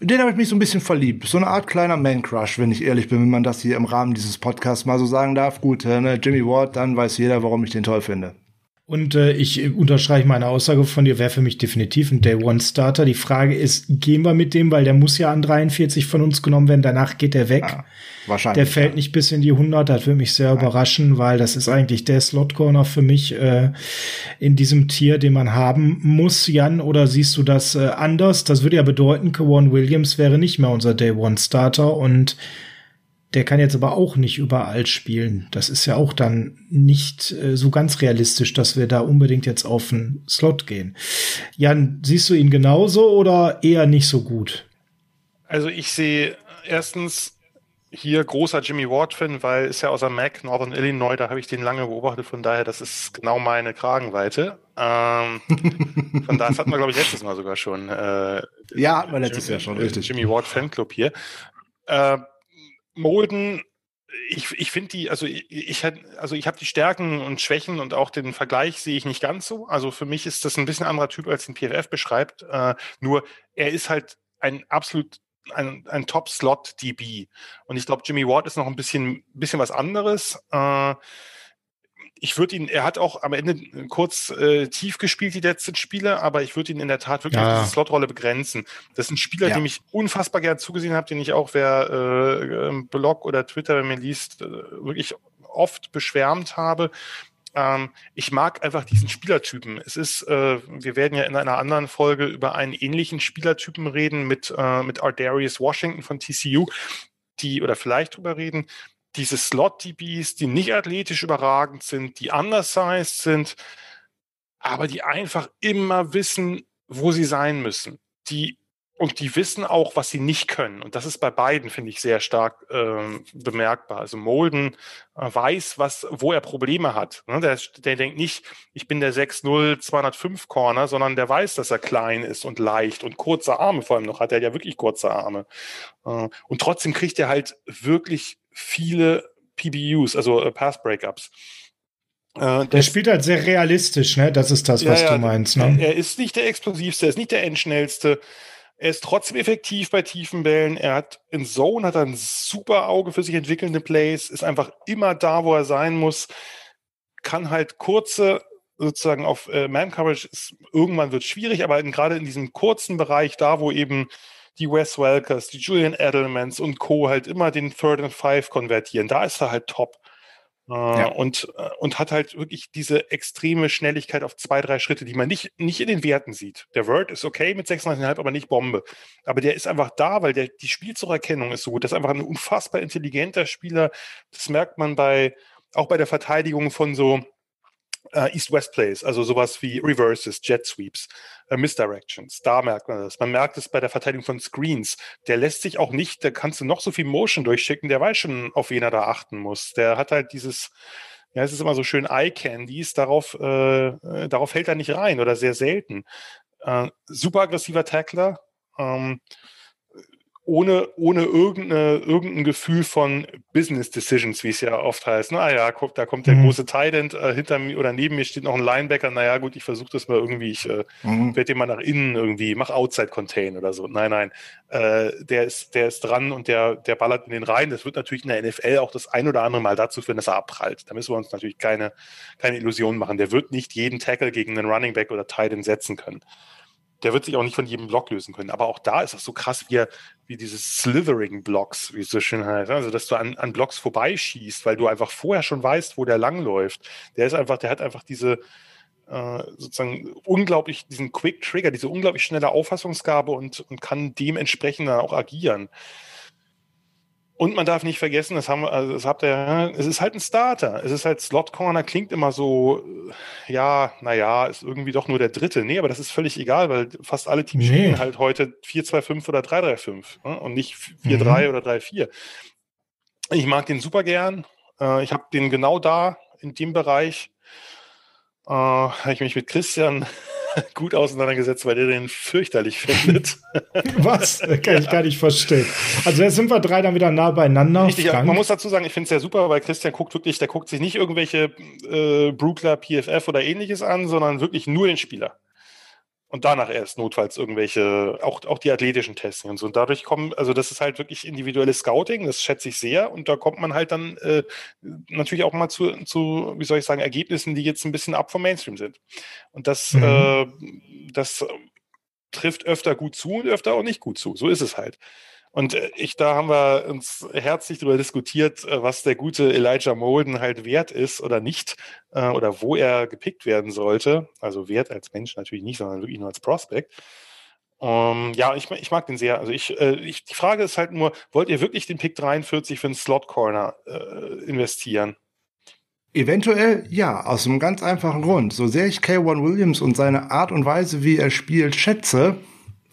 den habe ich mich so ein bisschen verliebt. So eine Art kleiner Man-Crush, wenn ich ehrlich bin, wenn man das hier im Rahmen dieses Podcasts mal so sagen darf. Gut, ne, Jimmy Ward, dann weiß jeder, warum ich den toll finde. Und äh, ich unterstreiche meine Aussage von dir, wäre für mich definitiv ein Day One Starter. Die Frage ist, gehen wir mit dem, weil der muss ja an 43 von uns genommen werden, danach geht er weg. Ja, wahrscheinlich. Der fällt ja. nicht bis in die 100, das würde mich sehr ja. überraschen, weil das ist eigentlich der Slot Corner für mich äh, in diesem Tier, den man haben muss, Jan, oder siehst du das äh, anders? Das würde ja bedeuten, Kawan Williams wäre nicht mehr unser Day One Starter und der kann jetzt aber auch nicht überall spielen. Das ist ja auch dann nicht äh, so ganz realistisch, dass wir da unbedingt jetzt auf einen Slot gehen. Jan, siehst du ihn genauso oder eher nicht so gut? Also ich sehe erstens hier großer Jimmy Ward-Fan, weil ist ja aus der Mac, Northern Illinois, da habe ich den lange beobachtet, von daher, das ist genau meine Kragenweite. Ähm, von daher, das hatten wir, glaube ich, letztes Mal sogar schon. Äh, ja, hatten wir letztes Jahr schon, richtig. Jimmy Ward Fanclub hier. Äh, Molden, ich, ich finde die, also ich, ich also ich habe die Stärken und Schwächen und auch den Vergleich sehe ich nicht ganz so. Also für mich ist das ein bisschen anderer Typ, als den PFF beschreibt. Äh, nur er ist halt ein absolut ein, ein Top-Slot-DB. Und ich glaube, Jimmy Ward ist noch ein bisschen, bisschen was anderes. Äh, ich würde ihn, er hat auch am Ende kurz äh, tief gespielt, die letzten Spiele, aber ich würde ihn in der Tat wirklich ja. auf diese Slotrolle begrenzen. Das ist ein Spieler, ja. dem ich unfassbar gern zugesehen habe, den ich auch, wer äh, im Blog oder Twitter, wenn mir liest, äh, wirklich oft beschwärmt habe. Ähm, ich mag einfach diesen Spielertypen. Es ist, äh, wir werden ja in einer anderen Folge über einen ähnlichen Spielertypen reden mit, äh, mit Ardarius Washington von TCU, die, oder vielleicht drüber reden, diese Slot-DBs, die nicht athletisch überragend sind, die undersized sind, aber die einfach immer wissen, wo sie sein müssen. Die und die wissen auch, was sie nicht können. Und das ist bei beiden, finde ich, sehr stark äh, bemerkbar. Also Molden äh, weiß, was, wo er Probleme hat. Ne? Der, der denkt nicht, ich bin der 6-0 205 Corner, sondern der weiß, dass er klein ist und leicht und kurze Arme vor allem noch hat. Er hat ja wirklich kurze Arme. Äh, und trotzdem kriegt er halt wirklich viele PBUs, also äh, Pass Breakups. Äh, der spielt halt sehr realistisch, ne? Das ist das, was ja, du meinst. Ne? Er ist nicht der explosivste, er ist nicht der endschnellste. Er ist trotzdem effektiv bei tiefen Bällen. Er hat in Zone hat ein super Auge für sich entwickelnde Plays, ist einfach immer da, wo er sein muss, kann halt kurze sozusagen auf äh, Man Coverage ist, irgendwann wird schwierig, aber gerade in diesem kurzen Bereich, da wo eben die Wes Welkers, die Julian Edelmans und Co. halt immer den Third and Five konvertieren, da ist er halt top. Äh, ja. und, äh, und hat halt wirklich diese extreme Schnelligkeit auf zwei, drei Schritte, die man nicht, nicht in den Werten sieht. Der Word ist okay mit 36,5, aber nicht Bombe. Aber der ist einfach da, weil der, die Spielzugserkennung ist so gut. Das ist einfach ein unfassbar intelligenter Spieler. Das merkt man bei, auch bei der Verteidigung von so äh, East-West-Plays, also sowas wie Reverses, Jet Sweeps, äh, Misdirections. Da merkt man das. Man merkt es bei der Verteidigung von Screens. Der lässt sich auch nicht, da kannst du noch so viel Motion durchschicken, der weiß schon, auf wen er da achten muss. Der hat halt dieses, ja, es ist immer so schön Eye-Candies, darauf, äh, äh, darauf fällt er nicht rein oder sehr selten. Äh, super aggressiver Tackler. Ähm, ohne, ohne irgendeine, irgendein Gefühl von Business Decisions, wie es ja oft heißt. Na ja, guck, da kommt der mhm. große Tident äh, hinter mir oder neben mir steht noch ein Linebacker. Naja, gut, ich versuche das mal irgendwie, ich äh, mhm. werde den mal nach innen irgendwie, mach Outside Contain oder so. Nein, nein. Äh, der ist, der ist dran und der, der ballert in den Reihen. Das wird natürlich in der NFL auch das ein oder andere Mal dazu führen, dass er abprallt. Da müssen wir uns natürlich keine, keine Illusionen machen. Der wird nicht jeden Tackle gegen einen Running Back oder Titan setzen können der wird sich auch nicht von jedem Block lösen können. Aber auch da ist das so krass, wie, wie diese Slithering-Blocks, wie es so schön heißt. Also, dass du an, an Blocks vorbeischießt, weil du einfach vorher schon weißt, wo der langläuft. Der ist einfach, der hat einfach diese, äh, sozusagen unglaublich, diesen Quick Trigger, diese unglaublich schnelle Auffassungsgabe und, und kann dementsprechend dann auch agieren. Und man darf nicht vergessen, das haben wir, also das habt ihr, es ist halt ein Starter. Es ist halt Slot Corner, klingt immer so, äh, ja, naja, ist irgendwie doch nur der dritte. Nee, aber das ist völlig egal, weil fast alle Teams nee. spielen halt heute 4-2-5 oder 3-3-5 ne? und nicht 4-3 mhm. oder 3-4. Ich mag den super gern. Äh, ich habe den genau da, in dem Bereich. Äh, habe ich mich mit Christian gut auseinandergesetzt, weil der den fürchterlich findet. Was? Kann ja. ich gar nicht verstehen. Also jetzt sind wir drei dann wieder nah beieinander. Richtig, man muss dazu sagen, ich finde es ja super, weil Christian guckt wirklich, der guckt sich nicht irgendwelche äh, Brookler, PFF oder ähnliches an, sondern wirklich nur den Spieler und danach erst notfalls irgendwelche, auch, auch die athletischen Tests und so. Und dadurch kommen, also das ist halt wirklich individuelles Scouting, das schätze ich sehr. Und da kommt man halt dann äh, natürlich auch mal zu, zu, wie soll ich sagen, Ergebnissen, die jetzt ein bisschen ab vom Mainstream sind. Und das, mhm. äh, das trifft öfter gut zu und öfter auch nicht gut zu. So ist es halt. Und äh, ich, da haben wir uns herzlich darüber diskutiert, äh, was der gute Elijah Molden halt wert ist oder nicht, äh, oder wo er gepickt werden sollte. Also wert als Mensch natürlich nicht, sondern wirklich nur als Prospect. Um, ähm, ja, ich, ich mag den sehr. Also ich, ich, die Frage ist halt nur, wollt ihr wirklich den Pick 43 für einen Slot Corner äh, investieren? Eventuell ja, aus einem ganz einfachen Grund. So sehr ich K1 Williams und seine Art und Weise, wie er spielt, schätze,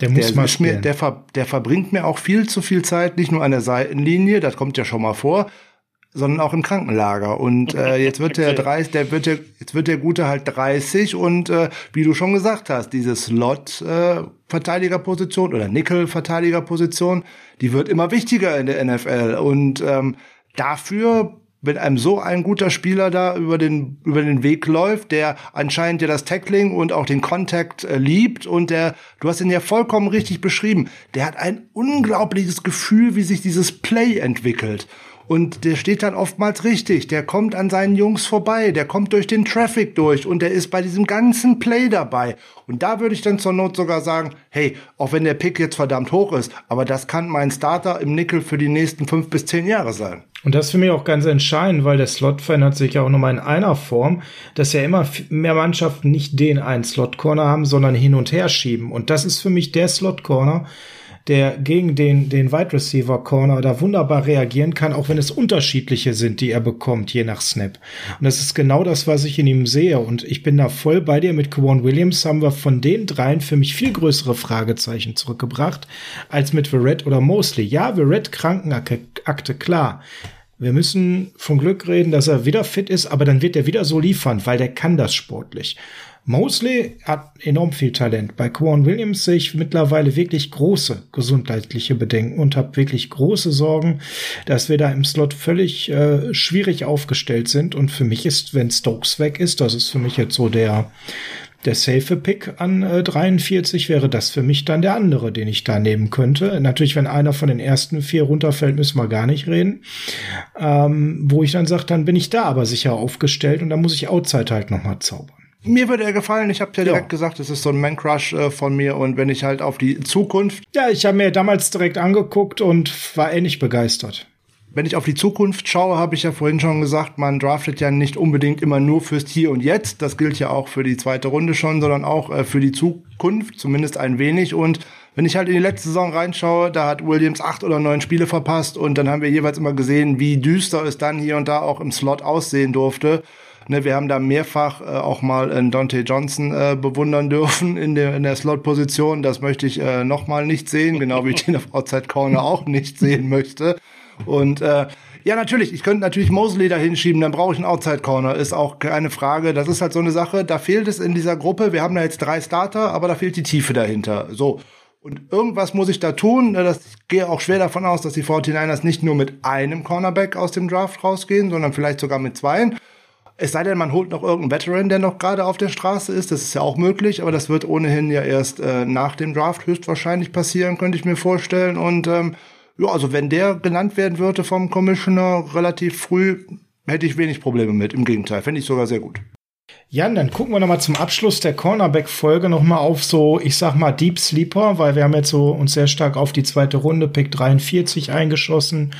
der muss der mal spielen. Mir, der, ver, der verbringt mir auch viel zu viel Zeit, nicht nur an der Seitenlinie, das kommt ja schon mal vor, sondern auch im Krankenlager. Und äh, jetzt wird der 30, der wird der, jetzt wird der Gute halt 30 und äh, wie du schon gesagt hast, diese Slot-Verteidigerposition äh, oder Nickel-Verteidigerposition, die wird immer wichtiger in der NFL. Und ähm, dafür wenn einem so ein guter Spieler da über den, über den Weg läuft, der anscheinend ja das Tackling und auch den Kontakt äh, liebt und der, du hast ihn ja vollkommen richtig beschrieben, der hat ein unglaubliches Gefühl, wie sich dieses Play entwickelt. Und der steht dann oftmals richtig. Der kommt an seinen Jungs vorbei. Der kommt durch den Traffic durch und der ist bei diesem ganzen Play dabei. Und da würde ich dann zur Not sogar sagen, hey, auch wenn der Pick jetzt verdammt hoch ist, aber das kann mein Starter im Nickel für die nächsten fünf bis zehn Jahre sein. Und das ist für mich auch ganz entscheidend, weil der Slot verändert sich ja auch nochmal in einer Form, dass ja immer mehr Mannschaften nicht den einen Slot Corner haben, sondern hin und her schieben. Und das ist für mich der Slot Corner, der gegen den, den Wide Receiver Corner da wunderbar reagieren kann, auch wenn es unterschiedliche sind, die er bekommt, je nach Snap. Und das ist genau das, was ich in ihm sehe. Und ich bin da voll bei dir. Mit Kwan Williams haben wir von den dreien für mich viel größere Fragezeichen zurückgebracht, als mit Verrett oder Mosley. Ja, Verrett Krankenakte, klar. Wir müssen von Glück reden, dass er wieder fit ist, aber dann wird er wieder so liefern, weil der kann das sportlich. Mosley hat enorm viel Talent. Bei Quan Williams sehe ich mittlerweile wirklich große gesundheitliche Bedenken und habe wirklich große Sorgen, dass wir da im Slot völlig äh, schwierig aufgestellt sind. Und für mich ist, wenn Stokes weg ist, das ist für mich jetzt so der der safe Pick an äh, 43 wäre das für mich dann der andere, den ich da nehmen könnte. Natürlich, wenn einer von den ersten vier runterfällt, müssen wir gar nicht reden. Ähm, wo ich dann sage, dann bin ich da aber sicher aufgestellt und dann muss ich Outside halt nochmal zaubern. Mir würde er gefallen. Ich habe ja direkt gesagt, es ist so ein Man-Crush äh, von mir. Und wenn ich halt auf die Zukunft. Ja, ich habe mir damals direkt angeguckt und war ähnlich begeistert. Wenn ich auf die Zukunft schaue, habe ich ja vorhin schon gesagt, man draftet ja nicht unbedingt immer nur fürs Hier und Jetzt. Das gilt ja auch für die zweite Runde schon, sondern auch äh, für die Zukunft, zumindest ein wenig. Und wenn ich halt in die letzte Saison reinschaue, da hat Williams acht oder neun Spiele verpasst und dann haben wir jeweils immer gesehen, wie düster es dann hier und da auch im Slot aussehen durfte. Ne, wir haben da mehrfach äh, auch mal einen Dante Johnson äh, bewundern dürfen in der, in der Slot-Position. Das möchte ich äh, nochmal nicht sehen, genau wie ich den auf Outside Corner auch nicht sehen möchte. Und äh, ja, natürlich, ich könnte natürlich Mosley da hinschieben, dann brauche ich einen Outside Corner, ist auch keine Frage. Das ist halt so eine Sache, da fehlt es in dieser Gruppe. Wir haben da jetzt drei Starter, aber da fehlt die Tiefe dahinter. So. Und irgendwas muss ich da tun. Ne, das, ich gehe auch schwer davon aus, dass die 49ers nicht nur mit einem Cornerback aus dem Draft rausgehen, sondern vielleicht sogar mit zweien. Es sei denn, man holt noch irgendeinen Veteran, der noch gerade auf der Straße ist. Das ist ja auch möglich, aber das wird ohnehin ja erst äh, nach dem Draft höchstwahrscheinlich passieren, könnte ich mir vorstellen. Und ähm, ja, also wenn der genannt werden würde vom Commissioner relativ früh, hätte ich wenig Probleme mit. Im Gegenteil, fände ich sogar sehr gut. Jan, dann gucken wir noch mal zum Abschluss der Cornerback-Folge noch mal auf so, ich sag mal, Deep Sleeper, weil wir haben jetzt so uns sehr stark auf die zweite Runde, Pick 43 eingeschossen.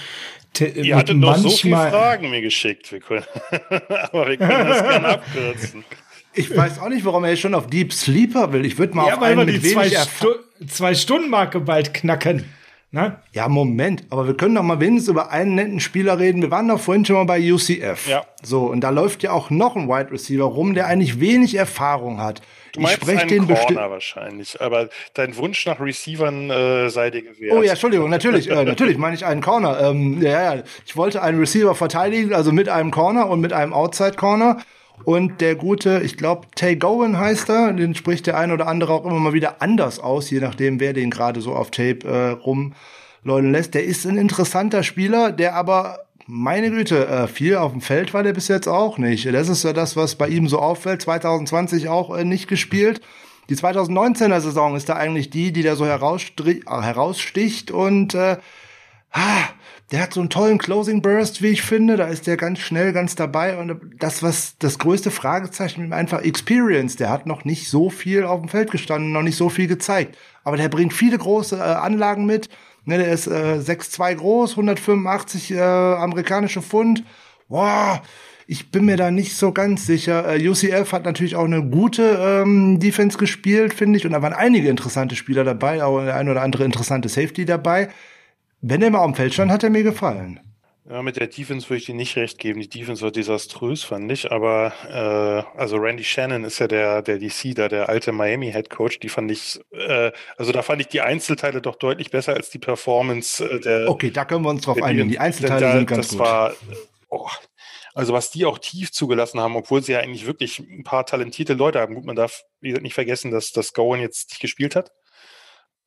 Ihr hattet noch so viele Fragen mir geschickt. Wir können, aber wir können das gerne abkürzen. Ich weiß auch nicht, warum er jetzt schon auf Deep Sleeper will. Ich würde mal ja, auf einen mit die zwei, Stu zwei Stunden Marke bald knacken. Na? Ja, Moment, aber wir können doch mal wenigstens über einen netten Spieler reden. Wir waren doch vorhin schon mal bei UCF. Ja. So, und da läuft ja auch noch ein Wide Receiver rum, der eigentlich wenig Erfahrung hat. Du meinst ich spreche den Corner wahrscheinlich, aber dein Wunsch nach Receivern äh, sei dir gewährt. Oh ja, Entschuldigung, natürlich, äh, natürlich meine ich einen Corner. Ähm, ja, ja, ich wollte einen Receiver verteidigen, also mit einem Corner und mit einem Outside Corner. Und der gute, ich glaube, Tay Gowan heißt er, den spricht der ein oder andere auch immer mal wieder anders aus, je nachdem, wer den gerade so auf Tape äh, rumläulen lässt. Der ist ein interessanter Spieler, der aber meine Güte, äh, viel auf dem Feld war der bis jetzt auch nicht. Das ist ja das, was bei ihm so auffällt. 2020 auch äh, nicht gespielt. Die 2019er Saison ist da eigentlich die, die da so heraussticht und äh, ah, der hat so einen tollen Closing Burst, wie ich finde. Da ist der ganz schnell, ganz dabei. Und das, was das größte Fragezeichen ihm einfach Experience. Der hat noch nicht so viel auf dem Feld gestanden, noch nicht so viel gezeigt. Aber der bringt viele große äh, Anlagen mit. Ne, der ist äh, 6'2 groß, 185 äh, amerikanische Pfund. Boah, ich bin mir da nicht so ganz sicher. Äh, UCF hat natürlich auch eine gute ähm, Defense gespielt, finde ich. Und da waren einige interessante Spieler dabei, auch der ein oder andere interessante Safety dabei. Wenn er mal am Feld stand, hat er mir gefallen. Ja, mit der Defense würde ich dir nicht recht geben. Die Defense war desaströs, fand ich. Aber äh, also Randy Shannon ist ja der, der DC da, der alte Miami Head Coach. Die fand ich, äh, also da fand ich die Einzelteile doch deutlich besser als die Performance äh, der. Okay, da können wir uns drauf einigen. Die Einzelteile da, sind ganz das gut. War, oh, also was die auch tief zugelassen haben, obwohl sie ja eigentlich wirklich ein paar talentierte Leute haben. Gut, man darf wie gesagt, nicht vergessen, dass das Gowan jetzt nicht gespielt hat.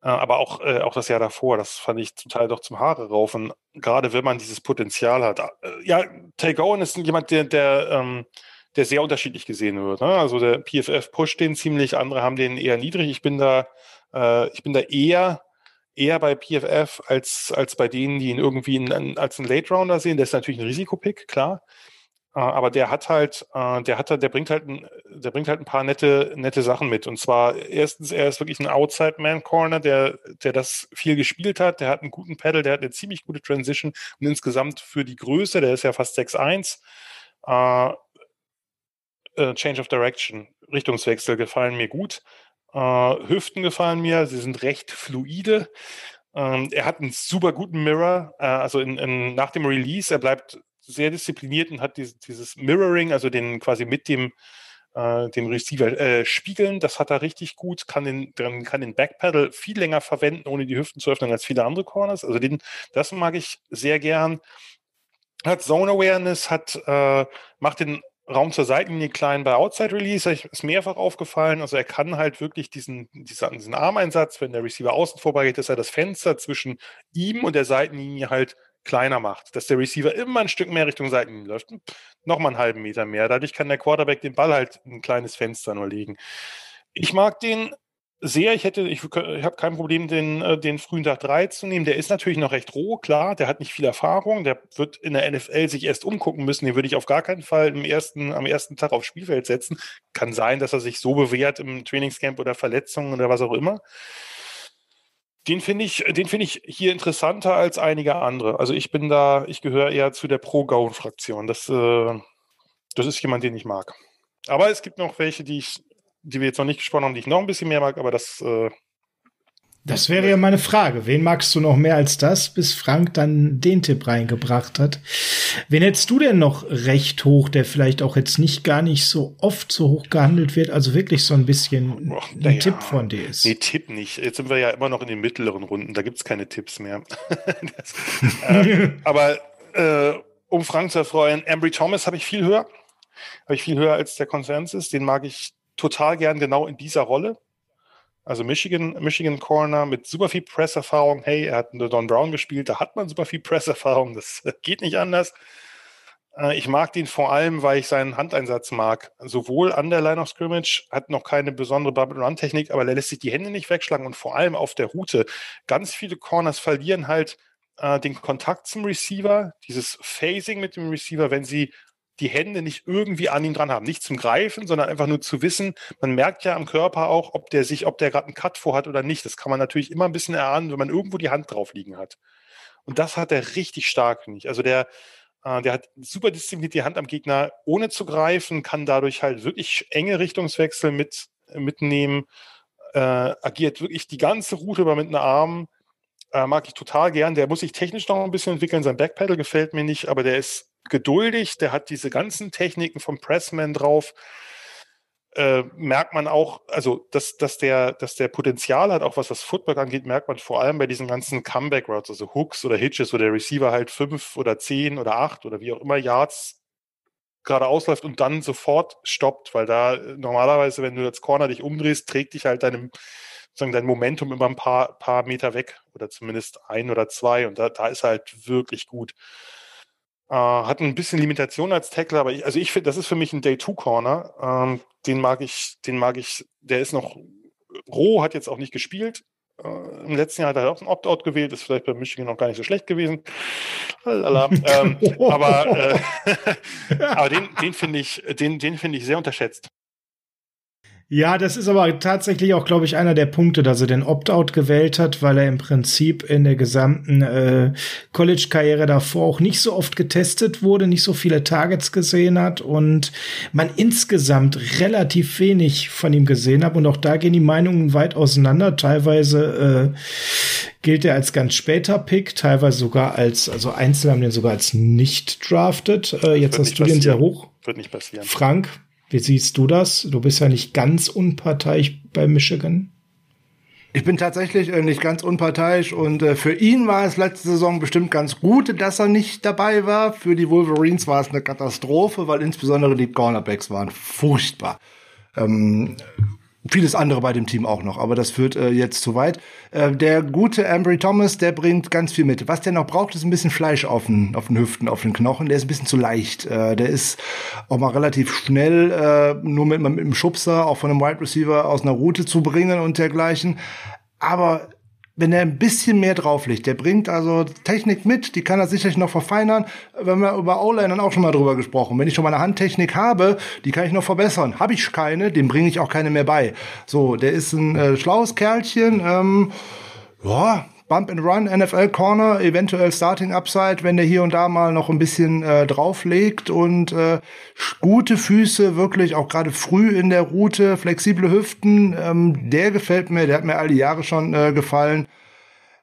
Äh, aber auch, äh, auch das Jahr davor, das fand ich zum Teil doch zum Haare raufen, gerade wenn man dieses Potenzial hat. Äh, ja, Take Owen ist jemand, der, der, ähm, der sehr unterschiedlich gesehen wird. Ne? Also der PFF pusht den ziemlich, andere haben den eher niedrig. Ich bin da, äh, ich bin da eher eher bei PFF als, als bei denen, die ihn irgendwie in, als einen Late Rounder sehen. Der ist natürlich ein Risikopick, klar. Äh, aber der hat halt, äh, der hat, der bringt halt, der bringt halt ein paar nette, nette Sachen mit. Und zwar erstens, er ist wirklich ein Outside-Man-Corner, der, der das viel gespielt hat. Der hat einen guten Pedal, der hat eine ziemlich gute Transition und insgesamt für die Größe, der ist ja fast 6'1, äh, äh, Change of Direction, Richtungswechsel gefallen mir gut. Äh, Hüften gefallen mir, sie sind recht fluide. Ähm, er hat einen super guten Mirror, äh, also in, in, nach dem Release, er bleibt sehr diszipliniert und hat dieses, dieses Mirroring, also den quasi mit dem äh, dem Receiver äh, spiegeln. Das hat er richtig gut, kann den, kann den Backpedal viel länger verwenden, ohne die Hüften zu öffnen als viele andere Corners. Also den, das mag ich sehr gern. Hat Zone Awareness, hat, äh, macht den Raum zur Seitenlinie klein bei Outside Release, ist mehrfach aufgefallen. Also er kann halt wirklich diesen, diesen, diesen Armeinsatz, wenn der Receiver außen vorbeigeht, dass er das Fenster zwischen ihm und der Seitenlinie halt kleiner macht, dass der Receiver immer ein Stück mehr Richtung Seitenlinie läuft, nochmal einen halben Meter mehr. Dadurch kann der Quarterback den Ball halt ein kleines Fenster nur legen. Ich mag den sehr. Ich hätte, ich, ich habe kein Problem, den, äh, den frühen Tag 3 zu nehmen. Der ist natürlich noch recht roh, klar. Der hat nicht viel Erfahrung. Der wird in der NFL sich erst umgucken müssen. Den würde ich auf gar keinen Fall im ersten, am ersten Tag aufs Spielfeld setzen. Kann sein, dass er sich so bewährt im Trainingscamp oder Verletzungen oder was auch immer. Den finde ich, den finde ich hier interessanter als einige andere. Also ich bin da, ich gehöre eher zu der Pro-Gaun-Fraktion. Das, äh, das ist jemand, den ich mag. Aber es gibt noch welche, die ich, die wir jetzt noch nicht gesprochen haben, die ich noch ein bisschen mehr mag, aber das äh, das wäre ja meine Frage. Wen magst du noch mehr als das, bis Frank dann den Tipp reingebracht hat? Wen hättest du denn noch recht hoch, der vielleicht auch jetzt nicht gar nicht so oft so hoch gehandelt wird, also wirklich so ein bisschen Och, ein ja. Tipp von dir ist? Nee, Tipp nicht. Jetzt sind wir ja immer noch in den mittleren Runden, da gibt's keine Tipps mehr. das, äh, aber äh, um Frank zu erfreuen, Ambry Thomas habe ich viel höher. Habe ich viel höher als der Konsensus. Den mag ich total gern genau in dieser Rolle. Also Michigan, Michigan Corner mit super viel Presserfahrung. Hey, er hat Don Brown gespielt, da hat man super viel Presserfahrung. Das geht nicht anders. Äh, ich mag den vor allem, weil ich seinen Handeinsatz mag. Sowohl an der Line of Scrimmage, hat noch keine besondere Bubble-Run-Technik, aber er lässt sich die Hände nicht wegschlagen und vor allem auf der Route. Ganz viele Corners verlieren halt äh, den Kontakt zum Receiver, dieses Phasing mit dem Receiver, wenn sie die Hände nicht irgendwie an ihm dran haben. Nicht zum Greifen, sondern einfach nur zu wissen, man merkt ja am Körper auch, ob der sich, ob der gerade einen Cut vorhat oder nicht. Das kann man natürlich immer ein bisschen erahnen, wenn man irgendwo die Hand drauf liegen hat. Und das hat er richtig stark, ich. Also der, äh, der hat super diszipliniert die Hand am Gegner, ohne zu greifen, kann dadurch halt wirklich enge Richtungswechsel mit, mitnehmen, äh, agiert wirklich die ganze Route über mit einem Arm. Äh, mag ich total gern. Der muss sich technisch noch ein bisschen entwickeln. Sein Backpedal gefällt mir nicht, aber der ist geduldig, der hat diese ganzen Techniken vom Pressman drauf. Äh, merkt man auch, also dass, dass, der, dass der Potenzial hat, auch was das Football angeht, merkt man vor allem bei diesen ganzen Comeback Routes, also Hooks oder Hitches, wo der Receiver halt fünf oder zehn oder acht oder wie auch immer Yards gerade ausläuft und dann sofort stoppt, weil da äh, normalerweise, wenn du als Corner dich umdrehst, trägt dich halt deinem, sozusagen dein Momentum immer ein paar, paar Meter weg oder zumindest ein oder zwei und da, da ist halt wirklich gut. Äh, hat ein bisschen Limitation als Tackler, aber ich, also ich finde, das ist für mich ein Day-Two-Corner. Ähm, den mag ich, den mag ich, der ist noch roh, hat jetzt auch nicht gespielt. Äh, Im letzten Jahr hat er auch ein Opt-out gewählt, ist vielleicht bei Michigan noch gar nicht so schlecht gewesen. ähm, aber äh, aber den, den finde ich, den, den finde ich sehr unterschätzt. Ja, das ist aber tatsächlich auch, glaube ich, einer der Punkte, dass er den Opt-out gewählt hat, weil er im Prinzip in der gesamten äh, College-Karriere davor auch nicht so oft getestet wurde, nicht so viele Targets gesehen hat und man insgesamt relativ wenig von ihm gesehen hat. Und auch da gehen die Meinungen weit auseinander. Teilweise äh, gilt er als ganz später Pick, teilweise sogar als, also Einzelne haben den sogar als nicht drafted. Äh, jetzt hast du den sehr hoch. Wird nicht passieren. Frank, wie siehst du das? Du bist ja nicht ganz unparteiisch bei Michigan. Ich bin tatsächlich äh, nicht ganz unparteiisch und äh, für ihn war es letzte Saison bestimmt ganz gut, dass er nicht dabei war. Für die Wolverines war es eine Katastrophe, weil insbesondere die Cornerbacks waren furchtbar. Ähm, Vieles andere bei dem Team auch noch, aber das führt äh, jetzt zu weit. Äh, der gute Ambry Thomas, der bringt ganz viel mit. Was der noch braucht, ist ein bisschen Fleisch auf den, auf den Hüften, auf den Knochen. Der ist ein bisschen zu leicht. Äh, der ist auch mal relativ schnell, äh, nur mit, mit einem Schubser, auch von einem Wide Receiver aus einer Route zu bringen und dergleichen. Aber wenn er ein bisschen mehr drauflegt, der bringt also Technik mit, die kann er sicherlich noch verfeinern. Wenn wir über O-Line dann auch schon mal drüber gesprochen. Wenn ich schon mal eine Handtechnik habe, die kann ich noch verbessern. Habe ich keine, dem bringe ich auch keine mehr bei. So, der ist ein äh, schlaues Kerlchen. Ähm, ja, Bump and Run, NFL Corner, eventuell Starting Upside, wenn der hier und da mal noch ein bisschen äh, drauflegt und äh, gute Füße, wirklich auch gerade früh in der Route, flexible Hüften, ähm, der gefällt mir, der hat mir all die Jahre schon äh, gefallen.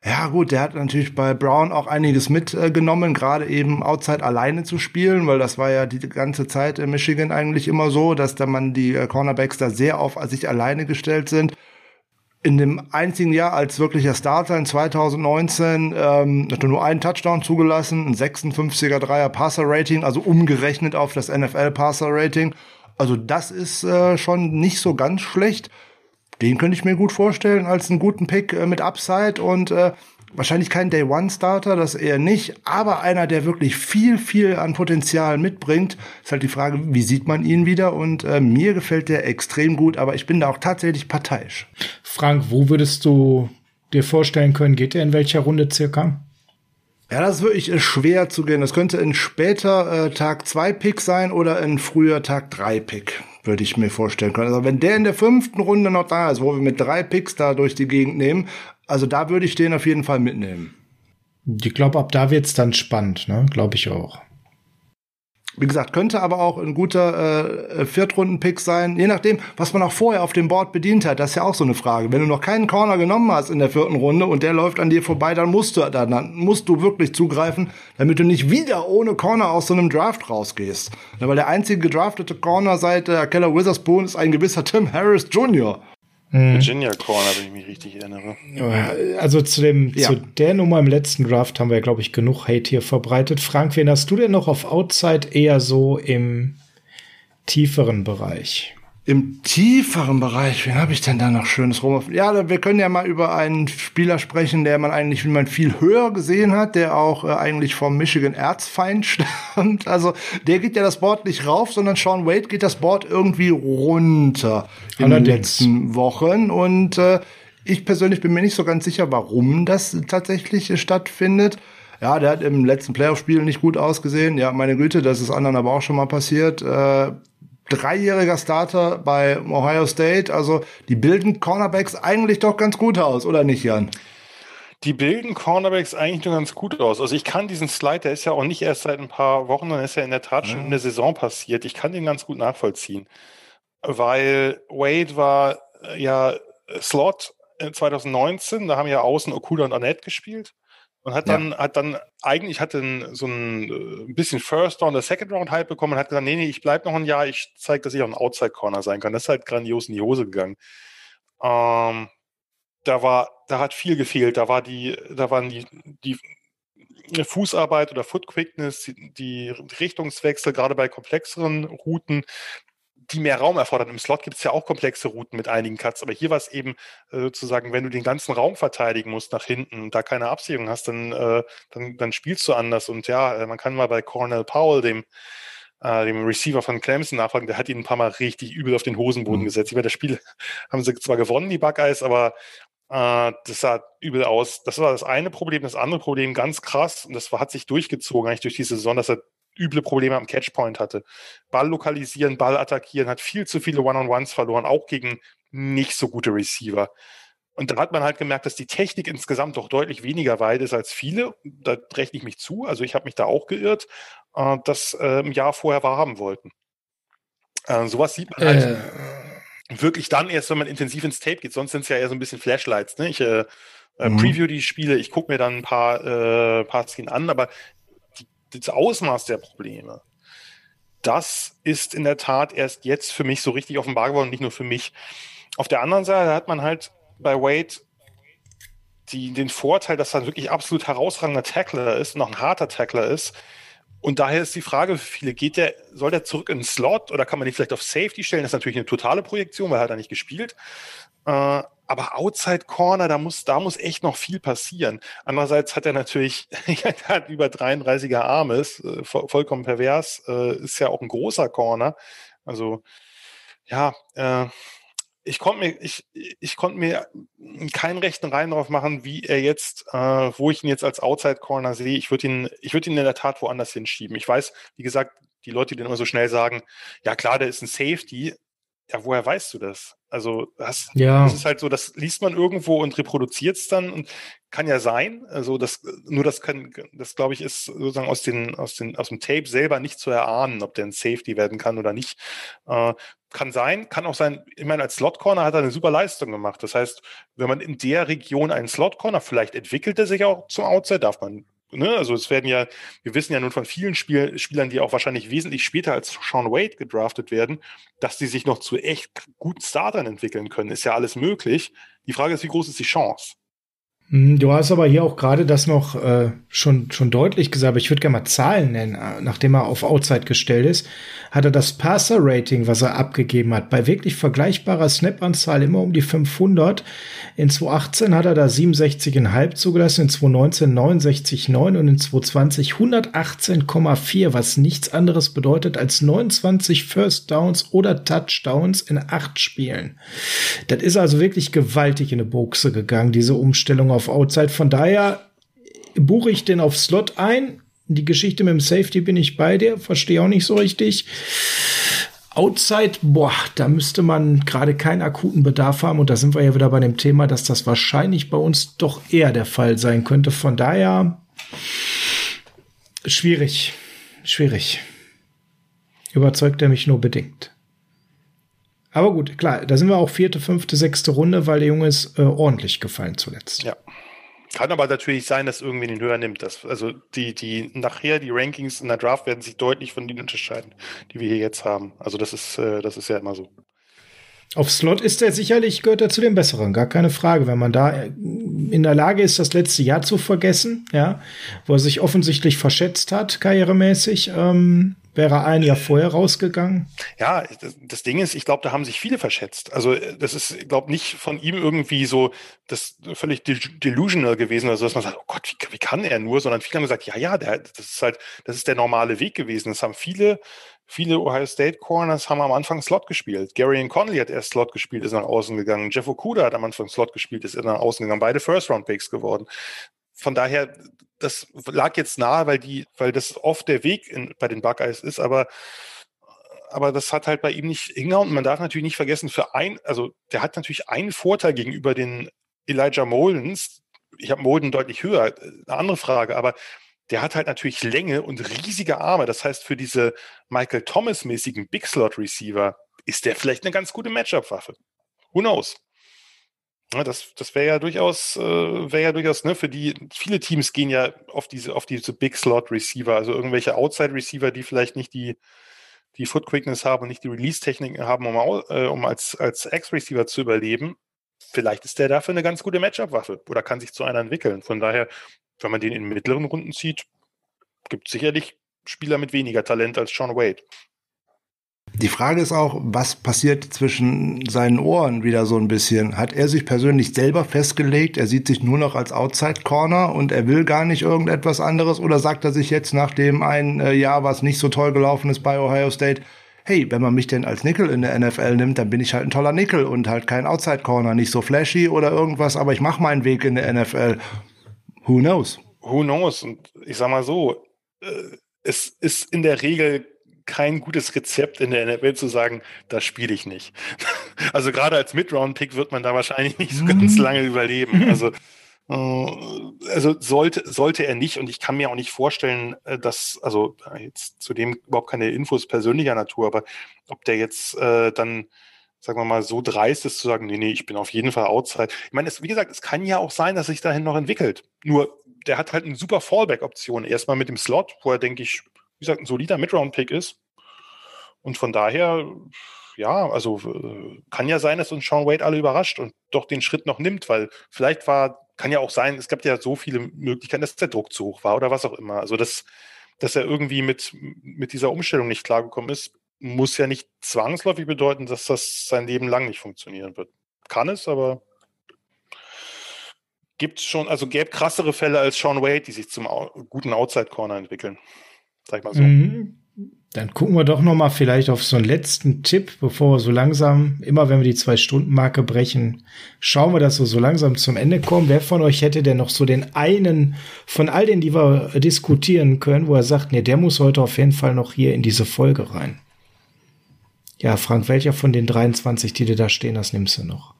Ja, gut, der hat natürlich bei Brown auch einiges mitgenommen, äh, gerade eben Outside alleine zu spielen, weil das war ja die ganze Zeit in Michigan eigentlich immer so, dass da man die äh, Cornerbacks da sehr auf sich alleine gestellt sind. In dem einzigen Jahr als wirklicher Starter in 2019 ähm, hat er nur einen Touchdown zugelassen, ein 56er Dreier Passer Rating, also umgerechnet auf das NFL Passer Rating. Also das ist äh, schon nicht so ganz schlecht den könnte ich mir gut vorstellen als einen guten Pick äh, mit Upside und äh, wahrscheinlich kein Day One Starter, das eher nicht, aber einer, der wirklich viel, viel an Potenzial mitbringt. Ist halt die Frage, wie sieht man ihn wieder? Und äh, mir gefällt der extrem gut, aber ich bin da auch tatsächlich parteiisch. Frank, wo würdest du dir vorstellen können, geht er in welcher Runde circa? Ja, das ist wirklich äh, schwer zu gehen. Das könnte ein später äh, Tag 2 Pick sein oder ein früher Tag 3 Pick würde ich mir vorstellen können. Also wenn der in der fünften Runde noch da ist, wo wir mit drei Picks da durch die Gegend nehmen, also da würde ich den auf jeden Fall mitnehmen. Ich glaube, ab da wird's dann spannend, ne? Glaube ich auch. Wie gesagt, könnte aber auch ein guter äh, Viertrunden-Pick sein, je nachdem, was man auch vorher auf dem Board bedient hat. Das ist ja auch so eine Frage. Wenn du noch keinen Corner genommen hast in der vierten Runde und der läuft an dir vorbei, dann musst du, dann musst du wirklich zugreifen, damit du nicht wieder ohne Corner aus so einem Draft rausgehst. Weil der einzige gedraftete Corner seit äh, Keller Witherspoon ist ein gewisser Tim Harris Jr. Mhm. Virginia Corner, wenn ich mich richtig erinnere. Also zu dem, ja. zu der Nummer im letzten Draft haben wir, glaube ich, genug Hate hier verbreitet. Frank, wen hast du denn noch auf Outside eher so im tieferen Bereich? Im tieferen Bereich, wen habe ich denn da noch schönes rum? Ja, wir können ja mal über einen Spieler sprechen, der man eigentlich, wie man viel höher gesehen hat, der auch äh, eigentlich vom Michigan Erzfeind stammt. Also der geht ja das Board nicht rauf, sondern Sean Wade geht das Board irgendwie runter in den letzten Wochen. Und äh, ich persönlich bin mir nicht so ganz sicher, warum das tatsächlich äh, stattfindet. Ja, der hat im letzten Playoff-Spiel nicht gut ausgesehen. Ja, meine Güte, das ist anderen aber auch schon mal passiert. Äh, dreijähriger Starter bei Ohio State. Also die bilden Cornerbacks eigentlich doch ganz gut aus, oder nicht, Jan? Die bilden Cornerbacks eigentlich nur ganz gut aus. Also ich kann diesen Slide, der ist ja auch nicht erst seit ein paar Wochen, dann ist ja in der Tat schon in der Saison passiert. Ich kann den ganz gut nachvollziehen. Weil Wade war äh, ja Slot 2019, da haben ja außen Okuda und Annette gespielt und hat dann, ja. hat dann eigentlich hatte so ein, ein äh, bisschen First Round, der Second Round Hype bekommen und hat gesagt, nee, nee, ich bleib noch ein Jahr, ich zeige, dass ich auch ein Outside Corner sein kann. Das ist halt grandios in die Hose gegangen. Ähm, da war, da hat viel gefehlt. Da war die, da waren die, die Fußarbeit oder Foot Quickness, die, die Richtungswechsel, gerade bei komplexeren Routen, die mehr Raum erfordern. Im Slot gibt es ja auch komplexe Routen mit einigen Cuts, aber hier war es eben äh, sozusagen, wenn du den ganzen Raum verteidigen musst nach hinten und da keine Absicherung hast, dann, äh, dann, dann spielst du anders. Und ja, äh, man kann mal bei Cornell Powell, dem äh, dem Receiver von Clemson nachfragen, der hat ihn ein paar Mal richtig übel auf den Hosenboden mhm. gesetzt. Ich meine, das Spiel haben sie zwar gewonnen, die Buckeyes, aber äh, das sah übel aus. Das war das eine Problem. Das andere Problem, ganz krass, und das hat sich durchgezogen eigentlich durch die Saison, dass er üble Probleme am Catchpoint hatte. Ball lokalisieren, Ball attackieren, hat viel zu viele One-on-Ones verloren, auch gegen nicht so gute Receiver. Und da hat man halt gemerkt, dass die Technik insgesamt doch deutlich weniger weit ist als viele. Da rechne ich mich zu. Also ich habe mich da auch geirrt, äh, das äh, im Jahr vorher wahrhaben wollten. Äh, sowas sieht man halt äh. wirklich dann erst, wenn man intensiv ins Tape geht. Sonst sind es ja eher so ein bisschen Flashlights. Ne? Ich äh, äh mhm. preview die Spiele, ich gucke mir dann ein paar, äh, paar Szenen an, aber das Ausmaß der Probleme, das ist in der Tat erst jetzt für mich so richtig offenbar geworden, nicht nur für mich. Auf der anderen Seite hat man halt bei Wade die, den Vorteil, dass er wirklich absolut herausragender Tackler ist, noch ein harter Tackler ist. Und daher ist die Frage für viele, geht der, soll der zurück in den Slot oder kann man ihn vielleicht auf Safety stellen? Das ist natürlich eine totale Projektion, weil er hat er nicht gespielt. Äh, aber Outside Corner, da muss, da muss echt noch viel passieren. Andererseits hat er natürlich, hat über 33er Armes, äh, vollkommen pervers, äh, ist ja auch ein großer Corner. Also, ja, äh, ich konnte mir, ich, ich konnte mir keinen rechten Rein drauf machen, wie er jetzt, äh, wo ich ihn jetzt als Outside Corner sehe. Ich würde ihn, ich ihn in der Tat woanders hinschieben. Ich weiß, wie gesagt, die Leute, die dann immer so schnell sagen, ja klar, der ist ein Safety, ja, woher weißt du das? Also das, ja. das ist halt so, das liest man irgendwo und reproduziert es dann und kann ja sein. Also das, nur das kann, das glaube ich, ist sozusagen aus den, aus den, aus dem Tape selber nicht zu erahnen, ob der ein Safety werden kann oder nicht. Äh, kann sein, kann auch sein, ich meine, als Slot Corner hat er eine super Leistung gemacht. Das heißt, wenn man in der Region einen Slot Corner, vielleicht entwickelt er sich auch zum Outside, darf man Ne, also es werden ja, wir wissen ja nun von vielen Spiel Spielern, die auch wahrscheinlich wesentlich später als Sean Wade gedraftet werden, dass die sich noch zu echt guten Startern entwickeln können. Ist ja alles möglich. Die Frage ist, wie groß ist die Chance? Hm, du hast aber hier auch gerade das noch äh, schon, schon deutlich gesagt, aber ich würde gerne mal Zahlen nennen. Äh, nachdem er auf Outside gestellt ist, hat er das Passer-Rating, was er abgegeben hat, bei wirklich vergleichbarer Snap-Anzahl immer um die 500. In 2018 hat er da 67,5 zugelassen, in 2019 69,9 und in 2020 118,4, was nichts anderes bedeutet als 29 First Downs oder Touchdowns in acht Spielen. Das ist also wirklich gewaltig in eine Buchse gegangen, diese Umstellung auf Outside. Von daher buche ich den auf Slot ein. Die Geschichte mit dem Safety bin ich bei dir, verstehe auch nicht so richtig. Outside, boah, da müsste man gerade keinen akuten Bedarf haben. Und da sind wir ja wieder bei dem Thema, dass das wahrscheinlich bei uns doch eher der Fall sein könnte. Von daher schwierig, schwierig. Überzeugt er mich nur bedingt. Aber gut, klar, da sind wir auch vierte, fünfte, sechste Runde, weil der Junge ist äh, ordentlich gefallen zuletzt. Ja. Kann aber natürlich sein, dass irgendwie den höher nimmt. Das, also die, die nachher die Rankings in der Draft werden sich deutlich von denen unterscheiden, die wir hier jetzt haben. Also das ist, äh, das ist ja immer so. Auf Slot ist er sicherlich, gehört er zu den Besseren, gar keine Frage. Wenn man da in der Lage ist, das letzte Jahr zu vergessen, ja, wo er sich offensichtlich verschätzt hat, karrieremäßig, ähm, wäre ein Jahr vorher rausgegangen. Ja, das, Ding ist, ich glaube, da haben sich viele verschätzt. Also das ist, ich glaube, nicht von ihm irgendwie so das völlig delusional gewesen, also dass man sagt, oh Gott, wie, wie kann er nur, sondern viele haben gesagt, ja, ja, der, das ist halt, das ist der normale Weg gewesen. Das haben viele, viele Ohio State Corners haben am Anfang Slot gespielt. Gary and Conley hat erst Slot gespielt, ist nach außen gegangen. Jeff Okuda hat am Anfang Slot gespielt, ist nach außen gegangen. Beide First-Round-Picks geworden. Von daher, das lag jetzt nahe, weil die, weil das oft der Weg in, bei den Buckeyes ist, aber aber das hat halt bei ihm nicht hingehauen. Und man darf natürlich nicht vergessen, für ein, also der hat natürlich einen Vorteil gegenüber den Elijah Moldens. Ich habe Molden deutlich höher, eine andere Frage, aber der hat halt natürlich Länge und riesige Arme. Das heißt, für diese Michael Thomas-mäßigen Big Slot Receiver ist der vielleicht eine ganz gute Matchup-Waffe. Who knows? Ja, das das wäre ja durchaus, äh, wäre ja durchaus, ne, für die, viele Teams gehen ja auf diese, auf diese Big Slot Receiver, also irgendwelche Outside Receiver, die vielleicht nicht die, die Foot Quickness haben und nicht die Release-Techniken haben, um, äh, um als, als X-Receiver zu überleben. Vielleicht ist der dafür eine ganz gute Matchup-Waffe oder kann sich zu einer entwickeln. Von daher, wenn man den in mittleren Runden zieht, gibt es sicherlich Spieler mit weniger Talent als Sean Wade. Die Frage ist auch, was passiert zwischen seinen Ohren wieder so ein bisschen? Hat er sich persönlich selber festgelegt, er sieht sich nur noch als Outside Corner und er will gar nicht irgendetwas anderes? Oder sagt er sich jetzt nach dem einen äh, Jahr, was nicht so toll gelaufen ist bei Ohio State, hey, wenn man mich denn als Nickel in der NFL nimmt, dann bin ich halt ein toller Nickel und halt kein Outside Corner, nicht so flashy oder irgendwas, aber ich mache meinen Weg in der NFL. Who knows? Who knows? Und ich sag mal so, äh, es ist in der Regel kein gutes Rezept in der NFL zu sagen, das spiele ich nicht. Also gerade als Mid-Round-Pick wird man da wahrscheinlich nicht so ganz mhm. lange überleben. Also äh, also sollte, sollte er nicht, und ich kann mir auch nicht vorstellen, äh, dass, also jetzt zudem überhaupt keine Infos persönlicher Natur, aber ob der jetzt äh, dann, sagen wir mal, so dreist ist zu sagen, nee, nee, ich bin auf jeden Fall outside. Ich meine, es, wie gesagt, es kann ja auch sein, dass sich dahin noch entwickelt. Nur, der hat halt eine super Fallback-Option. Erstmal mit dem Slot, wo er, denke ich, wie gesagt, ein solider Mid-Round-Pick ist. Und von daher, ja, also äh, kann ja sein, dass uns Sean Wade alle überrascht und doch den Schritt noch nimmt, weil vielleicht war, kann ja auch sein, es gab ja so viele Möglichkeiten, dass der Druck zu hoch war oder was auch immer. Also dass, dass er irgendwie mit, mit dieser Umstellung nicht klargekommen ist, muss ja nicht zwangsläufig bedeuten, dass das sein Leben lang nicht funktionieren wird. Kann es, aber gibt es schon, also gäbe krassere Fälle als Sean Wade, die sich zum guten Outside Corner entwickeln. Sag ich mal so. Mhm. Dann gucken wir doch noch mal vielleicht auf so einen letzten Tipp, bevor wir so langsam, immer wenn wir die Zwei-Stunden-Marke brechen, schauen wir, dass wir so langsam zum Ende kommen. Wer von euch hätte denn noch so den einen von all denen, die wir diskutieren können, wo er sagt, nee, der muss heute auf jeden Fall noch hier in diese Folge rein? Ja, Frank, welcher von den 23, die du da stehen hast, nimmst du noch?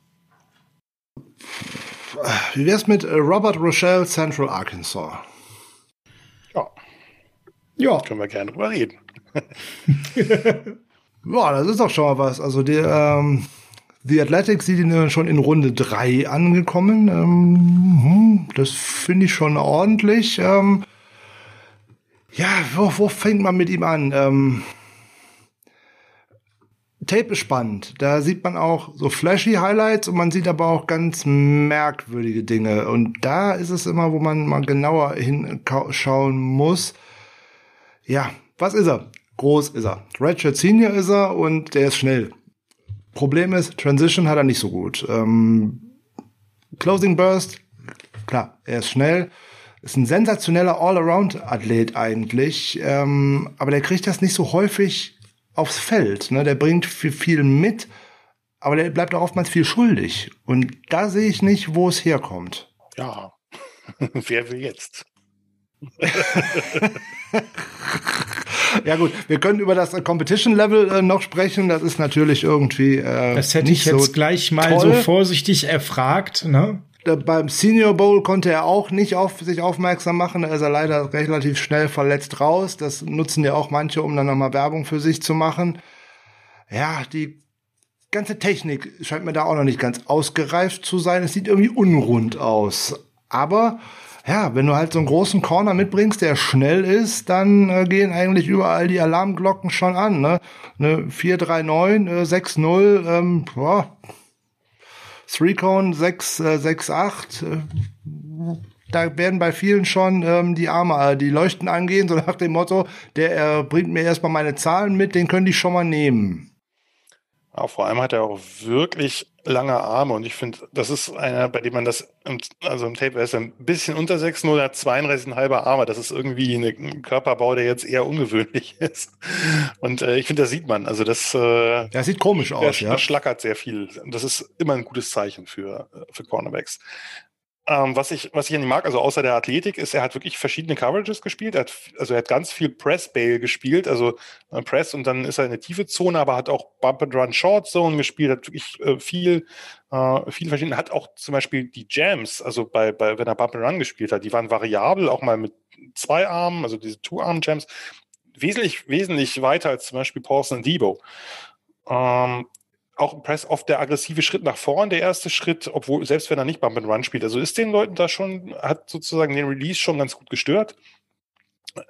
Wie wär's mit äh, Robert Rochelle, Central Arkansas? Ja. Ja. Können wir gerne drüber reden. ja, das ist doch schon mal was. Also die, ähm, The Athletics sieht ihn schon in Runde 3 angekommen. Ähm, hm, das finde ich schon ordentlich. Ähm, ja, wo, wo fängt man mit ihm an? Ähm, Tape ist spannend. Da sieht man auch so flashy Highlights und man sieht aber auch ganz merkwürdige Dinge. Und da ist es immer, wo man mal genauer hinschauen muss. Ja, was ist er? Groß ist er. Redshirt Senior ist er und der ist schnell. Problem ist, Transition hat er nicht so gut. Ähm, Closing Burst, klar, er ist schnell. Ist ein sensationeller All-Around-Athlet eigentlich, ähm, aber der kriegt das nicht so häufig aufs Feld. Ne? Der bringt viel, viel mit, aber der bleibt auch oftmals viel schuldig. Und da sehe ich nicht, wo es herkommt. Ja, wer will jetzt? ja gut, wir können über das Competition Level äh, noch sprechen. Das ist natürlich irgendwie. Äh, das hätte ich jetzt so gleich mal toll. so vorsichtig erfragt. Ne? Beim Senior Bowl konnte er auch nicht auf sich aufmerksam machen. Da ist er leider relativ schnell verletzt raus. Das nutzen ja auch manche, um dann nochmal Werbung für sich zu machen. Ja, die ganze Technik scheint mir da auch noch nicht ganz ausgereift zu sein. Es sieht irgendwie unrund aus. Aber ja, wenn du halt so einen großen Corner mitbringst, der schnell ist, dann äh, gehen eigentlich überall die Alarmglocken schon an. Ne, ne 439, äh, 6-0, ähm, boah, Three-Cone 6, äh, 6, 8, äh, da werden bei vielen schon ähm, die Arme, äh, die Leuchten angehen, so nach dem Motto, der äh, bringt mir erstmal meine Zahlen mit, den können die schon mal nehmen. Ja, vor allem hat er auch wirklich lange Arme und ich finde, das ist einer, bei dem man das, im, also im Tape ist ein bisschen unter 6,0, hat 32,5 Arme. Das ist irgendwie ein Körperbau, der jetzt eher ungewöhnlich ist. Und äh, ich finde, das sieht man. Also das, äh, das sieht komisch aus, das, ja. Das schlackert sehr viel. Und das ist immer ein gutes Zeichen für, für Cornerbacks. Ähm, was ich, was ich an ihm mag, also außer der Athletik, ist, er hat wirklich verschiedene Coverages gespielt. Er hat, also er hat ganz viel Press-Bail gespielt, also äh, Press und dann ist er in eine tiefe Zone, aber hat auch Bump and Run Short Zone gespielt, hat wirklich äh, viel, äh, viel verschiedene, hat auch zum Beispiel die Jams, also bei, bei, wenn er Bump and Run gespielt hat, die waren variabel, auch mal mit zwei Armen, also diese Two-Arm-Jams, wesentlich, wesentlich weiter als zum Beispiel Paulson Debo. Ähm, auch im Press oft der aggressive Schritt nach vorn, der erste Schritt, obwohl, selbst wenn er nicht Bump and Run spielt. Also ist den Leuten da schon, hat sozusagen den Release schon ganz gut gestört.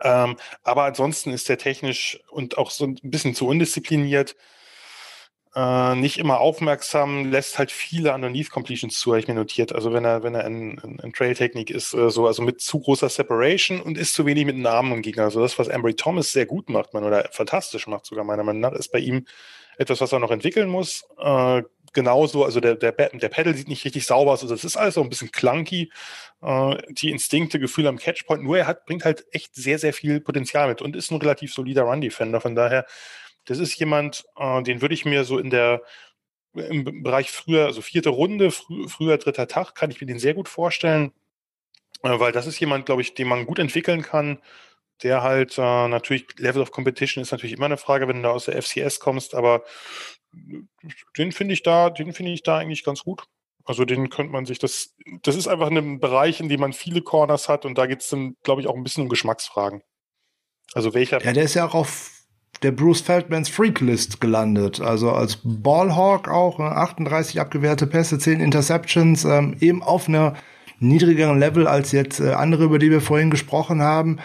Ähm, aber ansonsten ist der technisch und auch so ein bisschen zu undiszipliniert, äh, nicht immer aufmerksam, lässt halt viele Underneath Completions zu, habe ich mir notiert. Also wenn er, wenn er in, in, in Trail-Technik ist, äh, so, also mit zu großer Separation und ist zu wenig mit Namen im Gegner. Also das, was Embry Thomas sehr gut macht, man, oder fantastisch macht sogar meiner Meinung nach, ist bei ihm etwas, was er noch entwickeln muss. Äh, genauso, also der, der, der Pedal sieht nicht richtig sauber aus, also das ist alles so ein bisschen clunky. Äh, die Instinkte, Gefühle am Catchpoint, nur er hat, bringt halt echt sehr, sehr viel Potenzial mit und ist ein relativ solider Run-Defender. Von daher, das ist jemand, äh, den würde ich mir so in der im Bereich früher, also vierte Runde, frü früher dritter Tag, kann ich mir den sehr gut vorstellen, äh, weil das ist jemand, glaube ich, den man gut entwickeln kann, der halt äh, natürlich Level of Competition ist natürlich immer eine Frage, wenn du da aus der FCS kommst, aber den finde ich da, den finde ich da eigentlich ganz gut. Also den könnte man sich, das, das ist einfach ein Bereich, in dem man viele Corners hat und da geht es dann, glaube ich, auch ein bisschen um Geschmacksfragen. Also welcher. Ja, der ist ja auch auf der Bruce Feldmans Freaklist gelandet. Also als Ballhawk auch, 38 ne, abgewehrte Pässe, 10 Interceptions, ähm, eben auf einer niedrigeren Level als jetzt äh, andere, über die wir vorhin gesprochen haben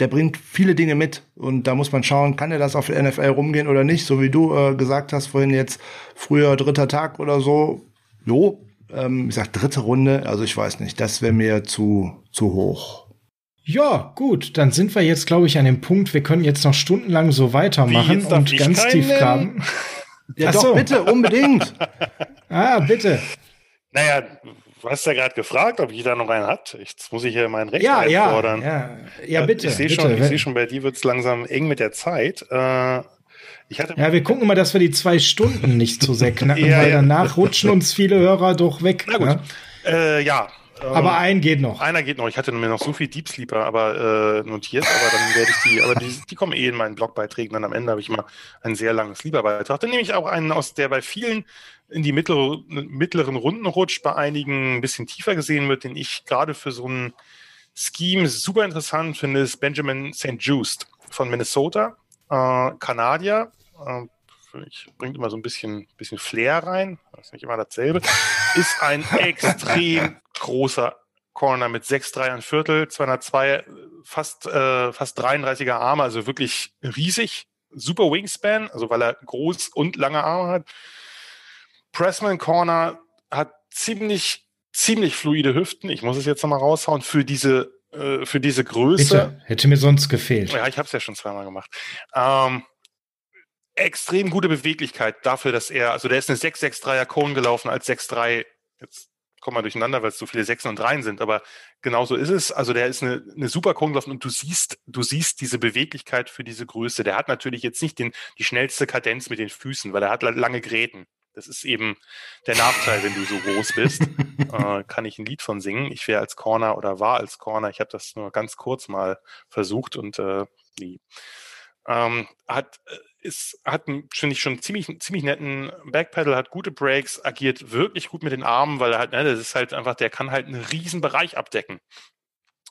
der bringt viele Dinge mit und da muss man schauen, kann er das auf der NFL rumgehen oder nicht, so wie du äh, gesagt hast vorhin jetzt früher dritter Tag oder so. Jo, ähm, ich sag dritte Runde, also ich weiß nicht, das wäre mir zu zu hoch. Ja, gut, dann sind wir jetzt, glaube ich, an dem Punkt, wir können jetzt noch stundenlang so weitermachen und ganz tief graben. Ja, Ach doch, so. bitte, unbedingt. ah, bitte. Naja, Du hast ja gerade gefragt, ob jeder noch einen hat. Jetzt muss ich hier mein Recht ja, einfordern. Ja, ja, ja, bitte. Ich sehe schon, ich seh schon, bei dir wird es langsam eng mit der Zeit. Äh, ich hatte ja, wir gucken mal, dass wir die zwei Stunden nicht zu sehr knacken, ja, weil danach rutschen uns viele Hörer doch weg. Na gut. Ne? Äh, ja, aber ähm, ein geht noch. Einer geht noch. Ich hatte mir noch so viel Deep Sleeper aber äh, notiert, aber dann werde ich die, aber die, die kommen eh in meinen Blogbeiträgen. Dann am Ende habe ich immer einen sehr langen Sleeper-Beitrag. Dann nehme ich auch einen aus, der bei vielen in die mittlere, mittleren Runden rutscht, bei einigen ein bisschen tiefer gesehen wird, den ich gerade für so ein Scheme super interessant finde, ist Benjamin St. Just von Minnesota, äh, Kanadier. Äh, ich bringt immer so ein bisschen, bisschen Flair rein, das ist nicht immer dasselbe, ist ein extrem großer Corner mit 6,3 ein Viertel, 202, fast, äh, fast 33er Arme, also wirklich riesig. Super Wingspan, also weil er groß und lange Arme hat. Pressman Corner hat ziemlich, ziemlich fluide Hüften. Ich muss es jetzt nochmal raushauen für diese, äh, für diese Größe. Bitte. Hätte mir sonst gefehlt. Ja, ich habe es ja schon zweimal gemacht. Ähm, extrem gute Beweglichkeit dafür, dass er, also der ist eine 6-6-3er Cone gelaufen als 6-3. Jetzt kommen wir durcheinander, weil es so viele Sechsen und Dreien sind, aber genau so ist es. Also der ist eine, eine super Cone gelaufen und du siehst, du siehst diese Beweglichkeit für diese Größe. Der hat natürlich jetzt nicht den, die schnellste Kadenz mit den Füßen, weil er hat lange Gräten. Das ist eben der Nachteil, wenn du so groß bist. äh, kann ich ein Lied von singen. Ich wäre als Corner oder war als Corner. Ich habe das nur ganz kurz mal versucht und äh, nie. Ähm, hat äh, ist, hat, finde ich, schon ziemlich, ziemlich netten Backpedal, hat gute Breaks, agiert wirklich gut mit den Armen, weil er halt, ne, das ist halt einfach, der kann halt einen riesen Bereich abdecken.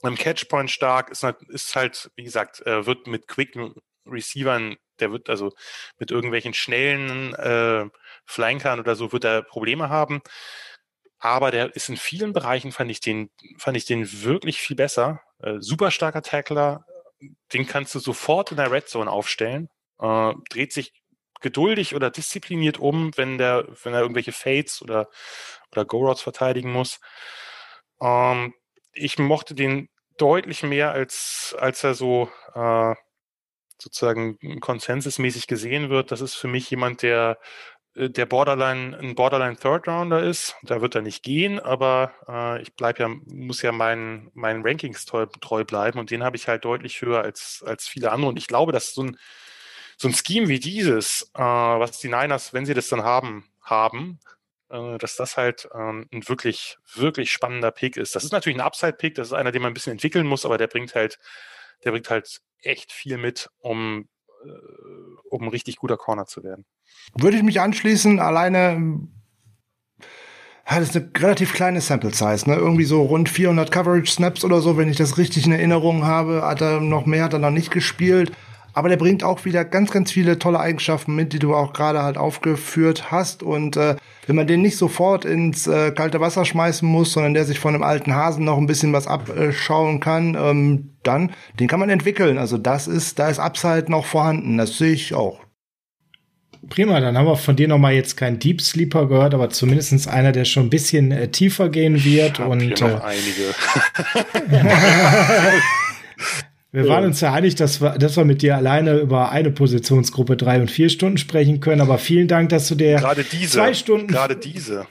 Im Catchpoint stark, ist halt, ist halt, wie gesagt, äh, wird mit Quick Receivern, der wird also mit irgendwelchen schnellen äh, Flankern oder so, wird er Probleme haben. Aber der ist in vielen Bereichen, fand ich den, fand ich den wirklich viel besser. Äh, super starker Tackler, den kannst du sofort in der Red Zone aufstellen äh, dreht sich geduldig oder diszipliniert um, wenn der, wenn er irgendwelche Fates oder, oder Go-Routes verteidigen muss. Ähm, ich mochte den deutlich mehr, als, als er so äh, sozusagen konsensusmäßig gesehen wird. Das ist für mich jemand, der äh, der Borderline ein Borderline Third Rounder ist. Da wird er nicht gehen, aber äh, ich bleib ja, muss ja meinen, meinen Rankings treu, treu bleiben und den habe ich halt deutlich höher als, als viele andere. Und ich glaube, dass so ein so ein Scheme wie dieses, äh, was die Niners, wenn sie das dann haben, haben, äh, dass das halt ähm, ein wirklich, wirklich spannender Pick ist. Das ist natürlich ein Upside-Pick, das ist einer, den man ein bisschen entwickeln muss, aber der bringt halt, der bringt halt echt viel mit, um, äh, um ein richtig guter Corner zu werden. Würde ich mich anschließen, alleine ja, das ist eine relativ kleine Sample Size, ne? Irgendwie so rund 400 Coverage Snaps oder so, wenn ich das richtig in Erinnerung habe. Hat er noch mehr, hat er noch nicht gespielt. Aber der bringt auch wieder ganz, ganz viele tolle Eigenschaften mit, die du auch gerade halt aufgeführt hast. Und äh, wenn man den nicht sofort ins äh, kalte Wasser schmeißen muss, sondern der sich von einem alten Hasen noch ein bisschen was abschauen kann, ähm, dann den kann man entwickeln. Also das ist, da ist Upside noch vorhanden. Das sehe ich auch. Prima, dann haben wir von dir nochmal jetzt keinen Deep Sleeper gehört, aber zumindestens einer, der schon ein bisschen äh, tiefer gehen wird. Ich und hier noch äh, einige. Wir waren uns ja einig, dass wir, dass wir mit dir alleine über eine Positionsgruppe drei und vier Stunden sprechen können. Aber vielen Dank, dass du dir gerade diese, zwei Stunden, gerade diese,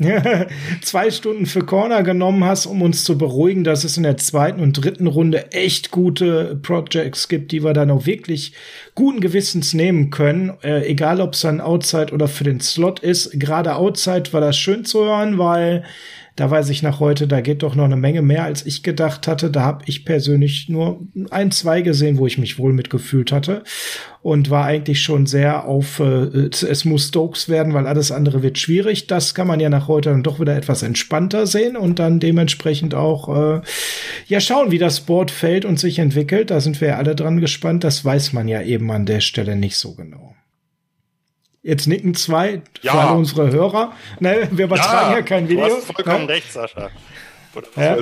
zwei Stunden für Corner genommen hast, um uns zu beruhigen, dass es in der zweiten und dritten Runde echt gute Projects gibt, die wir dann auch wirklich guten Gewissens nehmen können. Äh, egal, ob es dann Outside oder für den Slot ist. Gerade Outside war das schön zu hören, weil da weiß ich nach heute, da geht doch noch eine Menge mehr, als ich gedacht hatte. Da habe ich persönlich nur ein, zwei gesehen, wo ich mich wohl mitgefühlt hatte und war eigentlich schon sehr auf, äh, es muss Stokes werden, weil alles andere wird schwierig. Das kann man ja nach heute dann doch wieder etwas entspannter sehen und dann dementsprechend auch äh, ja schauen, wie das Board fällt und sich entwickelt. Da sind wir ja alle dran gespannt. Das weiß man ja eben an der Stelle nicht so genau. Jetzt nicken zwei ja. für alle unsere Hörer. Ne, wir übertragen ja, ja kein Video. Du hast vollkommen ne? recht, Sascha. Ja.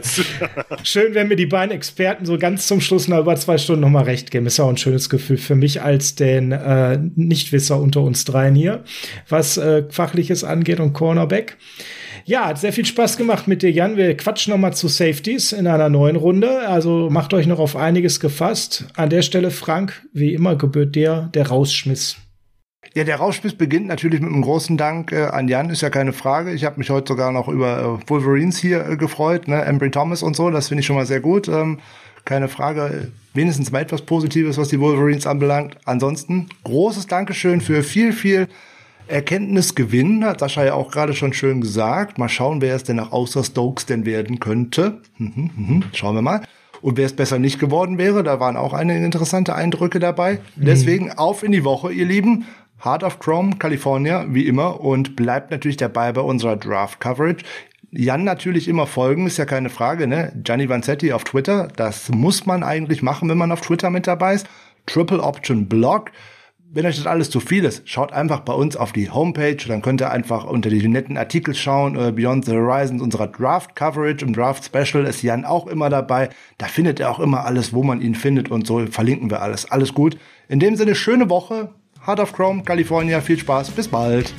Schön, wenn mir die beiden Experten so ganz zum Schluss nach über zwei Stunden nochmal recht geben. Ist auch ein schönes Gefühl für mich als den äh, Nichtwisser unter uns dreien hier, was äh, Fachliches angeht und Cornerback. Ja, hat sehr viel Spaß gemacht mit dir, Jan. Wir quatschen nochmal zu Safeties in einer neuen Runde. Also macht euch noch auf einiges gefasst. An der Stelle, Frank, wie immer gebührt dir der Rausschmiss. Ja, der Rauschbiss beginnt natürlich mit einem großen Dank äh, an Jan, ist ja keine Frage. Ich habe mich heute sogar noch über äh, Wolverines hier äh, gefreut, ne, Embry Thomas und so, das finde ich schon mal sehr gut. Ähm, keine Frage, wenigstens mal etwas Positives, was die Wolverines anbelangt. Ansonsten großes Dankeschön für viel, viel Erkenntnisgewinn, hat Sascha ja auch gerade schon schön gesagt. Mal schauen, wer es denn nach außer Stokes denn werden könnte. Mhm, mhm, schauen wir mal. Und wer es besser nicht geworden wäre, da waren auch einige interessante Eindrücke dabei. Mhm. Deswegen auf in die Woche, ihr Lieben. Heart of Chrome, California, wie immer. Und bleibt natürlich dabei bei unserer Draft-Coverage. Jan natürlich immer folgen, ist ja keine Frage, ne? Gianni Vanzetti auf Twitter, das muss man eigentlich machen, wenn man auf Twitter mit dabei ist. Triple Option Blog. Wenn euch das alles zu viel ist, schaut einfach bei uns auf die Homepage, dann könnt ihr einfach unter die netten Artikel schauen. Äh, Beyond the Horizons, unserer Draft Coverage und Draft Special ist Jan auch immer dabei. Da findet ihr auch immer alles, wo man ihn findet und so verlinken wir alles. Alles gut. In dem Sinne, schöne Woche. Heart of Chrome, California. Viel Spaß. Bis bald.